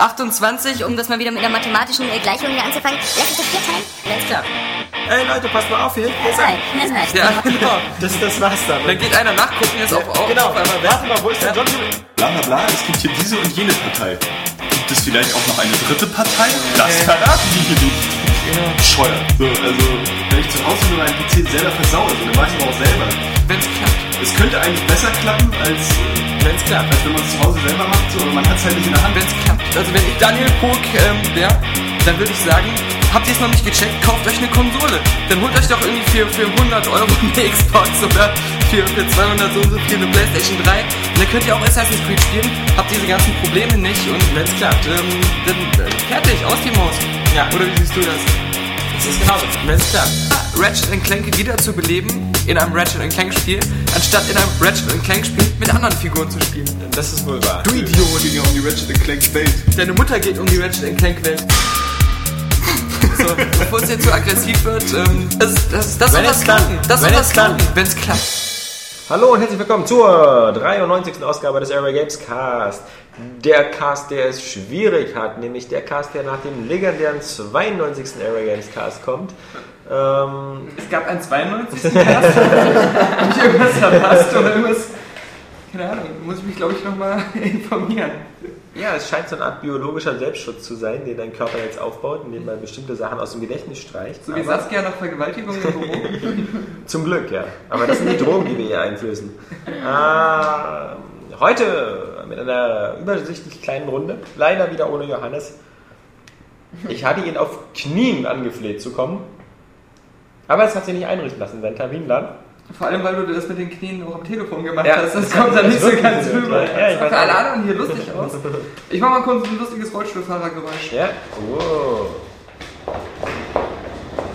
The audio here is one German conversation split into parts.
28, um das mal wieder mit einer mathematischen äh, Gleichung hier anzufangen. Lass uns das vier teilen. Alles klar. Ey Leute, passt mal auf hier. Hier ist Nein, ein. nein, nein. Ja, genau. Das, das war's dann. Dann geht einer nachgucken, jetzt auf, auf, genau. auf einmal. Warte mal, wo ist der John? Bla bla bla, es gibt hier diese und jene Partei. Gibt es vielleicht auch noch eine dritte Partei? Das verraten die hier nicht. Bescheuert. So, also, wenn ich zu Hause nur meinen PC selber versaue, dann weiß ich aber auch selber. Wenn's klappt. Es könnte eigentlich besser klappen, als, Wenn's klappt. als wenn man es zu Hause selber macht, so, aber man hat es halt nicht in der Hand. Wenn's klappt. Also wenn ich Daniel Pog ähm, wäre, dann würde ich sagen, habt ihr es noch nicht gecheckt, kauft euch eine Konsole. Dann holt euch doch irgendwie für, für 100 Euro eine Xbox oder für, für 200 so und so viel eine Playstation 3. Und dann könnt ihr auch Assassin's Creed spielen, habt diese ganzen Probleme nicht und wenn's klappt, ähm, dann äh, fertig, aus die Maus. Ja. Oder wie siehst du das? Das ist genauso. Wenn's klappt. Ratchet Clank wieder zu beleben in einem Ratchet Clank Spiel, anstatt in einem Ratchet Clank Spiel mit anderen Figuren zu spielen. Das ist wohl wahr. Du Idiot! Geht ja um die Ratchet Clank Welt. Deine Mutter geht um die Ratchet Clank Welt. So, bevor es jetzt zu aggressiv wird, ähm, das, das, das Wenn soll es das klappt. klappen. Das soll Wenn das es klappt. klappen, wenn es klappt. Hallo und herzlich willkommen zur 93. Ausgabe des Airway Games Cast. Der Cast, der es schwierig hat, nämlich der Cast, der nach dem legendären 92. Airway Games Cast kommt. Ähm, Es gab einen 92. Cast. Hab ich irgendwas verpasst oder irgendwas? Keine Ahnung, muss ich mich glaube ich nochmal informieren. Ja, es scheint so eine Art biologischer Selbstschutz zu sein, den dein Körper jetzt aufbaut, indem man bestimmte Sachen aus dem Gedächtnis streicht. So wie Saskia nach Vergewaltigung im Büro. Zum Glück, ja. Aber das sind die Drogen, die wir hier einflößen. Ähm, heute mit einer übersichtlich kleinen Runde. Leider wieder ohne Johannes. Ich hatte ihn auf Knien angefleht zu kommen. Aber es hat sich nicht einrichten lassen, sein Termin dann. Vor allem, weil du das mit den Knien auch am Telefon gemacht Ja, hast. Das das kommt dann nicht so ganz rüber. ja. Das sah für alle anderen hier lustig aus. Ich mach mal kurz ein lustiges Rollstuhlfahrergeräusch. Ja, wow.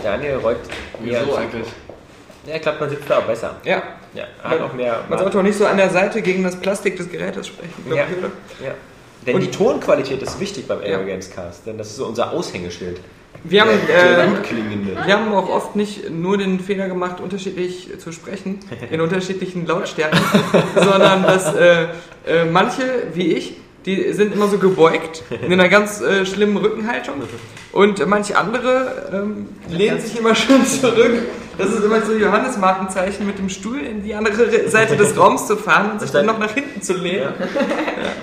Daniel rollt mir. Wieso eigentlich? Ja, ich glaube, man sitzt da auch besser. Ja. Ja, hat auch mehr. Man sollte auch nicht so an der Seite gegen das Plastik des Gerätes sprechen, Ja. ich, ja. Denn Und- die Tonqualität ist wichtig beim Air Ja. Games Cast, denn das ist so unser Aushängeschild. Wir haben, äh, gut klingende. wir haben auch oft nicht nur den Fehler gemacht, unterschiedlich zu sprechen, in unterschiedlichen Lautstärken, sondern dass äh, äh, manche, wie ich, die sind immer so gebeugt, in einer ganz äh, schlimmen Rückenhaltung und manche andere ähm, lehnen sich immer schön zurück. Das ist immer so Johannes Markenzeichen, mit dem Stuhl in die andere Seite des Raums zu fahren und sich dann noch nach hinten zu lehnen.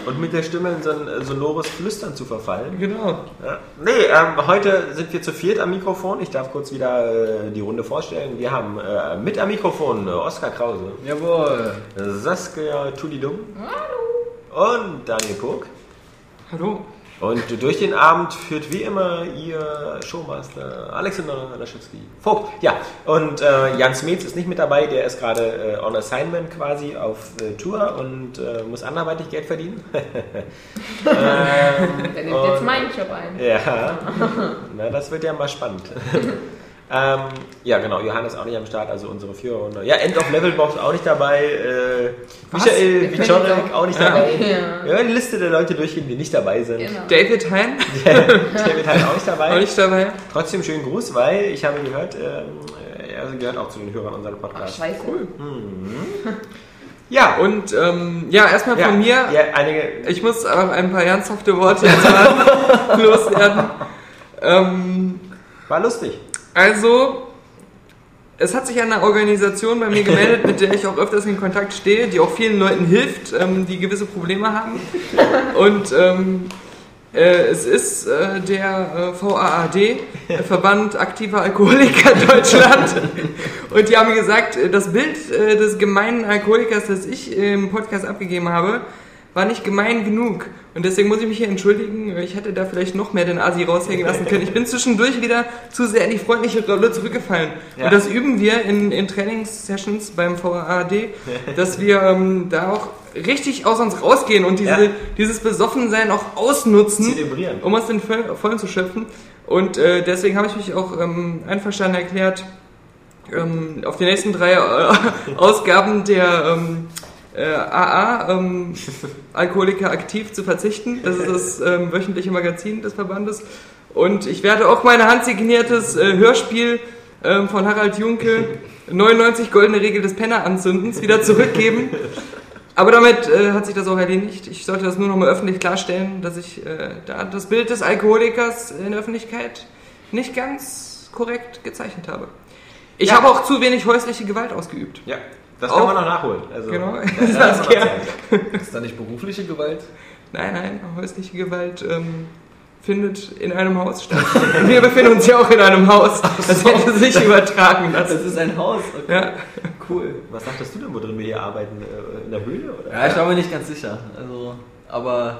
Und mit der Stimme in so ein äh, sonores Flüstern zu verfallen. Genau. Ja. Nee, ähm, heute sind wir zu viert am Mikrofon. Ich darf kurz wieder äh, die Runde vorstellen. Wir haben äh, mit am Mikrofon äh, Oskar Krause, Jawohl. Saskia Tulidum und Daniel Pog. Hallo. Und durch den Abend führt wie immer Ihr Showmaster Alexander Laschewski. Vogt, ja. Und äh, Jan Smets ist nicht mit dabei, der ist gerade äh, on assignment quasi auf äh, Tour und äh, muss anderweitig Geld verdienen. ähm, Der nimmt jetzt und- meinen Job ein. Ja, na, das wird ja mal spannend. ähm, ja, genau, Johannes auch nicht am Start, also unsere Führerrunde. Ja, End of Level Box auch nicht dabei. Äh, Michael Wiczorek auch nicht dabei. Ja. Wir werden die Liste der Leute durchgehen, die nicht dabei sind. Genau. David Hein, David halt auch nicht dabei. auch nicht dabei. Trotzdem schönen Gruß, weil ich habe gehört, ähm, er gehört auch zu den Hörern unseres Ach, Podcasts. scheiße. Cool. Ja, Und ähm, ja, erstmal ja, von mir. Ja, einige. Ich muss auch ein paar ernsthafte Worte loswerden. Ähm, War lustig. Also, es hat sich eine Organisation bei mir gemeldet, mit der ich auch öfters in Kontakt stehe, die auch vielen Leuten hilft, ähm, die gewisse Probleme haben. Und ähm, äh, es ist äh, der äh, VAAD, Verband aktiver Alkoholiker Deutschland. Und die haben gesagt, äh, das Bild äh, des gemeinen Alkoholikers, das ich im Podcast abgegeben habe, war nicht gemein genug. Und deswegen muss ich mich hier entschuldigen. Ich hätte da vielleicht noch mehr den Asi raushängen lassen können. Ich bin zwischendurch wieder zu sehr in die freundliche Rolle zurückgefallen. Ja. Und das üben wir in, in Trainingssessions beim VAAD, dass wir ähm, da auch richtig aus uns rausgehen und diese, Ja. dieses Besoffensein auch ausnutzen, Zelebrieren. um aus den Voll- Vollen zu schöpfen. Und äh, deswegen habe ich mich auch ähm, einverstanden erklärt, ähm, auf die nächsten drei äh, Ausgaben der ähm, äh, AA, ähm, Alkoholiker aktiv, zu verzichten. Das ist das ähm, wöchentliche Magazin des Verbandes. Und ich werde auch mein handsigniertes äh, Hörspiel ähm, von Harald Junke, 99 goldene Regel des Penneranzündens, wieder zurückgeben. Aber damit äh, hat sich das auch erledigt. Ich sollte das nur noch mal öffentlich klarstellen, dass ich äh, da das Bild des Alkoholikers in der Öffentlichkeit nicht ganz korrekt gezeichnet habe. Ich Ja. habe auch zu wenig häusliche Gewalt ausgeübt. Ja, das Auch- kann man noch nachholen. Also, Genau. da- da Das ist da nicht berufliche Gewalt? Nein, nein, häusliche Gewalt ähm, findet in einem Haus statt. Wir befinden uns ja auch in einem Haus. Das hätte sich übertragen lassen. ist ein Haus. Okay. Ja. Cool. Was dachtest du denn, wo drin wir hier arbeiten? Äh, In der Höhle? Oder? Ja, ich war mir nicht ganz sicher. Also, aber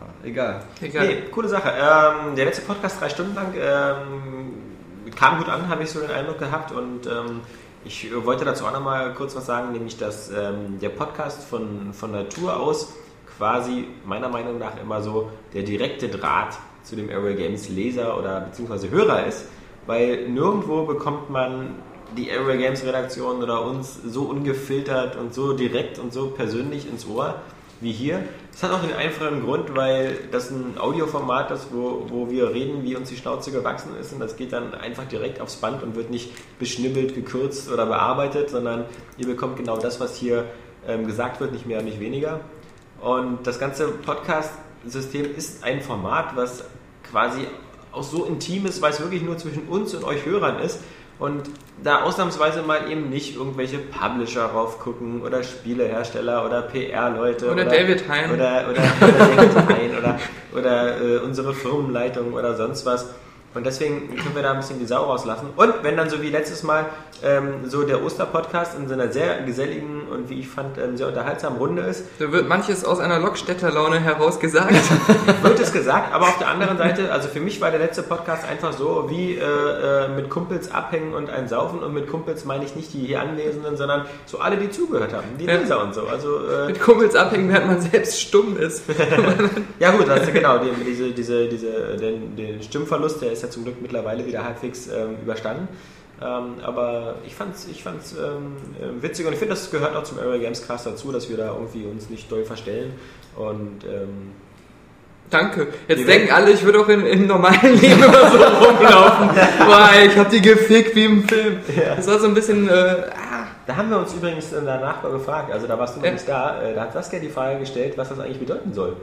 ah, egal. Egal. Nee, coole Sache. Ähm, der letzte Podcast drei Stunden lang ähm, kam gut an, habe ich so den Eindruck gehabt. Und ähm, ich wollte dazu auch nochmal kurz was sagen, nämlich dass ähm, der Podcast von, von Natur aus quasi meiner Meinung nach immer so der direkte Draht zu dem Aerial Games Leser oder beziehungsweise Hörer ist, weil nirgendwo bekommt man die Aerial Games Redaktion oder uns so ungefiltert und so direkt und so persönlich ins Ohr wie hier. Das hat auch den einfachen Grund, weil das ein Audioformat ist, wo, wo wir reden, wie uns die Schnauze gewachsen ist und das geht dann einfach direkt aufs Band und wird nicht beschnibbelt, gekürzt oder bearbeitet, sondern ihr bekommt genau das, was hier ähm, gesagt wird, nicht mehr und nicht weniger. Und das ganze Podcast-System ist ein Format, was quasi auch so intim ist, weil es wirklich nur zwischen uns und euch Hörern ist. Und da ausnahmsweise mal eben nicht irgendwelche Publisher raufgucken oder Spielehersteller oder PR-Leute Oder David Hein. oder, oder, oder David Hein oder, oder äh, unsere Firmenleitung oder sonst was. Und deswegen können wir da ein bisschen die Sau rauslassen. Und wenn dann so wie letztes Mal ähm, so der Osterpodcast in so einer sehr geselligen und wie ich fand ähm, sehr unterhaltsamen Runde ist, Da wird manches aus einer Lockstädter-Laune heraus gesagt. wird es gesagt, aber auf der anderen Seite, also für mich war der letzte Podcast einfach so wie äh, äh, mit Kumpels abhängen und ein Saufen und mit Kumpels meine ich nicht die hier Anwesenden, sondern so alle, die zugehört haben, die Ja. Leser und so. Also äh, Mit Kumpels abhängen, während man selbst stumm ist. ja gut, das ist genau, den, diese, diese, diese, den, den Stimmverlust, der ist ja zum Glück mittlerweile wieder halbwegs ähm, überstanden. Ähm, aber ich fand's, ich fand's ähm, äh, witzig und ich finde, das gehört auch zum Area Games Cast dazu, dass wir da irgendwie uns nicht doll verstellen und ähm, Danke. Jetzt Die denken Welt- alle, ich würde auch in, im normalen Leben immer so rumlaufen. Boah, ich hab die gefickt wie im Film. Das war so ein bisschen, äh, ah, Da haben wir uns übrigens danach mal gefragt, also da warst du Ja. nicht da, äh, da hat Saskia die Frage gestellt, was das eigentlich bedeuten soll.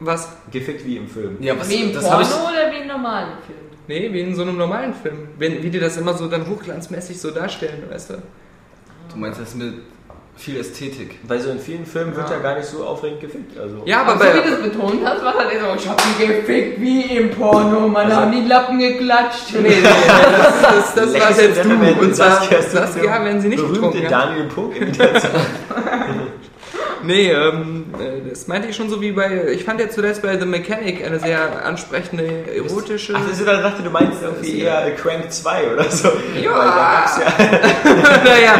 Was? Gefickt wie im Film. Ja, was, Wie im das Porno ich. oder wie im normalen Film? Nee, wie in so einem normalen Film. Wenn, wie die das immer so dann hochglanzmäßig so darstellen, weißt du? Du meinst das mit viel Ästhetik. Weil so in vielen Filmen wird Ja. ja gar nicht so aufregend gefickt. Also. Ja, aber Aber so wie bei, du es betont hast, war halt so, ich hab die gefickt wie im Porno, man Also- haben die Lappen geklatscht. nee, nee, nee, das, das, das war jetzt du. Und zwar, Saskia Saskia, wenn sie nicht berühmte getrunken hat. Daniel Punk Imitation. Nee, ähm, äh, das meinte ich schon so wie bei, ich fand jetzt zuletzt bei The Mechanic eine sehr ansprechende, erotische... Ach, ist, ich dachte, du meinst irgendwie eher Crank 2 oder so. Ja. Ja. naja,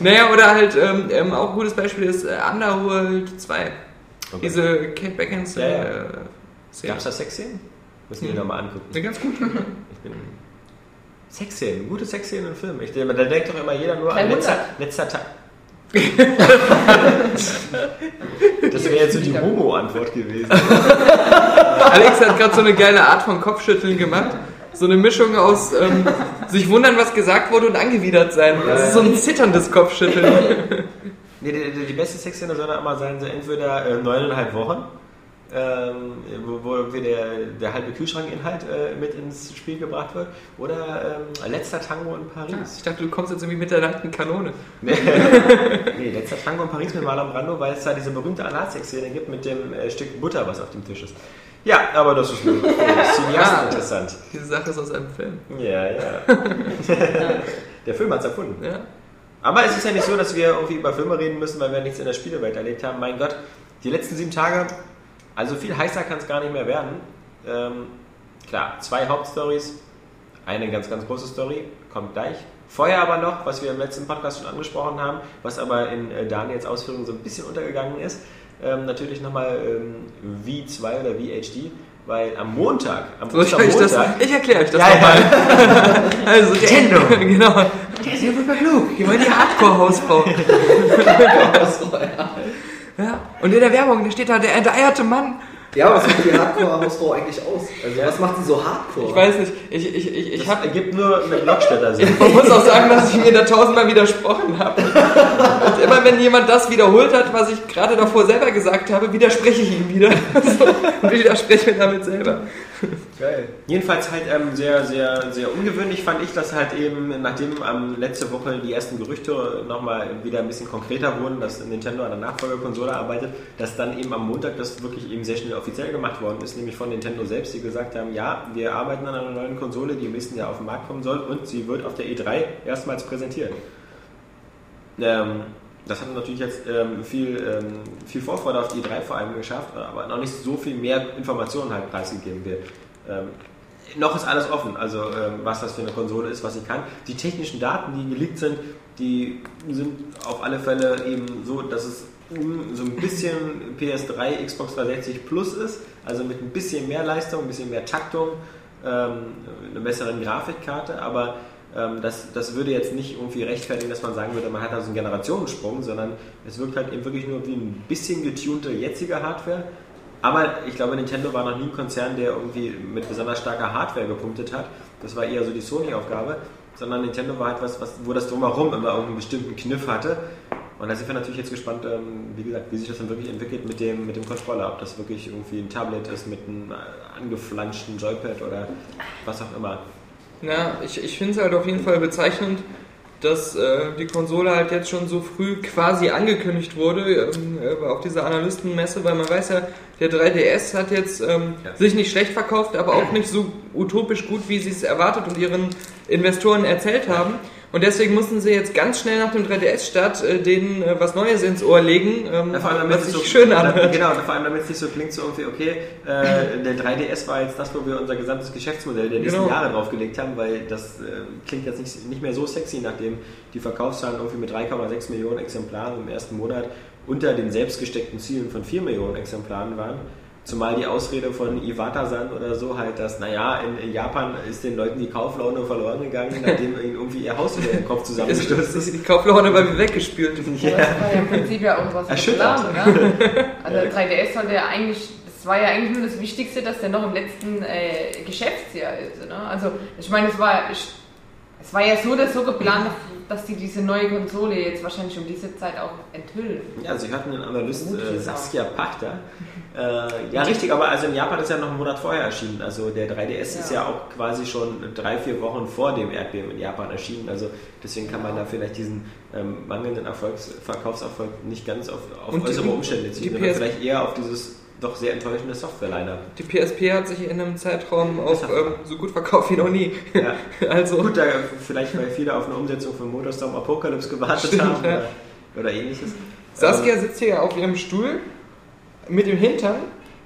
naja, oder halt ähm, ähm, auch ein gutes Beispiel ist äh, Underworld 2. Okay. Diese Kate Beckinsale Ja, ja. äh, Szene. Gab's da Sexszenen? Müssen wir Hm. nochmal angucken. Eine ganz gut. Ich bin Sexszenen, gute Sexszenen im Film. Ich, da denkt doch immer jeder nur an 300. letzter, letzter Tag. Das wäre jetzt so die Homo-Antwort gewesen. Alex hat gerade so eine geile Art von Kopfschütteln gemacht. So eine Mischung aus ähm, sich wundern, was gesagt wurde und angewidert sein. Das ist so ein zitterndes Kopfschütteln. Nee, die, die, die beste Sexszene soll dann immer sein, so entweder äh, neuneinhalb Wochen, ähm, wo, wo wir der, der halbe Kühlschrankinhalt äh, mit ins Spiel gebracht wird, oder ähm, letzter Tango in Paris. Ich dachte, du kommst jetzt irgendwie mit der nackten Kanone. Nee, letzter Tango in Paris mit Marlon Brando, weil es da diese berühmte Analsex-Szene gibt mit dem äh, Stück Butter, was auf dem Tisch ist. Ja, aber das ist nur Cineasten Ah. interessant. Diese Sache ist aus einem Film. Ja, ja. Der Film hat es erfunden. Ja. Aber es ist ja nicht so, dass wir irgendwie über Filme reden müssen, weil wir nichts in der Spielewelt erlebt haben. Mein Gott, die letzten sieben Tage, also viel heißer kann es gar nicht mehr werden. Ähm, klar, zwei Hauptstories, eine ganz, ganz große Story, kommt gleich. Vorher aber noch, was wir im letzten Podcast schon angesprochen haben, was aber in äh, Daniels Ausführungen so ein bisschen untergegangen ist, ähm, natürlich nochmal ähm, V2 oder VHD, weil am Montag, am Soll ich euch das? Ich erkläre euch das Ja, nochmal. ja. Also der, Nintendo. genau. Der ist ja super klug. Geh mal die Hardcore-Hausfrau. ja. Und in der Werbung, da steht da der enteierte Mann Ja, was macht die Hardcore-Hausfrau eigentlich aus? Also, was macht sie so hardcore? Ich weiß nicht, ich, ich, ich, ich Das habe ergibt nur eine Blockstätter Sinn. Man muss auch sagen, dass ich mir da tausendmal widersprochen habe. Und immer wenn jemand das wiederholt hat, was ich gerade davor selber gesagt habe, widerspreche ich ihm wieder. So, und widerspreche mir damit selber. Geil. Jedenfalls halt ähm, sehr, sehr, sehr ungewöhnlich fand ich, dass halt eben, nachdem ähm, letzte Woche die ersten Gerüchte nochmal wieder ein bisschen konkreter wurden, dass Nintendo an der Nachfolgerkonsole arbeitet, dass dann eben am Montag das wirklich eben sehr schnell offiziell gemacht worden ist, nämlich von Nintendo selbst, die gesagt haben, ja, wir arbeiten an einer neuen Konsole, die im nächsten Jahr auf den Markt kommen soll und sie wird auf der E3 erstmals präsentiert. Ähm, das hat natürlich jetzt ähm, viel, ähm, viel Vorfreude auf die E3 vor allem geschafft, aber noch nicht so viel mehr Informationen halt preisgegeben wird. Ähm, noch ist alles offen, also ähm, was das für eine Konsole ist, was sie kann. Die technischen Daten, die geleakt sind, die sind auf alle Fälle eben so, dass es so ein bisschen PS3, Xbox 360 Plus ist, also mit ein bisschen mehr Leistung, ein bisschen mehr Taktung, ähm, eine bessere Grafikkarte, aber ähm, das, das würde jetzt nicht irgendwie rechtfertigen, dass man sagen würde, man hat da so einen Generationensprung, sondern es wirkt halt eben wirklich nur wie ein bisschen getunte jetzige Hardware. Aber ich glaube, Nintendo war noch nie ein Konzern, der irgendwie mit besonders starker Hardware gepunktet hat. Das war eher so die Sony-Aufgabe, sondern Nintendo war halt was, wo das drumherum immer irgendeinen bestimmten Kniff hatte. Und da sind wir natürlich jetzt gespannt, ähm, wie gesagt, wie sich das dann wirklich entwickelt mit dem, mit dem Controller. Ob das wirklich irgendwie ein Tablet ist mit einem angeflanschten Joypad oder was auch immer. Ja, ich, ich finde es halt auf jeden Fall bezeichnend, dass äh, die Konsole halt jetzt schon so früh quasi angekündigt wurde ähm, äh, auf dieser Analystenmesse, weil man weiß ja, der 3DS hat jetzt ähm, Ja. sich nicht schlecht verkauft, aber auch nicht so utopisch gut, wie sie es erwartet und ihren Investoren erzählt haben. Und deswegen mussten sie jetzt ganz schnell nach dem 3DS-Start äh, denen äh, was Neues ins Ohr legen, ähm, Ja, vor allem, damit was es sich so schön anhört. Genau, vor allem damit es nicht so klingt, so irgendwie, okay, äh, der 3DS war jetzt das, wo wir unser gesamtes Geschäftsmodell der nächsten Genau. Jahre draufgelegt haben, weil das äh, klingt jetzt nicht, nicht mehr so sexy, nachdem die Verkaufszahlen irgendwie mit 3,6 Millionen Exemplaren im ersten Monat unter den selbst gesteckten Zielen von 4 Millionen Exemplaren waren. Zumal die Ausrede von Iwata-san oder so halt, dass, naja, in, in Japan ist den Leuten die Kauflaune verloren gegangen, nachdem ihnen irgendwie ihr Haus über den Kopf zusammengestürzt ist. die Kauflaune bei weggespült. Das war ja im Prinzip ja auch was Erschüttert. geplant, ne? Also der 3DS sollte ja eigentlich, das war ja eigentlich nur das Wichtigste, dass der noch im letzten äh, Geschäftsjahr ist. Ne? Also ich meine, es war, ich, es war ja so oder so geplant, dass die diese neue Konsole jetzt wahrscheinlich um diese Zeit auch enthüllen. Ja, Sie hatten den Analyst Gut äh. Saskia Pachter. Äh, ja, richtig, aber also in Japan ist ja noch ein Monat vorher erschienen. Also der 3DS ist Ja. ja auch quasi schon drei, vier Wochen vor dem Erdbeben in Japan erschienen. Also deswegen kann man da vielleicht diesen ähm, mangelnden Erfolgs Verkaufserfolg nicht ganz auf, auf Und die- äußere Umstände die ziehen, sondern vielleicht eher auf dieses doch sehr enttäuschende Software-Line-Up. Die PSP hat sich in einem Zeitraum auch ähm, so gut verkauft wie noch nie. Ja. Also, Gut, da vielleicht, weil viele auf eine Umsetzung von Motorstorm Apocalypse gewartet Stimmt, haben ja. oder, oder ähnliches. Saskia sitzt hier auf ihrem Stuhl mit dem Hintern,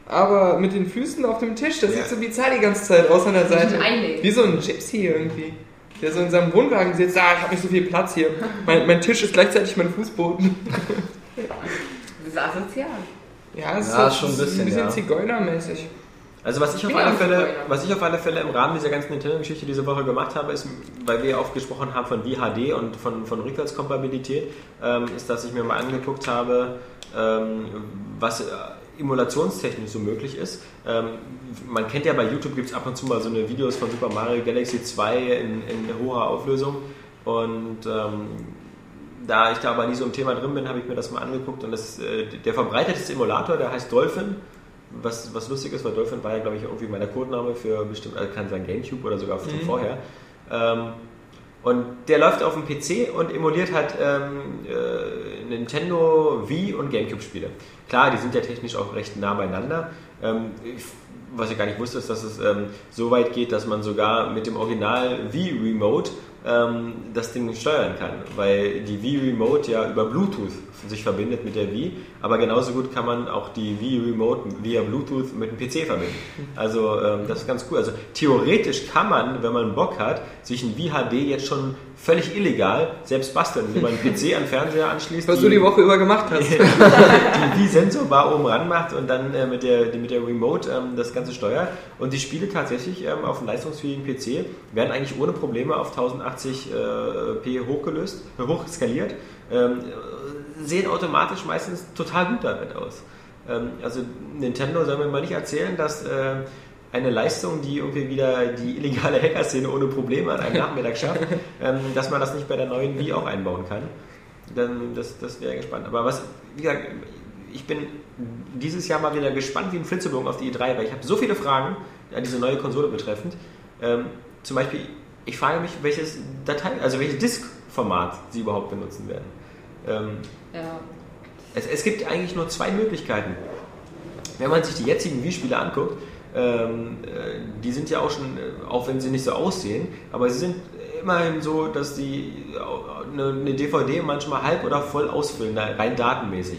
aber mit den Füßen auf dem Tisch. Das Ja. sieht so bizarr die ganze Zeit aus an der Seite. Wie so ein Gypsy irgendwie. Der so in seinem Wohnwagen sitzt, ah, ich habe nicht so viel Platz hier. Mein, mein Tisch ist gleichzeitig mein Fußboden. Das ist asozial. Ja, es Ja, ist schon ein bisschen, ein bisschen ja. Zigeunermäßig. Also was ich, auf alle Fälle, was ich auf alle Fälle im Rahmen dieser ganzen Nintendo-Geschichte diese Woche gemacht habe, ist, weil wir oft gesprochen haben von VHD und von, von Rückwärtskompatibilität, ähm, ist, dass ich mir mal angeguckt habe, was äh, emulationstechnisch so möglich ist. Ähm, man kennt ja bei YouTube gibt es ab und zu mal so eine Videos von Super Mario Galaxy 2 in, in hoher Auflösung und ähm, da ich da aber nie so im Thema drin bin, habe ich mir das mal angeguckt und das, äh, der verbreitetste Emulator, der heißt Dolphin. Was, was lustig ist, weil Dolphin war ja, glaube ich, irgendwie mein Codename für bestimmt, also kann sein Gamecube oder sogar schon vorher. Ähm, und der läuft auf dem PC und emuliert halt ähm, äh, Nintendo Wii und Gamecube-Spiele. Klar, die sind ja technisch auch recht nah beieinander. Ähm, ich, was ich gar nicht wusste, ist, dass es ähm, so weit geht, dass man sogar mit dem Original Wii Remote ähm, das Ding steuern kann, weil die Wii Remote ja über Bluetooth sich verbindet mit der Wii, aber genauso gut kann man auch die Wii Remote via Bluetooth mit dem PC verbinden. Also ähm, das ist ganz cool. Also theoretisch kann man, wenn man Bock hat, sich ein VHD jetzt schon völlig illegal selbst basteln, indem man einen PC an den Fernseher anschließt. Was du die Woche über gemacht hast. die Wii-Sensorbar oben ran macht und dann äh, mit, der, die, mit der Remote ähm, das Ganze steuert. Und die Spiele tatsächlich ähm, auf einem leistungsfähigen PC werden eigentlich ohne Probleme auf 1080p hochgelöst, äh, hochskaliert, ähm, sehen automatisch meistens total gut damit aus. Ähm, also Nintendo soll mir mal nicht erzählen, dass äh, eine Leistung, die irgendwie wieder die illegale Hacker-Szene ohne Probleme an einem Nachmittag schafft, ähm, dass man das nicht bei der neuen Wii auch einbauen kann. Dann, das, das wäre gespannt. Aber was, wie gesagt, ich bin dieses Jahr mal wieder gespannt wie ein Flitzebogen auf die E3, weil ich habe so viele Fragen an diese neue Konsole betreffend. Ähm, zum Beispiel, ich frage mich, welches Datei, also welches Disk-Format sie überhaupt benutzen werden. Ähm, Ja. es, es gibt eigentlich nur zwei Möglichkeiten. Wenn man sich die jetzigen Wii-Spiele anguckt, ähm, äh, die sind ja auch schon, äh, auch wenn sie nicht so aussehen, aber sie sind immerhin so, dass die eine, DVD manchmal halb oder voll ausfüllen, rein datenmäßig.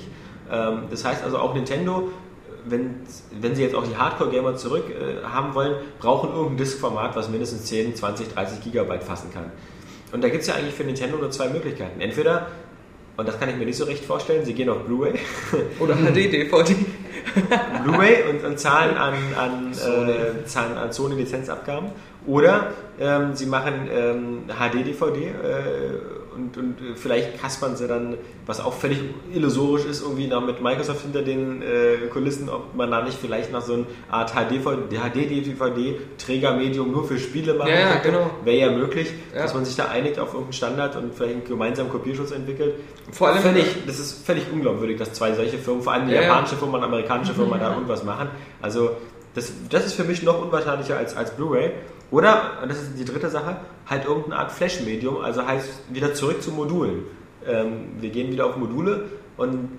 Ähm, das heißt also auch Nintendo, wenn, wenn sie jetzt auch die Hardcore-Gamer zurück äh, haben wollen, brauchen irgendein Diskformat, was mindestens 10, 20, 30 Gigabyte fassen kann. Und da gibt es ja eigentlich für Nintendo nur zwei Möglichkeiten. Entweder, und das kann ich mir nicht so recht vorstellen, sie gehen auf Blu-ray Oder HD-DVD. Blu-ray und, und zahlen an, an, äh, zahlen an Sony Lizenzabgaben. Oder ähm, sie machen ähm, HD-DVD äh, und, und äh, vielleicht kaspern sie dann, was auch völlig illusorisch ist, irgendwie noch mit Microsoft hinter den äh, Kulissen, ob man da nicht vielleicht noch so eine Art HD-DVD-Trägermedium nur für Spiele machen Ja, könnte. genau. Wäre ja möglich, Ja. dass man sich da einigt auf irgendeinen Standard und vielleicht einen gemeinsamen Kopierschutz entwickelt. Vor allem- völlig, das ist völlig unglaubwürdig, dass zwei solche Firmen, vor allem die Ja, ja. japanische Firma und amerikanische Firma da irgendwas machen. Also das, das ist für mich noch unwahrscheinlicher als, als Blu-ray. Oder, und das ist die dritte Sache, halt irgendeine Art Flash-Medium, also heißt wieder zurück zu Modulen. Ähm, wir gehen wieder auf Module und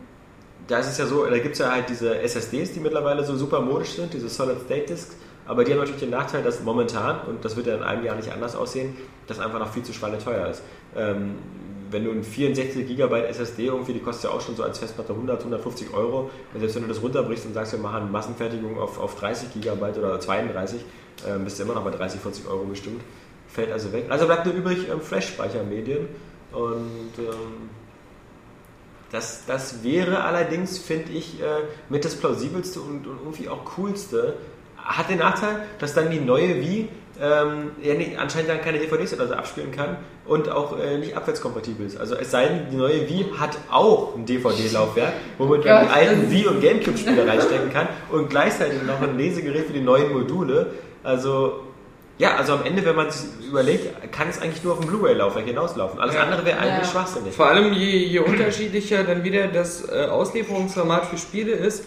da ist es ja so, da gibt es ja halt diese SSDs, die mittlerweile so super modisch sind, diese Solid-State-Disks, aber die haben natürlich den Nachteil, dass momentan, und das wird ja in einem Jahr nicht anders aussehen, das einfach noch viel zu schweineteuer ist. Ähm, wenn du ein 64 GB SSD irgendwie, die kostet ja auch schon so als Festplatte 100, 150 Euro, und selbst wenn du das runterbrichst und sagst, wir machen Massenfertigung auf, auf 30 GB oder 32, ähm, bist du immer noch bei 30, 40 Euro bestimmt. Fällt also weg. Also bleibt nur übrig ähm, Flash-Speichermedien und ähm, das, das wäre allerdings, finde ich, äh, mit das plausibelste und, und irgendwie auch coolste. Hat den Nachteil, dass dann die neue Wii ähm, ja, nee, anscheinend dann keine DVDs oder so abspielen kann und auch äh, nicht abwärtskompatibel ist. Also es sei denn, die neue Wii hat auch ein DVD-Laufwerk, womit man die alten Wii- und Gamecube-Spiele reinstecken kann und gleichzeitig noch ein Lesegerät für die neuen Module. Also ja, also am Ende, wenn man sich überlegt, kann es eigentlich nur auf dem Blu-ray-Laufwerk hinauslaufen. Alles Ja. andere wäre eigentlich Ja. schwachsinnig. Vor allem je, je unterschiedlicher dann wieder das äh, Auslieferungsformat für Spiele ist,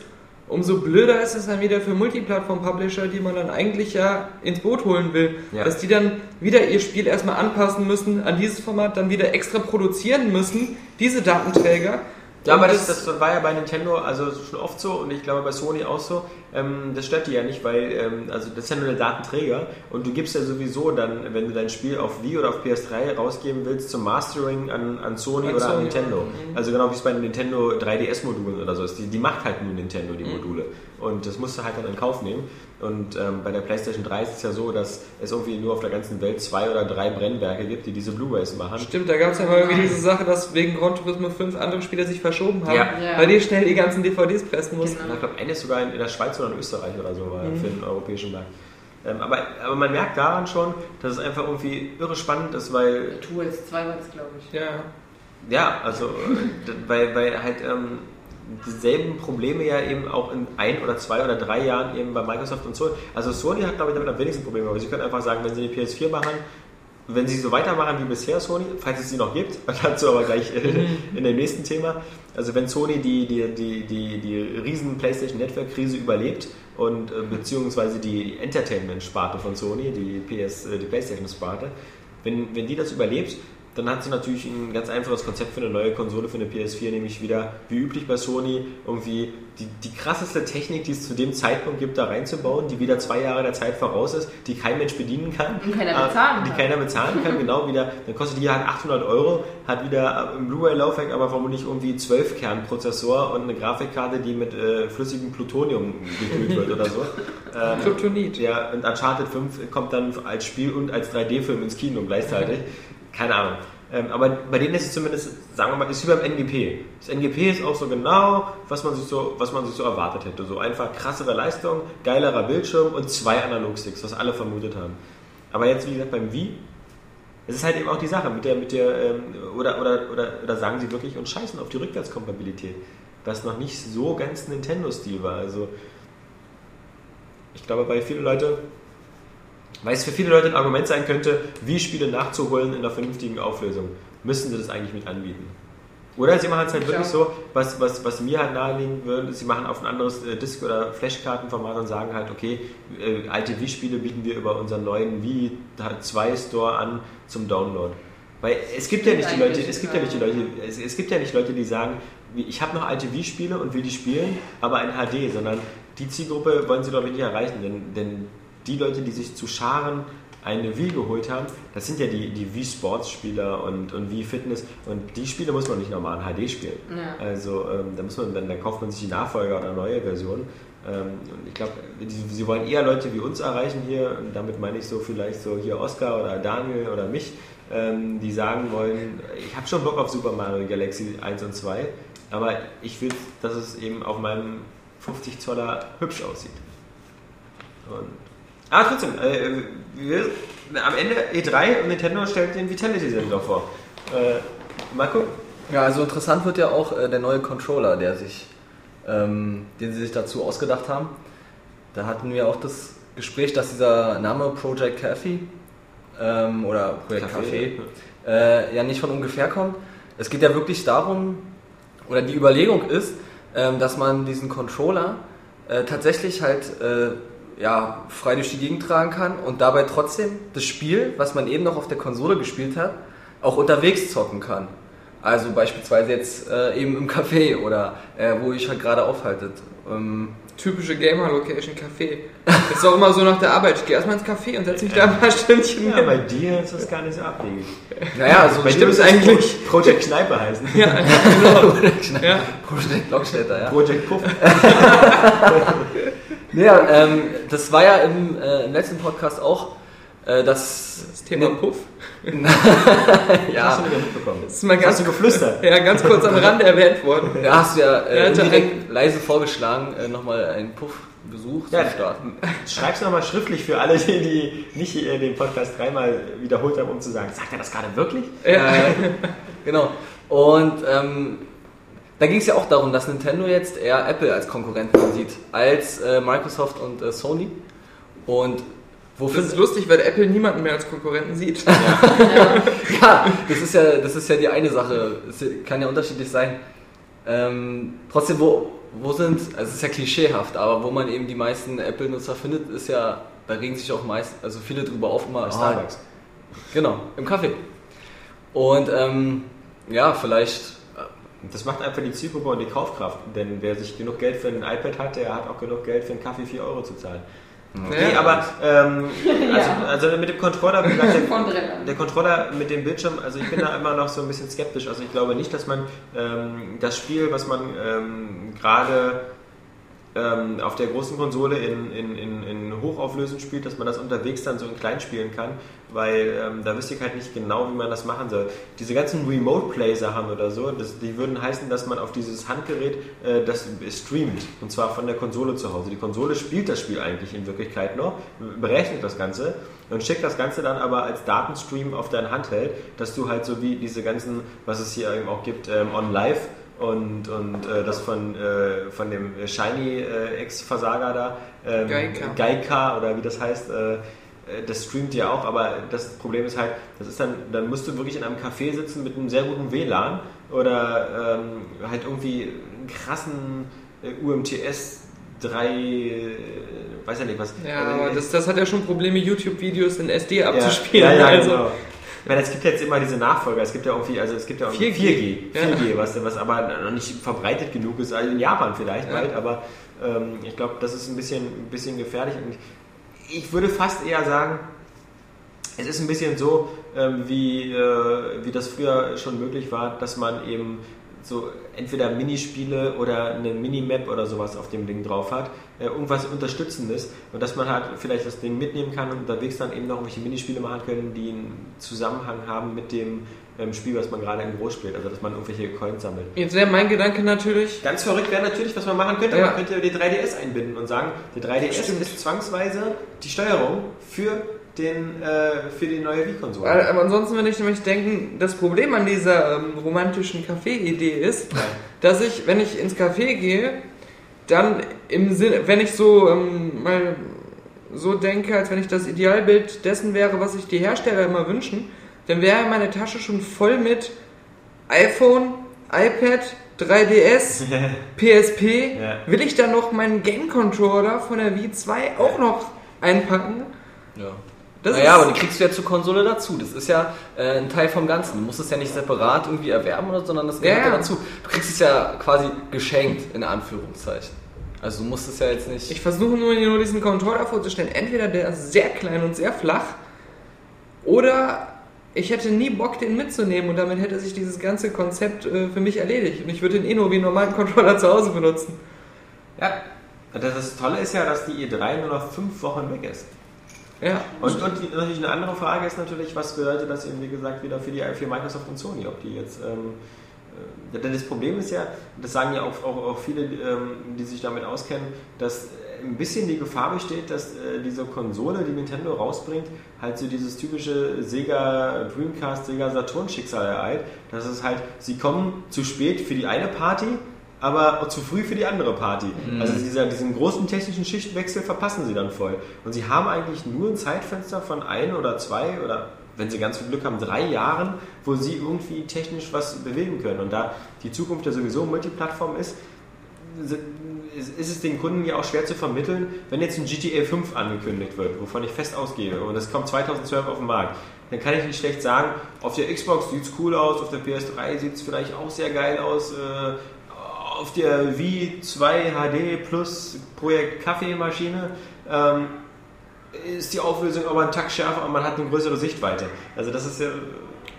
umso blöder ist es dann wieder für Multiplattform-Publisher, die man dann eigentlich ja ins Boot holen will, Ja. dass die dann wieder ihr Spiel erstmal anpassen müssen an dieses Format, dann wieder extra produzieren müssen, diese Datenträger. Ja, aber das, das war ja bei Nintendo also schon oft so und ich glaube bei Sony auch so. Ähm, das stört die ja nicht, weil ähm, also das ist ja nur der Datenträger und du gibst ja sowieso dann, wenn du dein Spiel auf Wii oder auf PS3 rausgeben willst, zum Mastering an, an Sony An oder an Sony, Nintendo. mhm. Also genau wie es bei den Nintendo 3DS-Modulen oder so ist. Die, die macht halt nur Nintendo die Mhm. Module und das musst du halt dann in Kauf nehmen. Und ähm, bei der PlayStation 3 ist es ja so, dass es irgendwie nur auf der ganzen Welt zwei oder drei Brennwerke gibt, die diese Blu-rays machen. Stimmt, da gab es ja mal irgendwie diese Sache, dass wegen Gran Turismo 5 andere Spieler sich verschoben haben, Ja. Ja. weil die schnell die ganzen DVDs pressen mussten. Genau. Ich glaube, eine ist sogar in, in der Schweiz oder in Österreich oder so war Mhm. für den europäischen Markt. Ähm, aber, aber man merkt daran schon, dass es einfach irgendwie irre spannend ist, weil, Tools 2 war das, glaube ich. Ja. ja, also, äh, weil, weil halt ähm, dieselben Probleme ja eben auch in ein oder zwei oder drei Jahren eben bei Microsoft und Sony. Also Sony hat, glaube ich, damit am wenigsten Probleme, aber sie können einfach sagen, wenn sie die PS4 machen, wenn sie so weitermachen wie bisher Sony, falls es sie noch gibt, dazu aber gleich äh, in dem nächsten Thema. Also wenn Sony die, die, die, die, die riesen PlayStation Network-Krise überlebt und äh, beziehungsweise die Entertainment-Sparte von Sony, die, PS, äh, die PlayStation-Sparte, wenn, wenn die das überlebt, dann hat sie natürlich ein ganz einfaches Konzept für eine neue Konsole, für eine PS4, nämlich wieder, wie üblich bei Sony, irgendwie die, die krasseste Technik, die es zu dem Zeitpunkt gibt, da reinzubauen, die wieder zwei Jahre der Zeit voraus ist, die kein Mensch bedienen kann. Und keiner Äh, bezahlen Die kann. keiner bezahlen kann, genau wieder. Dann kostet die halt 800 Euro, hat wieder im Blu-ray-Laufwerk aber vermutlich irgendwie 12 Kernprozessor und eine Grafikkarte, die mit äh, flüssigem Plutonium gekühlt wird oder so. Ähm, Kryptonit. ja, und Uncharted 5 kommt dann als Spiel und als 3D-Film ins Kino gleichzeitig. Keine Ahnung. Ähm, aber bei denen ist es zumindest, sagen wir mal, ist wie beim NGP. Das NGP ist auch so genau, was man sich so, was man sich so erwartet hätte. So einfach krassere Leistung, geilerer Bildschirm und zwei Analogsticks, was alle vermutet haben. Aber jetzt, wie gesagt, beim Wii, es ist halt eben auch die Sache mit der, mit der, ähm, oder, oder, oder, oder sagen sie wirklich und scheißen auf die Rückwärtskompatibilität. das noch nicht so ganz Nintendo-Stil war. Also ich glaube, bei vielen Leute, weil es für viele Leute ein Argument sein könnte, wie Spiele nachzuholen in einer vernünftigen Auflösung, müssen sie das eigentlich mit anbieten. Oder sie machen es halt wirklich so, was, was, was mir halt nahelegen würde, sie machen auf ein anderes äh, Disk- oder Flashkartenformat und sagen halt, okay, äh, alte Wii-Spiele bieten wir über unseren neuen Wii 2 Store an zum Download. Weil es gibt ja nicht die Leute, es gibt ja nicht die Leute, es, es gibt ja nicht Leute, die sagen, ich habe noch alte Wii-Spiele und will die spielen, aber in HD, sondern die Zielgruppe wollen sie doch nicht erreichen, denn, denn die Leute, die sich zu Scharen eine Wii geholt haben, das sind ja die, die Wii Sports Spieler und, und Wii Fitness und die Spiele muss man nicht normal in HD spielen. Ja. Also ähm, da muss man, dann, dann kauft man sich die Nachfolger oder neue Version. Ähm, und ich glaube, sie wollen eher Leute wie uns erreichen hier, und damit meine ich so vielleicht so hier Oscar oder Daniel oder mich, ähm, die sagen wollen, ich habe schon Bock auf Super Mario Galaxy 1 und 2, aber ich will, dass es eben auf meinem 50 Zoller hübsch aussieht. Und, aber trotzdem, äh, wir, am Ende E3 und Nintendo stellt den Vitality-Sensor vor. Äh, mal gucken. Ja, also interessant wird ja auch äh, der neue Controller, der sich, ähm, den sie sich dazu ausgedacht haben. Da hatten wir auch das Gespräch, dass dieser Name Project Cafe ähm, oder Projekt Café äh, ja nicht von ungefähr kommt. Es geht ja wirklich darum, oder die Überlegung ist, ähm, dass man diesen Controller äh, tatsächlich halt äh, ja, frei durch die Gegend tragen kann und dabei trotzdem das Spiel, was man eben noch auf der Konsole gespielt hat, auch unterwegs zocken kann. Also beispielsweise jetzt äh, eben im Café oder äh, wo ich halt gerade aufhaltet. Ähm, Typische Gamer-Location, Café. Das ist auch immer so nach der Arbeit. Ich gehe erstmal ins Café und setze mich da ein paar Stündchen Ja, hin. bei dir ist das gar nicht so abwegig. naja, also Bei dir stimmt es eigentlich- Project Kneipe heißen. Ja, genau. Ja. Projekt Lockstädter, ja. Project Puff. Ja, ähm, das war ja im, äh, im letzten Podcast auch, äh, dass Das Thema Puff. Hast ja, du wieder mitbekommen. Das ist mal Hast ganz, du geflüstert? ja, ganz kurz am Rande erwähnt worden. da hast du ja äh, Ja, indirekt leise vorgeschlagen, äh, nochmal einen Puff-Besuch Ja, zu starten. Schreib's nochmal schriftlich für alle, die, die nicht äh, den Podcast dreimal wiederholt haben, um zu sagen, sagt er das gerade wirklich? Ja. Genau. Und ähm, da ging es ja auch darum, dass Nintendo jetzt eher Apple als Konkurrenten sieht, als äh, Microsoft und äh, Sony. Und wofür Das ist lustig, weil Apple niemanden mehr als Konkurrenten sieht. ja, das ist ja, das ist ja die eine Sache. Es kann ja unterschiedlich sein. Ähm, trotzdem, wo, wo sind, also es ist ja klischeehaft, aber wo man eben die meisten Apple-Nutzer findet, ist ja, da regen sich auch meist, also viele drüber auf immer. Ah, Starbucks. Genau, im Kaffee. Und ähm, ja, vielleicht, Das macht einfach die Zielgruppe und die Kaufkraft. Denn wer sich genug Geld für ein iPad hat, der hat auch genug Geld für einen Kaffee 4 Euro zu zahlen. Okay, Ja. aber ähm, also, also mit dem Controller, der, der Controller mit dem Bildschirm, also ich bin da immer noch so ein bisschen skeptisch. Also ich glaube nicht, dass man ähm, das Spiel, was man ähm, gerade ähm, auf der großen Konsole in, in, in, in Hochauflösung spielt, dass man das unterwegs dann so in klein spielen kann, weil ähm, da wüsste ich halt nicht genau, wie man das machen soll. Diese ganzen Remote-Play-Sachen oder so, das, die würden heißen, dass man auf dieses Handgerät äh, das streamt und zwar von der Konsole zu Hause. Die Konsole spielt das Spiel eigentlich in Wirklichkeit noch, berechnet das Ganze und schickt das Ganze dann aber als Datenstream auf dein Handheld, dass du halt so wie diese ganzen, was es hier eben auch gibt, ähm, on live und, und äh, das von, äh, von dem Shiny äh, Ex-Versager da, ähm, Gaika. Gaika oder wie das heißt, äh, äh, das streamt ja auch, aber das Problem ist halt, das ist dann, dann musst du wirklich in einem Café sitzen mit einem sehr guten WLAN oder ähm, halt irgendwie einen krassen UMTS 3, äh, weiß ja nicht was. Ja, Äh, aber das, das hat ja schon Probleme, YouTube-Videos in SD abzuspielen. ja, ja, also, genau. Ich meine, es gibt jetzt immer diese Nachfolger, es gibt ja irgendwie, also es gibt ja irgendwie 4G. 4G, 4G was, was aber noch nicht verbreitet genug ist, also in Japan vielleicht Ja. bald, aber ähm, ich glaube, das ist ein bisschen, ein bisschen gefährlich und ich würde fast eher sagen, es ist ein bisschen so, ähm, wie, äh, wie das früher schon möglich war, dass man eben so entweder Minispiele oder eine Minimap oder sowas auf dem Ding drauf hat, äh, irgendwas Unterstützendes und dass man halt vielleicht das Ding mitnehmen kann und unterwegs dann eben noch irgendwelche Minispiele machen können, die einen Zusammenhang haben mit dem ähm, Spiel, was man gerade in groß spielt. Also dass man irgendwelche Coins sammelt. Jetzt wäre mein Gedanke natürlich, Ganz verrückt wäre natürlich, was man machen könnte. Ja. Man könnte die 3DS einbinden und sagen, der 3DS ist zwangsweise die Steuerung für, den, äh, für die neue Wii-Konsole. Aber ansonsten würde ich nämlich denken, das Problem an dieser ähm, romantischen Café-Idee ist, dass ich, wenn ich ins Café gehe, dann im Sinne, wenn ich so ähm, mal so denke, als wenn ich das Idealbild dessen wäre, was sich die Hersteller immer wünschen, dann wäre meine Tasche schon voll mit iPhone, iPad, 3DS, PSP. Ja. Will ich dann noch meinen Game Controller von der Wii 2 auch noch einpacken? Ja. Das naja, ist- aber die kriegst du ja zur Konsole dazu. Das ist ja äh, ein Teil vom Ganzen. Du musst es ja nicht separat irgendwie erwerben, oder, sondern das gehört Ja, ja, ja. dazu. Du kriegst es ja quasi geschenkt, in Anführungszeichen. Also du musst es ja jetzt nicht... Ich versuche nur, nur diesen Controller vorzustellen. Entweder der ist sehr klein und sehr flach, oder ich hätte nie Bock, den mitzunehmen und damit hätte sich dieses ganze Konzept äh, für mich erledigt. Und ich würde den eh nur wie einen normalen Controller zu Hause benutzen. Ja. Das, das Tolle ist ja, dass die E3 nur noch fünf Wochen weg ist. Ja. Und, und natürlich eine andere Frage ist natürlich, was bedeutet das eben, wie gesagt, wieder für, die, für Microsoft und Sony? Ob die jetzt. Ähm, äh, denn das Problem ist ja, das sagen ja auch, auch, auch viele, ähm, die sich damit auskennen, dass ein bisschen die Gefahr besteht, dass äh, diese Konsole, die Nintendo rausbringt, halt so dieses typische Sega Dreamcast, Sega Saturn Schicksal ereilt. Das ist halt, sie kommen zu spät für die eine Party, aber zu früh für die andere Party. Also dieser, diesen großen technischen Schichtwechsel verpassen sie dann voll. Und sie haben eigentlich nur ein Zeitfenster von ein oder zwei oder wenn sie ganz viel Glück haben, drei Jahren, wo sie irgendwie technisch was bewegen können. Und da die Zukunft ja sowieso Multiplattform ist, ist es den Kunden ja auch schwer zu vermitteln, wenn jetzt ein GTA 5 angekündigt wird, wovon ich fest ausgehe, und es kommt 2012 auf den Markt, dann kann ich nicht schlecht sagen, auf der Xbox sieht es cool aus, auf der PS3 sieht es vielleicht auch sehr geil aus, äh, auf der Wii 2 HD Plus Projekt Kaffeemaschine ähm, ist die Auflösung aber ein Takt schärfer und man hat eine größere Sichtweite. Also das ist ja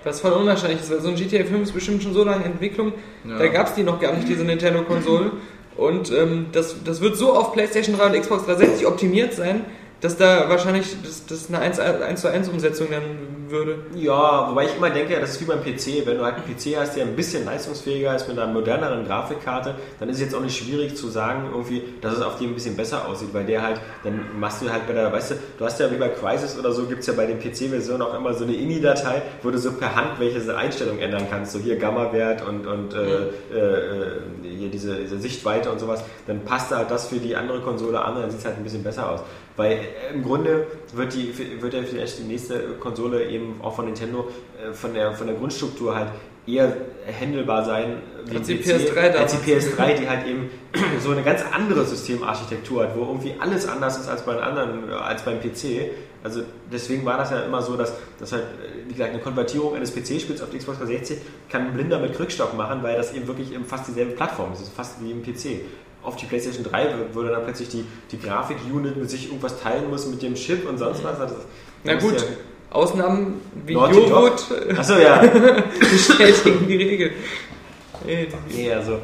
Was voll unwahrscheinlich ist, weil so ein GTA 5 ist bestimmt schon so lange in Entwicklung, Ja. da gab es die noch gar nicht, diese Nintendo-Konsole. Und ähm, das, das wird so auf PlayStation 3 und Xbox 360 optimiert sein, dass da wahrscheinlich das, das eine 1, 1 zu 1 Umsetzung dann würde. Ja, wobei ich immer denke, das ist wie beim PC. Wenn du halt einen PC hast, der ein bisschen leistungsfähiger ist mit einer moderneren Grafikkarte, dann ist es jetzt auch nicht schwierig zu sagen, irgendwie, dass es auf dem ein bisschen besser aussieht, weil der halt, dann machst du halt bei der, weißt du, du hast ja wie bei Crysis oder so, gibt es ja bei den PC-Versionen auch immer so eine INI-Datei, wo du so per Hand welche Einstellungen ändern kannst, so hier Gamma-Wert und, und äh, äh, äh, hier diese, diese Sichtweite und sowas, dann passt halt das für die andere Konsole an, dann sieht es halt ein bisschen besser aus. Weil äh, im Grunde wird, die, wird ja vielleicht die nächste Konsole eben auch von Nintendo äh, von der, von der Grundstruktur halt eher handelbar sein wie Als die PC, PS3 als die damals. PS3, die halt eben so eine ganz andere Systemarchitektur hat, wo irgendwie alles anders ist als bei anderen, äh, als beim PC. Also deswegen war das ja immer so, dass, dass halt, wie gesagt, eine Konvertierung eines PC-Spiels auf die Xbox 360 kann ein Blinder mit Krückstock machen, weil das eben wirklich eben fast dieselbe Plattform ist. Es ist fast wie im PC. Auf die PlayStation 3 wo dann plötzlich die, die Grafik-Unit mit sich irgendwas teilen muss mit dem Chip und sonst was. Also, Na da muss gut, ja- Ausnahmen wie. Joghurt äh, Achso, ja. bestätigen die Regel. Äh, Nee, also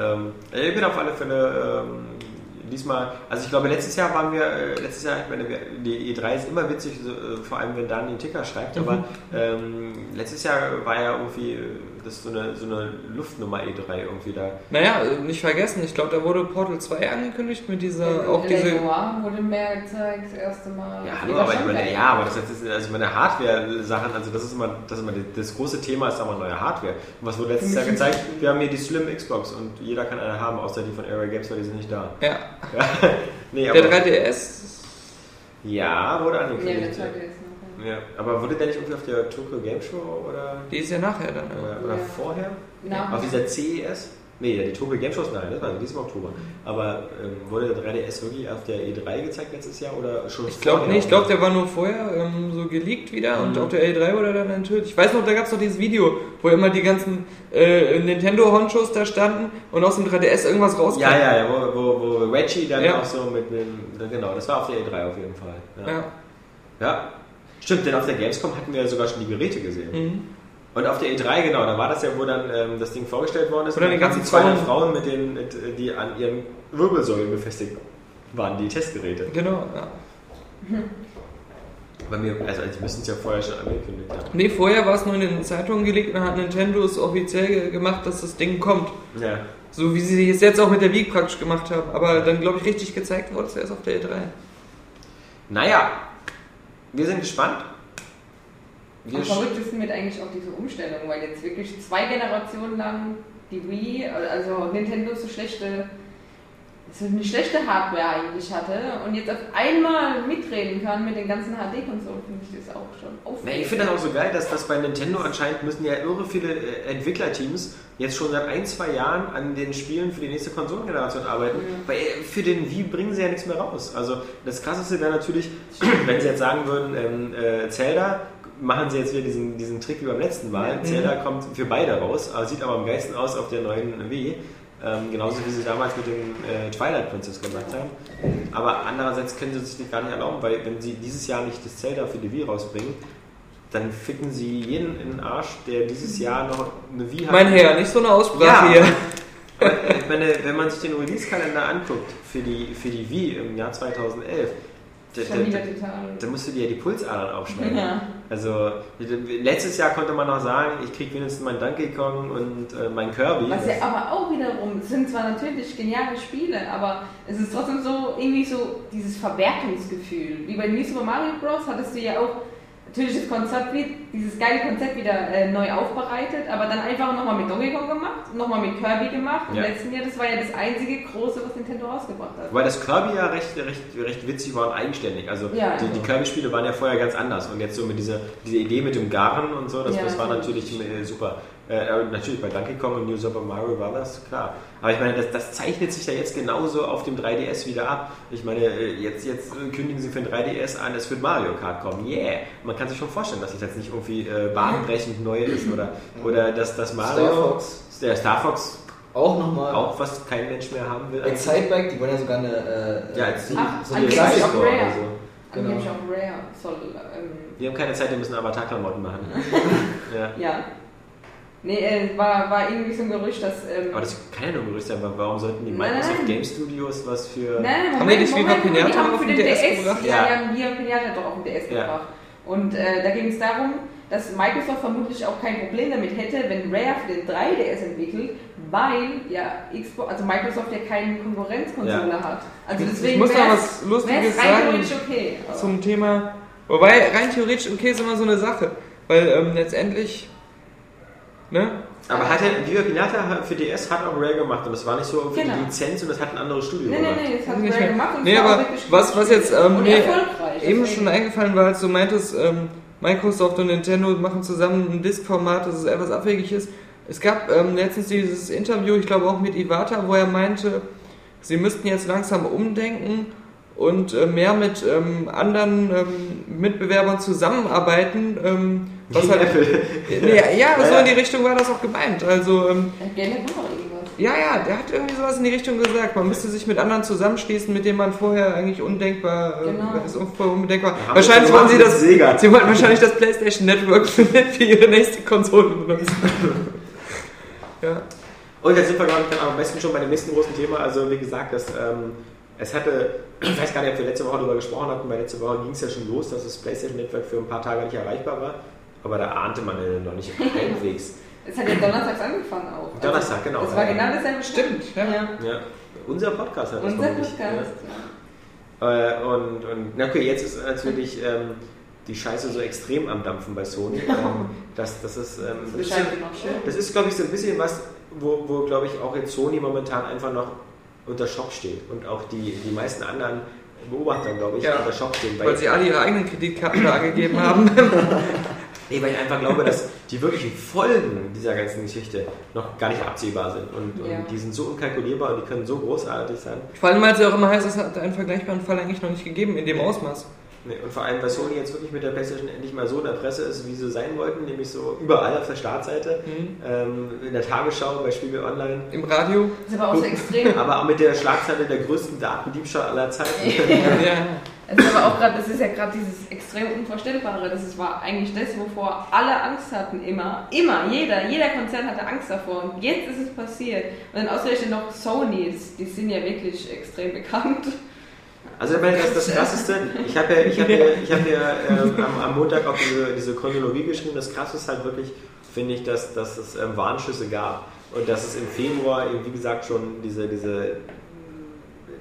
ähm, ich bin auf alle Fälle ähm, diesmal, also ich glaube letztes Jahr waren wir, äh, letztes Jahr, ich meine, die E3 ist immer witzig, so, äh, vor allem wenn Dan den Ticker schreibt, aber ähm, letztes Jahr war ja irgendwie äh, das ist so eine, so eine Luftnummer E3 irgendwie da. Naja, äh, nicht vergessen, ich glaube, da wurde Portal 2 angekündigt mit dieser, auch diese... Lenoir wurde mehr gezeigt, das erste Mal. Ja, hallo, aber ich meine, ja, aber das ist, also meine Hardware-Sachen, also das ist immer, das ist immer das große Thema, ist aber neue Hardware. Und was wurde letztes Jahr gezeigt? Wir haben hier die Slim Xbox und jeder kann eine haben, außer die von Area Games, weil die sind nicht da. Ja, Nee, der aber, 3DS... ja, wurde Nee, angekündigt. ist noch. Ja, aber wurde der nicht irgendwie auf der Tokyo Game Show oder, Die ist ja nachher dann. Oder, oder Ja. vorher? Nachher. Auf dieser CES? Nee, ja, die Tokyo Game Show ist nein, das war dieses im Oktober. Aber ähm, wurde der 3DS wirklich auf der E3 gezeigt letztes Jahr oder schon Ich glaube nicht, ich glaube, der war nur vorher ähm, so geleakt wieder und Mhm. auf der L3 wurde er dann enthüllt. Ich weiß noch, da gab es noch dieses Video, wo immer die ganzen äh, Nintendo-Honchos da standen und aus dem 3DS irgendwas rauskam. Ja, ja, ja, wo, wo, wo Reggie dann Ja. auch so mit dem, genau, das war auf der E3 auf jeden Fall. Ja. Ja. ja. Stimmt, denn auf der Gamescom hatten wir ja sogar schon die Geräte gesehen. Mhm. Und auf der E3, genau, da war das ja, wo dann ähm, das Ding vorgestellt worden ist. Oder die ganzen zwei Frauen. Frauen, mit den, mit, die an ihren Wirbelsäulen befestigt waren die Testgeräte. Genau, ja. Bei mir, also die müssen es ja vorher schon angekündigt haben. Nee, vorher war es nur in den Zeitungen gelegt und dann hat Nintendo es offiziell ge- gemacht, dass das Ding kommt. Ja. So wie sie es jetzt auch mit der Wii praktisch gemacht haben. Aber dann, glaube ich, richtig gezeigt wurde es erst auf der E3. Naja, wir sind gespannt. Wir Am verrücktesten wird eigentlich auch diese Umstellung, weil jetzt wirklich zwei Generationen lang die Wii, also Nintendo so schlechte, so eine schlechte Hardware eigentlich hatte und jetzt auf einmal mitreden kann mit den ganzen HD-Konsolen, finde ich das auch schon aufregend. ich finde das auch so geil, dass das bei Nintendo anscheinend müssen ja irre viele äh, Entwicklerteams jetzt schon seit ein, zwei Jahren an den Spielen für die nächste Konsolengeneration arbeiten, weil äh, für den Wii bringen sie ja nichts mehr raus. Also das krasseste wäre natürlich, wenn sie jetzt sagen würden, ähm, äh, Zelda, machen sie jetzt wieder diesen, diesen Trick wie beim letzten Mal. Zelda kommt für beide raus, sieht aber am geilsten aus auf der neuen Wii. Ähm, genauso wie sie damals mit dem äh, Twilight Princess gemacht haben. Aber andererseits können sie sich das gar nicht erlauben, weil wenn sie dieses Jahr nicht das Zelda für die Wii rausbringen, dann ficken sie jeden in den Arsch, der dieses Jahr noch eine Wii hat. Mein Herr, nicht so eine Aussprache Ja. hier. Aber ich meine, wenn man sich den Release-Kalender anguckt für die, für die Wii im Jahr 2011, da, da, total. da musst du dir ja die Pulsadern aufschneiden. Ja. Also letztes Jahr konnte man noch sagen, ich krieg wenigstens meinen Donkey Kong und äh, meinen Kirby. Was ja aber auch wiederum, sind zwar natürlich geniale Spiele, aber es ist trotzdem so irgendwie so dieses Verwertungsgefühl. Wie bei New Super Mario Bros. hattest du ja auch natürlich das Konzept, dieses geile Konzept wieder äh, neu aufbereitet, aber dann einfach nochmal mit Donkey Kong gemacht, nochmal mit Kirby gemacht. Im Ja. letzten Jahr, das war ja das einzige große, was Nintendo rausgebracht hat. Wobei das Kirby ja recht, recht, recht witzig war und eigenständig. Also Ja, die, die Kirby-Spiele waren ja vorher ganz anders. Und jetzt so mit dieser, dieser Idee mit dem Garen und so, das, Ja, das war natürlich. natürlich äh, super. Äh, natürlich bei Donkey Kong und New Super Mario war das klar. Aber ich meine, das, das zeichnet sich ja jetzt genauso auf dem 3DS wieder ab. Ich meine, äh, jetzt, jetzt äh, kündigen sie für den 3DS an, es wird Mario Kart kommen. Yeah! Man kann sich schon vorstellen, dass das jetzt nicht irgendwie äh, bahnbrechend neu ist oder, oder dass das Mario. Star Fox. Der Star Fox Auch nochmal. auch was kein Mensch mehr haben will. Exciteback, die wollen ja sogar eine. Äh, Ja, äh, als- so, Ach, so eine Rare. oder so. Genau. Angeblich auch Rare soll. Ähm, Die haben keine Zeit, die müssen Avatar-Klamotten machen. ja. ja. Nee, äh, war, war irgendwie so ein Gerücht, dass. Ähm, Aber das kann ja nur ein Gerücht sein, weil warum sollten die Nein, Microsoft nein. Game Studios was für. Nein, Haben die nicht wie bei Pinata auf für den den DS DS, gebracht? Ja, Ja. die haben hier Pinata doch auf den DS Ja. gebracht. Und äh, da ging es darum, dass Microsoft vermutlich auch kein Problem damit hätte, wenn Rare für den 3DS entwickelt, weil ja Xbox, also Microsoft ja keine Konkurrenzkonsole Ja. hat. Also Ich- deswegen ich muss da was Lustiges sagen theoretisch okay. Zum Thema. Wobei, rein theoretisch, okay, ist immer so eine Sache. Weil ähm, letztendlich. Ne? Aber hat er, Viva Pinata für DS hat auch Rare gemacht und das war nicht so irgendwie Genau. die Lizenz und das hat ein anderes Studio Nee, nee, gemacht. nee, das hat Rare gemacht und Nee, war aber was- was jetzt, ähm, und nee. Eben schon eingefallen war, als du meintest, ähm, Microsoft und Nintendo machen zusammen ein Disk-Format, das es etwas abwegig ist. Es gab ähm, letztens dieses Interview, ich glaube auch mit Iwata, wo er meinte, sie müssten jetzt langsam umdenken und äh, mehr mit ähm, anderen ähm, Mitbewerbern zusammenarbeiten. Ähm, was Wie halt, Apple. nee, ja, so Ja, in die Richtung war das auch gemeint. Also ähm, Ja, ja, ja, der hat irgendwie sowas in die Richtung gesagt. Man müsste sich mit anderen zusammenschließen, mit denen man vorher eigentlich undenkbar, äh, Genau. ist vorher undenkbar. Haben Wahrscheinlich wollen sie das, Sega. sie wollten wahrscheinlich das PlayStation Network für, für ihre nächste Konsole benutzen. ja. Und jetzt sind wir, glaube ich, dann am besten schon bei dem nächsten großen Thema. Also, wie gesagt, das, ähm, es hatte, ich weiß gar nicht, ob wir letzte Woche darüber gesprochen hatten, weil letzte Woche ging es ja schon los, dass das PlayStation Network für ein paar Tage nicht erreichbar war. Aber da ahnte man ja noch nicht halbwegs. Es hat ja donnerstags angefangen auch. Donnerstag, genau. Das war Ja. genau dasselbe. Stimmt, ja. ja. Ja, unser Podcast hat das Unser Podcast. Ja. Äh, und, und na okay, jetzt ist natürlich ähm, die Scheiße so extrem am Dampfen bei Sony. ähm, das, das ist, ähm, Das das ist, das ist glaube ich, so ein bisschen was, wo, wo glaube ich, auch jetzt Sony momentan einfach noch unter Schock steht. Und auch die, die meisten anderen Beobachter, glaube ich, Ja. unter Schock stehen. Weil sie alle ihre eigenen Kreditkarten da angegeben haben. Nee, weil ich einfach glaube, dass die wirklichen Folgen dieser ganzen Geschichte noch gar nicht absehbar sind. Und, Ja. und die sind so unkalkulierbar und die können so großartig sein. Vor allem, weil es ja auch immer heißt, es hat einen vergleichbaren Fall eigentlich noch nicht gegeben in dem Ausmaß. Nee, und vor allem, weil Sony jetzt wirklich mit der PlayStation endlich mal so in der Presse ist, wie sie sein wollten, nämlich so überall auf der Startseite, ähm, in der Tagesschau, bei Spiegel Online, Im Radio. Das ist aber auch so extrem. aber auch mit der Schlagzeile der größten Datendiebstahl aller Zeiten. ja. Es ist aber auch gerade, das ist ja gerade dieses extrem Unvorstellbare. Das ist, war eigentlich das, wovor alle Angst hatten, immer. Immer, jeder, jeder Konzern hatte Angst davor. Und jetzt ist es passiert. Und dann ausgerechnet noch Sony, das, die sind ja wirklich extrem bekannt. Also ich meine, das, das Krasseste, ich habe ja, ich hab ja, ich hab ja ähm, am, am Montag auch diese, diese Chronologie geschrieben, das Krasse ist halt wirklich, finde ich, dass, dass es ähm, Warnschüsse gab und dass es im Februar eben, wie gesagt, schon diese, diese,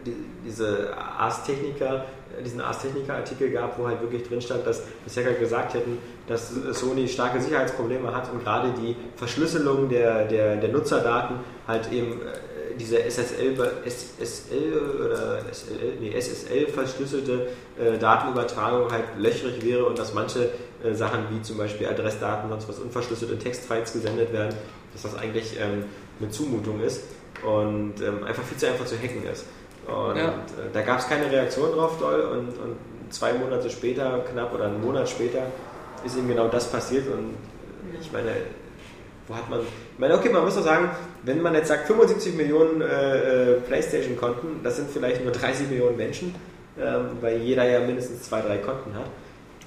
die, diese Ars Technica, diesen Ars Technica Artikel gab, wo halt wirklich drin stand, dass das Hacker gesagt hätten, dass Sony starke Sicherheitsprobleme hat und gerade die Verschlüsselung der, der, der Nutzerdaten halt eben äh, diese SSL, SSL oder SLL, nee, SSL verschlüsselte äh, Datenübertragung halt löchrig wäre und dass manche äh, Sachen wie zum Beispiel Adressdaten, sonst was unverschlüsselt in Textfiles gesendet werden, dass das eigentlich ähm, eine Zumutung ist und ähm, einfach viel zu einfach zu hacken ist. Und Ja. äh, da gab es keine Reaktion drauf, doll, und, und zwei Monate später, knapp oder einen Monat später, ist ihm genau das passiert und äh, ich meine, wo hat man. Ich meine, okay, man muss doch sagen, wenn man jetzt sagt 75 Millionen äh, äh, Playstation-Konten, das sind vielleicht nur 30 Millionen Menschen, ähm, weil jeder ja mindestens zwei, drei Konten hat.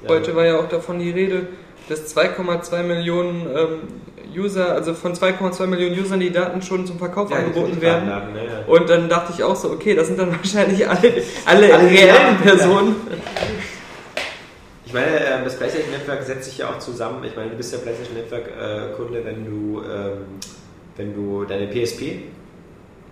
Heute war ja auch davon die Rede, dass 2,2 Millionen ähm, User, also von 2,2 Millionen Usern die Daten schon zum Verkauf ja, angeboten werden. Kreditkartendaten, ne, ja. Und dann dachte ich auch so, okay, das sind dann wahrscheinlich alle, alle, Alle reellen Personen. Ich meine, ähm, das PlayStation Network setzt sich ja auch zusammen. Ich meine, du bist ja PlayStation Network äh, Kunde, wenn du, ähm, wenn du deine PSP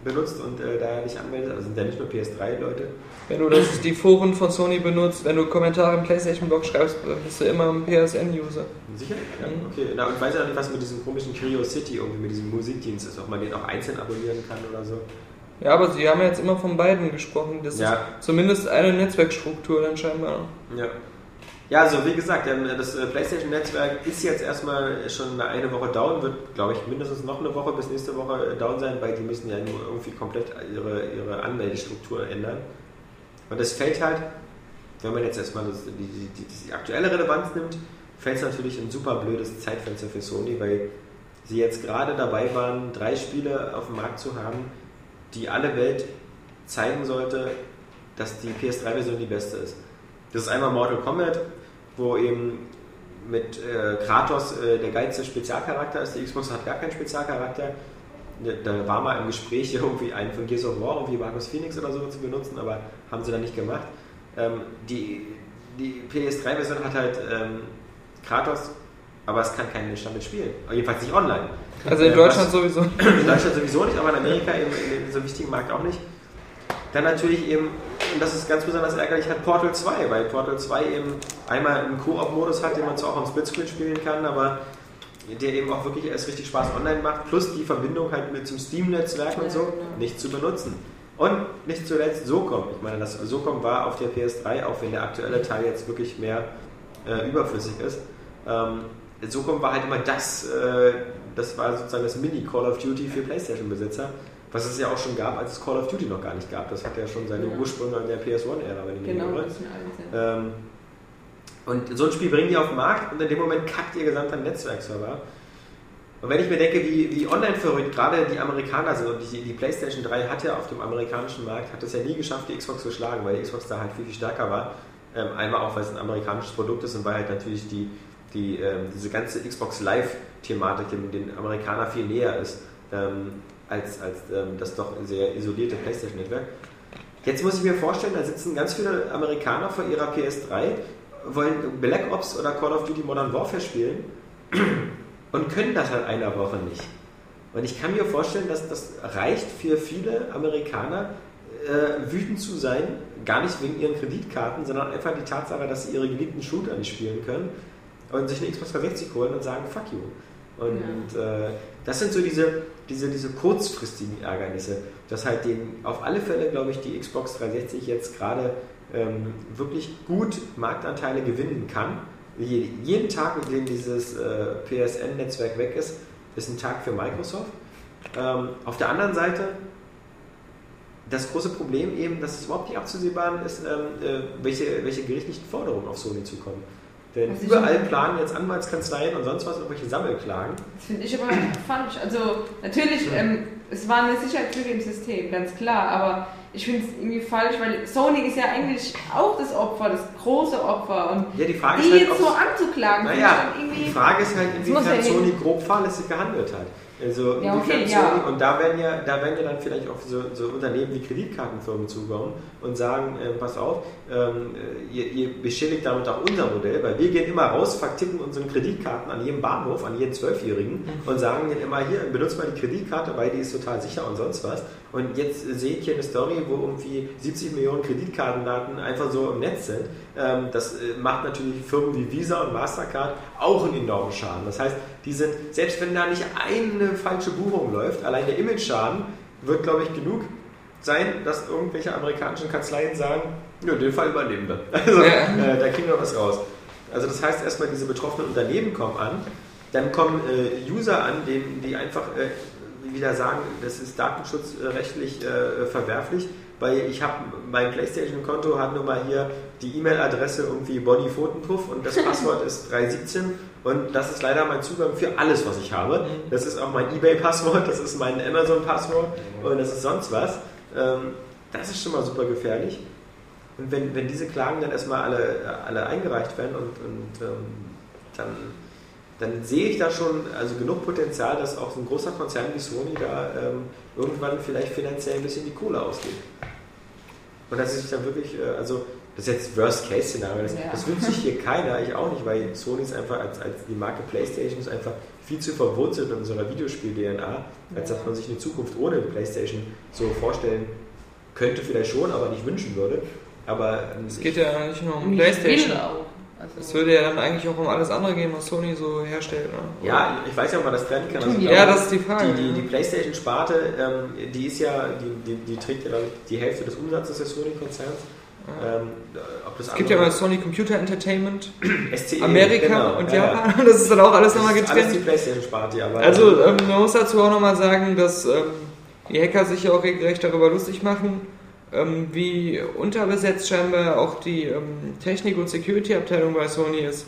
benutzt und äh, da dich anmeldest. Also sind ja nicht nur PS3-Leute. Wenn du das, die Foren von Sony benutzt, wenn du Kommentare im PlayStation-Blog schreibst, bist du immer ein PSN-User. Sicher? Ja, Mhm. okay. Na, und ich weiß ja nicht, was mit diesem komischen Curiosity irgendwie mit diesem Musikdienst ist, ob man den auch einzeln abonnieren kann oder so. Ja, aber sie haben ja jetzt immer von beiden gesprochen. Das Ja. ist zumindest eine Netzwerkstruktur dann scheinbar. Ja. Ja, also wie gesagt, ähm, das äh, PlayStation-Netzwerk ist jetzt erstmal schon eine Woche down, wird, glaube ich, mindestens noch eine Woche bis nächste Woche äh, down sein, weil die müssen ja nur irgendwie komplett ihre, ihre Anmeldestruktur ändern. Und es fällt halt, wenn man jetzt erstmal das, die, die, die aktuelle Relevanz nimmt, fällt es natürlich ein super blödes Zeitfenster für Sony, weil sie jetzt gerade dabei waren, drei Spiele auf dem Markt zu haben, die alle Welt zeigen sollte, dass die PS3-Version die beste ist. Das ist einmal Mortal Kombat, wo eben mit äh, Kratos äh, der geilste Spezialcharakter ist. Die Xbox hat gar keinen Spezialcharakter. Da- war mal im Gespräch, irgendwie einen von Gears of War, irgendwie Marcus Phoenix oder so zu benutzen, aber haben sie dann nicht gemacht. Ähm, die die PS3-Version hat halt ähm, Kratos, aber es kann kein Mensch damit spielen. Jedenfalls nicht online. Also in Äh, Deutschland was- sowieso. in Deutschland sowieso nicht, aber in Amerika eben in so einem wichtigen Markt auch nicht. Dann natürlich eben, und das ist ganz besonders ärgerlich, hat Portal 2, weil Portal 2 eben einmal einen Koop-Modus hat, den man zwar auch am Splitscreen spielen kann, aber der eben auch wirklich erst richtig Spaß online macht, plus die Verbindung halt mit zum Steam-Netzwerk und so genau. nicht zu benutzen. Und nicht zuletzt SOCOM. Ich meine, das SOCOM war auf der PS3, auch wenn der aktuelle Teil jetzt wirklich mehr äh, überflüssig ist. Ähm, SOCOM war halt immer das, äh, das war sozusagen das Mini-Call of Duty für Playstation-Besitzer, was es ja auch schon gab, als es Call of Duty noch gar nicht gab. Das hat ja schon seine Ja. Ursprünge in der PS1-Ära, wenn ich mich nicht Genau, irre. alles. Ja. Ähm, und so ein Spiel bringen die auf den Markt und in dem Moment kackt ihr gesamter Netzwerkserver. Und wenn ich mir denke, wie, wie online verrückt gerade die Amerikaner sind und die, die PlayStation 3 hat ja auf dem amerikanischen Markt, hat es ja nie geschafft, die Xbox zu schlagen, weil die Xbox da halt viel, viel stärker war. Ähm, einmal auch, weil es ein amerikanisches Produkt ist und weil halt natürlich die, die, ähm, diese ganze Xbox Live-Thematik den Amerikaner viel näher ist, ähm, als, als ähm, das doch sehr isolierte PlayStation-Netzwerk. Jetzt muss ich mir vorstellen, da sitzen ganz viele Amerikaner vor ihrer PS3, wollen Black Ops oder Call of Duty Modern Warfare spielen und können das halt einer Woche nicht. Und ich kann mir vorstellen, dass das reicht für viele Amerikaner, äh, wütend zu sein, gar nicht wegen ihren Kreditkarten, sondern einfach die Tatsache, dass sie ihre geliebten Shooter nicht spielen können und sich eine Xbox 360 holen und sagen, fuck you. Und äh, das sind so diese, diese, diese kurzfristigen Ärgernisse, dass halt den, auf alle Fälle, glaube ich, die Xbox 360 jetzt gerade ähm, wirklich gut Marktanteile gewinnen kann. Je, jeden Tag, in dem dieses äh, PSN-Netzwerk weg ist, ist ein Tag für Microsoft. Ähm, auf der anderen Seite das große Problem eben, dass es überhaupt nicht abzusehbar ist, ähm, äh, welche, welche gerichtlichen Forderungen auf Sony zukommen. Denn ich- überall planen jetzt Anwaltskanzleien und sonst was irgendwelche Sammelklagen. Das finde ich aber falsch. Also natürlich, ähm, es war eine Sicherheitslücke im System, ganz klar, aber ich finde es irgendwie falsch, weil Sony ist ja eigentlich auch das Opfer, das große Opfer. Und Ja, die Frage die ist halt, jetzt so anzuklagen, Naja, dann die irgendwie. Frage ist halt, inwiefern Sony grob fahrlässig gehandelt hat. Also Ja, okay, ja. Und da werden ja, da werden ja dann vielleicht auch so, so Unternehmen wie Kreditkartenfirmen zukommen und sagen, äh, pass auf, ähm, äh, ihr, ihr beschädigt damit auch unser Modell, weil wir gehen immer raus, verticken unsere Kreditkarten an jedem Bahnhof, an jeden Zwölfjährigen und sagen denen immer hier, benutzt mal die Kreditkarte, weil die ist total sicher und sonst was. Und jetzt sehe ich hier eine Story, wo irgendwie 70 Millionen Kreditkartendaten einfach so im Netz sind. Ähm, das äh, macht natürlich Firmen wie Visa und Mastercard auch einen enormen Schaden. Das heißt, die sind, selbst wenn da nicht eine falsche Buchung läuft, allein der Image-Schaden wird, glaube ich, genug sein, dass irgendwelche amerikanischen Kanzleien sagen, ja, den Fall übernehmen wir. Also, Ja. äh, da kriegen wir was raus. Also das heißt, erstmal diese betroffenen Unternehmen kommen an, dann kommen äh, User an, denen, die einfach äh, wieder sagen, das ist datenschutzrechtlich äh, verwerflich, weil ich habe mein PlayStation-Konto hat nun mal hier die E-Mail-Adresse irgendwie Bonnie Pfotenpuff und das Passwort ist 317 und das ist leider mein Zugang für alles, was ich habe. Das ist auch mein eBay-Passwort, das ist mein Amazon-Passwort und das ist sonst was. Ähm, das ist schon mal super gefährlich. Und wenn, wenn diese Klagen dann erstmal alle, alle eingereicht werden und, und ähm, dann, dann sehe ich da schon also genug Potenzial, dass auch so ein großer Konzern wie Sony da ähm, irgendwann vielleicht finanziell ein bisschen die Kohle ausgeht. Und dass sie sich dann wirklich, äh, also das ist jetzt Worst-Case-Szenario, das, Ja. das wünscht sich hier keiner, ich auch nicht, weil Sony ist einfach als, als die Marke PlayStation ist einfach viel zu verwurzelt in unserer Videospiel-DNA, als dass man sich eine Zukunft ohne PlayStation so vorstellen könnte, vielleicht schon, aber nicht wünschen würde. Aber ähm, Es geht ja nicht nur um Playstation. auch. Also, Es würde ja dann eigentlich auch um alles andere gehen, was Sony so herstellt. Ne? Ja, ich weiß ja, ob man das trennen kann. Also Ja, glaube, das ist die Frage. Die, die, die PlayStation-Sparte, ähm, die ist ja, die, die, die trägt ja, die Hälfte des Umsatzes des Sony-Konzerns. Ähm, ob das Es gibt ja mal Sony Computer Entertainment, SCE, Amerika genau, und ja, ja. Japan. Das ist dann auch alles Das nochmal ist alles die getrennt. PlayStation-Sparte, aber Also ähm, man muss dazu auch nochmal sagen, dass ähm, die Hacker sich ja auch regelrecht darüber lustig machen, ähm, wie unterbesetzt scheinbar auch die ähm, Technik- und Security-Abteilung bei Sony ist.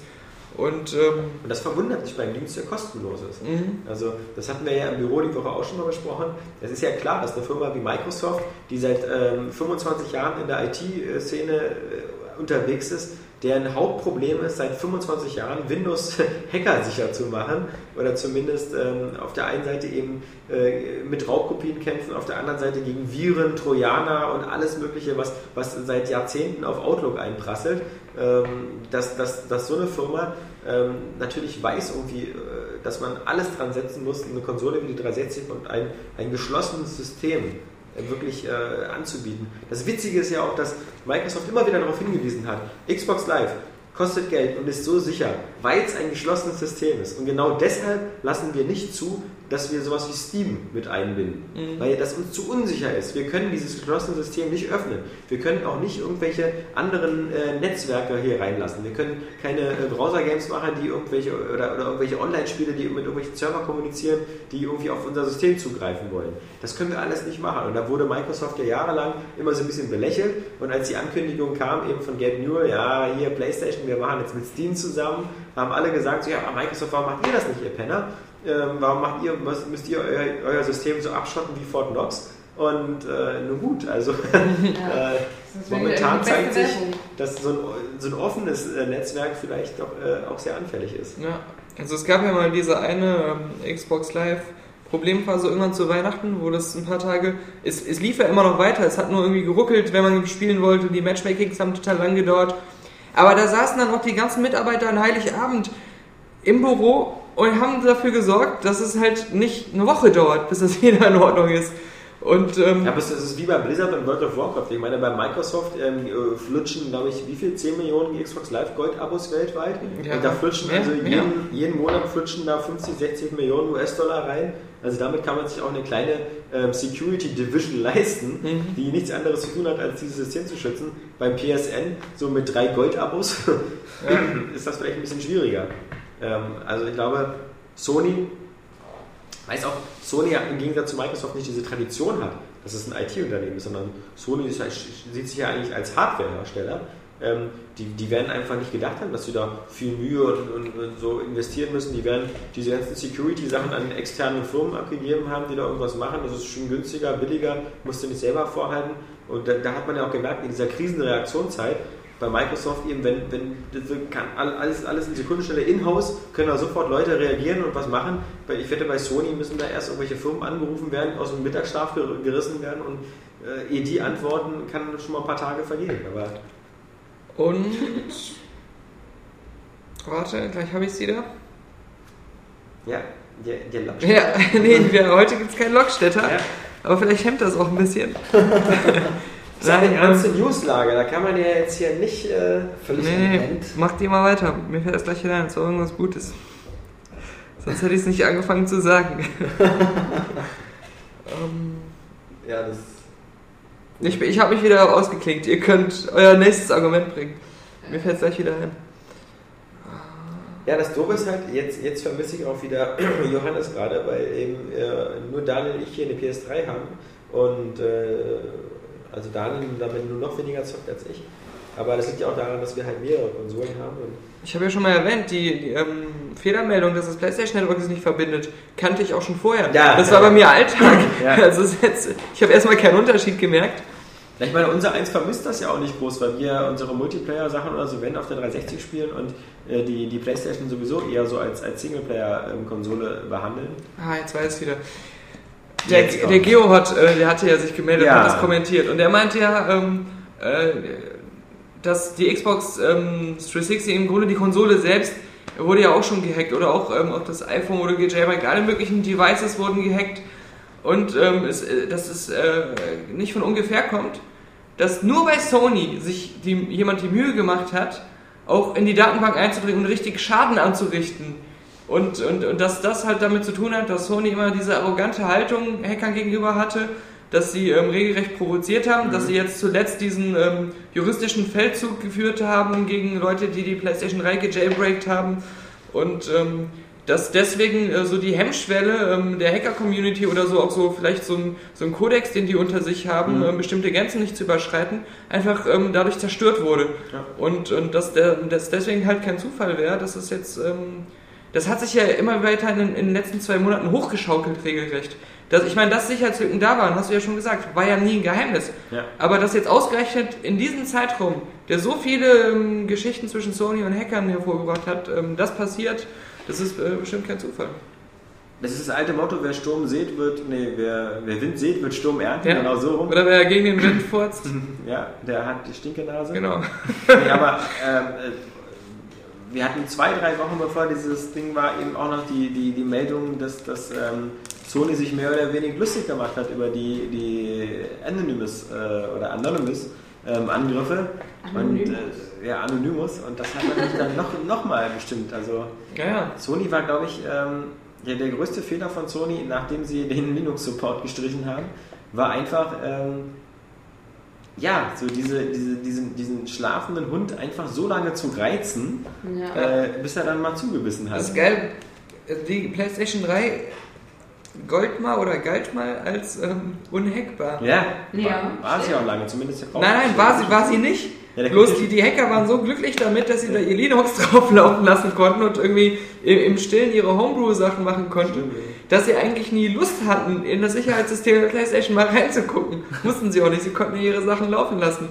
Und ähm, und das verwundert mich beim Dienst, der kostenlos ist. mh, Also das hatten wir ja im Büro die Woche auch schon mal besprochen. Es ist ja klar, dass eine Firma wie Microsoft, die seit ähm, 25 Jahren in der IT-Szene äh, unterwegs ist, deren Hauptproblem ist, seit 25 Jahren Windows hackersicher zu machen oder zumindest ähm, auf der einen Seite eben äh, mit Raubkopien kämpfen, auf der anderen Seite gegen Viren, Trojaner und alles Mögliche, was, was seit Jahrzehnten auf Outlook einprasselt, ähm, dass, dass, dass so eine Firma ähm, natürlich weiß irgendwie, äh, dass man alles dran setzen muss, eine Konsole wie die 360 und ein, ein geschlossenes System wirklich äh, anzubieten. Das Witzige ist ja auch, dass Microsoft immer wieder darauf hingewiesen hat, Xbox Live kostet Geld und ist so sicher, weil es ein geschlossenes System ist. Und genau deshalb lassen wir nicht zu, dass wir sowas wie Steam mit einbinden, weil das uns zu unsicher ist. Wir können dieses geschlossene System nicht öffnen. Wir können auch nicht irgendwelche anderen äh, Netzwerke hier reinlassen. Wir können keine äh, Browser-Games machen, die irgendwelche oder, oder irgendwelche Online-Spiele, die mit irgendwelchen Server kommunizieren, die irgendwie auf unser System zugreifen wollen. Das können wir alles nicht machen. Und da wurde Microsoft ja jahrelang immer so ein bisschen belächelt. Und als die Ankündigung kam eben von Gabe Newell, ja, hier PlayStation, wir machen jetzt mit Steam zusammen, haben alle gesagt, so, ja, aber Microsoft, warum macht ihr das nicht, ihr Penner? Ähm, warum macht ihr, müsst, müsst ihr euer, euer System so abschotten wie Fort Knox? Und äh, nun gut, also äh, das ist momentan zeigt sich, Werbung. dass so ein, so ein offenes äh, Netzwerk vielleicht doch äh, auch sehr anfällig ist. ja. Also es gab ja mal diese eine ähm, Xbox Live Problemphase irgendwann zu Weihnachten, wo das ein paar Tage, es, es lief ja immer noch weiter, es hat nur irgendwie geruckelt, wenn man spielen wollte, die Matchmakings haben total lang gedauert. Aber da saßen dann auch die ganzen Mitarbeiter an Heiligabend im Büro und haben dafür gesorgt, dass es halt nicht eine Woche dauert, bis das wieder in Ordnung ist. Und ähm, Ja, aber es ist wie bei Blizzard und World of Warcraft. Ich meine, bei Microsoft ähm, äh, flutschen, glaube ich, wie viel? 10 Millionen Xbox Live Gold-Abos weltweit. Ja. Und da flutschen Mehr? also jeden, jeden Monat flutschen da 50, 60 Millionen US-Dollar rein. Also damit kann man sich auch eine kleine ähm, Security Division leisten, Mhm. die nichts anderes zu tun hat, als dieses System zu schützen. Beim PSN, so mit drei Gold-Abos, ist das vielleicht ein bisschen schwieriger. Ähm, also ich glaube, Sony weiß auch, Sony im Gegensatz zu Microsoft nicht diese Tradition hat, dass es ein IT-Unternehmen ist, sondern Sony sieht sich ja eigentlich als Hardwarehersteller. Ähm, die, die werden einfach nicht gedacht haben, dass sie da viel Mühe und, und, und so investieren müssen. Die werden diese ganzen Security-Sachen an externe Firmen abgegeben haben, die da irgendwas machen. Das ist schon günstiger, billiger, musst du nicht selber vorhalten. Und da, da hat man ja auch gemerkt, in dieser Krisenreaktionszeit bei Microsoft eben, wenn, wenn kann alles, alles in Sekundenstelle in-house, können da sofort Leute reagieren und was machen. Ich wette, bei Sony müssen da erst irgendwelche Firmen angerufen werden, aus dem Mittagsschlaf ger- gerissen werden und äh, ehe die antworten, kann schon mal ein paar Tage vergehen. Aber Und. Warte, gleich habe ich es wieder. ja, der, der Lapsch. Ja, nee, heute gibt es keinen Lockstädter. Ja. Aber vielleicht hemmt das auch ein bisschen. Das ist eine ernste Newslage, da kann man ja jetzt hier nicht. Äh, Völlig Nee, nee, mach die mal weiter. Mir fällt das gleich wieder ein, es war irgendwas Gutes. Sonst hätte ich es nicht angefangen zu sagen. ähm, Ja, das. ich ich habe mich wieder ausgeklinkt. Ihr könnt euer nächstes Argument bringen. Mir fällt es gleich wieder ein. Ja, das Doofe ist halt, jetzt, jetzt vermisse ich auch wieder Johannes gerade, weil eben äh, nur Daniel und ich hier eine PS3 haben und äh, also Daniel damit nur noch weniger zockt als ich. Aber das liegt ja auch daran, dass wir halt mehrere Konsolen haben. Und Ich habe ja schon mal erwähnt, die, die ähm, Fehlermeldung, dass das PlayStation Network es nicht verbindet, kannte ich auch schon vorher. Ja, das ja, war bei ja. mir Alltag. Ja. Also jetzt, ich habe erstmal keinen Unterschied gemerkt. Ich meine, unser eins vermisst das ja auch nicht groß, weil wir unsere Multiplayer-Sachen oder so wenn auf der 360 spielen und äh, die, die Playstation sowieso eher so als, als Singleplayer-Konsole behandeln. Ah, jetzt weiß ich wieder. Der, der. Geo hat, äh, der hatte ja sich gemeldet Ja. und hat das kommentiert. Und er meinte ja, ähm, äh, dass die Xbox ähm, 360 im Grunde die Konsole selbst wurde ja auch schon gehackt oder auch, ähm, auch das iPhone wurde gejailbreakt, alle möglichen Devices wurden gehackt und ähm, es, äh, dass es äh, nicht von ungefähr kommt, dass nur bei Sony sich die, jemand die Mühe gemacht hat, auch in die Datenbank einzudringen und richtig Schaden anzurichten. Und, und, und dass das halt damit zu tun hat, dass Sony immer diese arrogante Haltung Hackern gegenüber hatte, dass sie ähm, regelrecht provoziert haben, dass sie jetzt zuletzt diesen ähm, juristischen Feldzug geführt haben gegen Leute, die die PlayStation 3 gejailbreakt haben und ähm, dass deswegen äh, so die Hemmschwelle ähm, der Hacker-Community oder so auch so vielleicht so ein, so ein Kodex, den die unter sich haben, ähm, bestimmte Grenzen nicht zu überschreiten, einfach ähm, dadurch zerstört wurde. Ja. Und, und dass der, das deswegen halt kein Zufall wäre, dass es jetzt, ähm, das hat sich ja immer weiter in, in den letzten zwei Monaten hochgeschaukelt, regelrecht. Das, ich meine, dass Sicherheitslücken da waren, hast du ja schon gesagt, war ja nie ein Geheimnis. Ja. Aber dass jetzt ausgerechnet in diesem Zeitraum, der so viele ähm, Geschichten zwischen Sony und Hackern hervorgebracht hat, ähm, das passiert, das ist äh, bestimmt kein Zufall. Das ist das alte Motto, wer Sturm sät, wird, nee, wer, wer Wind sät, wird Sturm ernten, Ja. genau so rum. Oder wer gegen den Wind furzt. Ja, der hat die Stinkenase. genau. Nee, aber ähm, äh, wir hatten zwei, drei Wochen bevor dieses Ding war, eben auch noch die, die, die Meldung, dass, dass ähm, Sony sich mehr oder weniger lustig gemacht hat über die, die Anonymous äh, oder Anonymous ähm, Angriffe. Anonymous. Und, äh, ja, Anonymous. Und das hat natürlich dann noch, noch mal bestimmt. Also Ja, ja. Sony war, glaube ich, ähm, ja, der größte Fehler von Sony, nachdem sie den Linux-Support gestrichen haben, war einfach, ähm, ja, so diese, diese, diesen, diesen schlafenden Hund einfach so lange zu reizen, Ja. äh, bis er dann mal zugebissen hat. Das ist geil. Die PlayStation 3 gold mal oder galt mal als ähm, unhackbar. Ja, Ja, war, war sie auch lange, zumindest. Nein, nein, war sie, war sie nicht. Ja, Bloß die, die Hacker waren so glücklich damit, dass sie da ihr Linux drauflaufen lassen konnten und irgendwie im, Stillen ihre Homebrew-Sachen machen konnten, dass sie eigentlich nie Lust hatten, in das Sicherheitssystem der PlayStation mal reinzugucken. Mussten sie auch nicht, sie konnten ihre Sachen laufen lassen.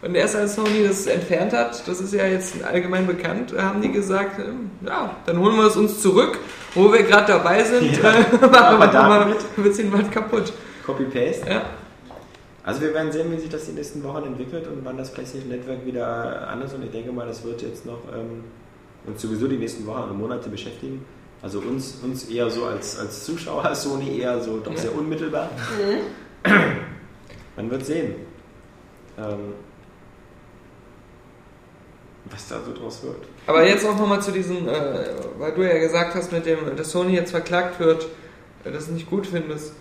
Und erst als Sony das entfernt hat, das ist ja jetzt allgemein bekannt, haben die gesagt, ähm, ja, dann holen wir es uns zurück, wo wir gerade dabei sind, Ja. machen wir mal ein bisschen was kaputt. Copy-Paste. Ja. Also wir werden sehen, wie sich das die nächsten Wochen entwickelt und wann das PlayStation Network wieder anders und ich denke mal, das wird jetzt noch ähm, uns sowieso die nächsten Wochen und Monate beschäftigen. Also uns, uns eher so als, als Zuschauer, Sony eher so doch sehr unmittelbar. Man wird sehen, ähm, was da so draus wird. Aber jetzt auch nochmal zu diesen, äh, weil du ja gesagt hast, mit dem, dass Sony jetzt verklagt wird, äh, das du nicht gut findest,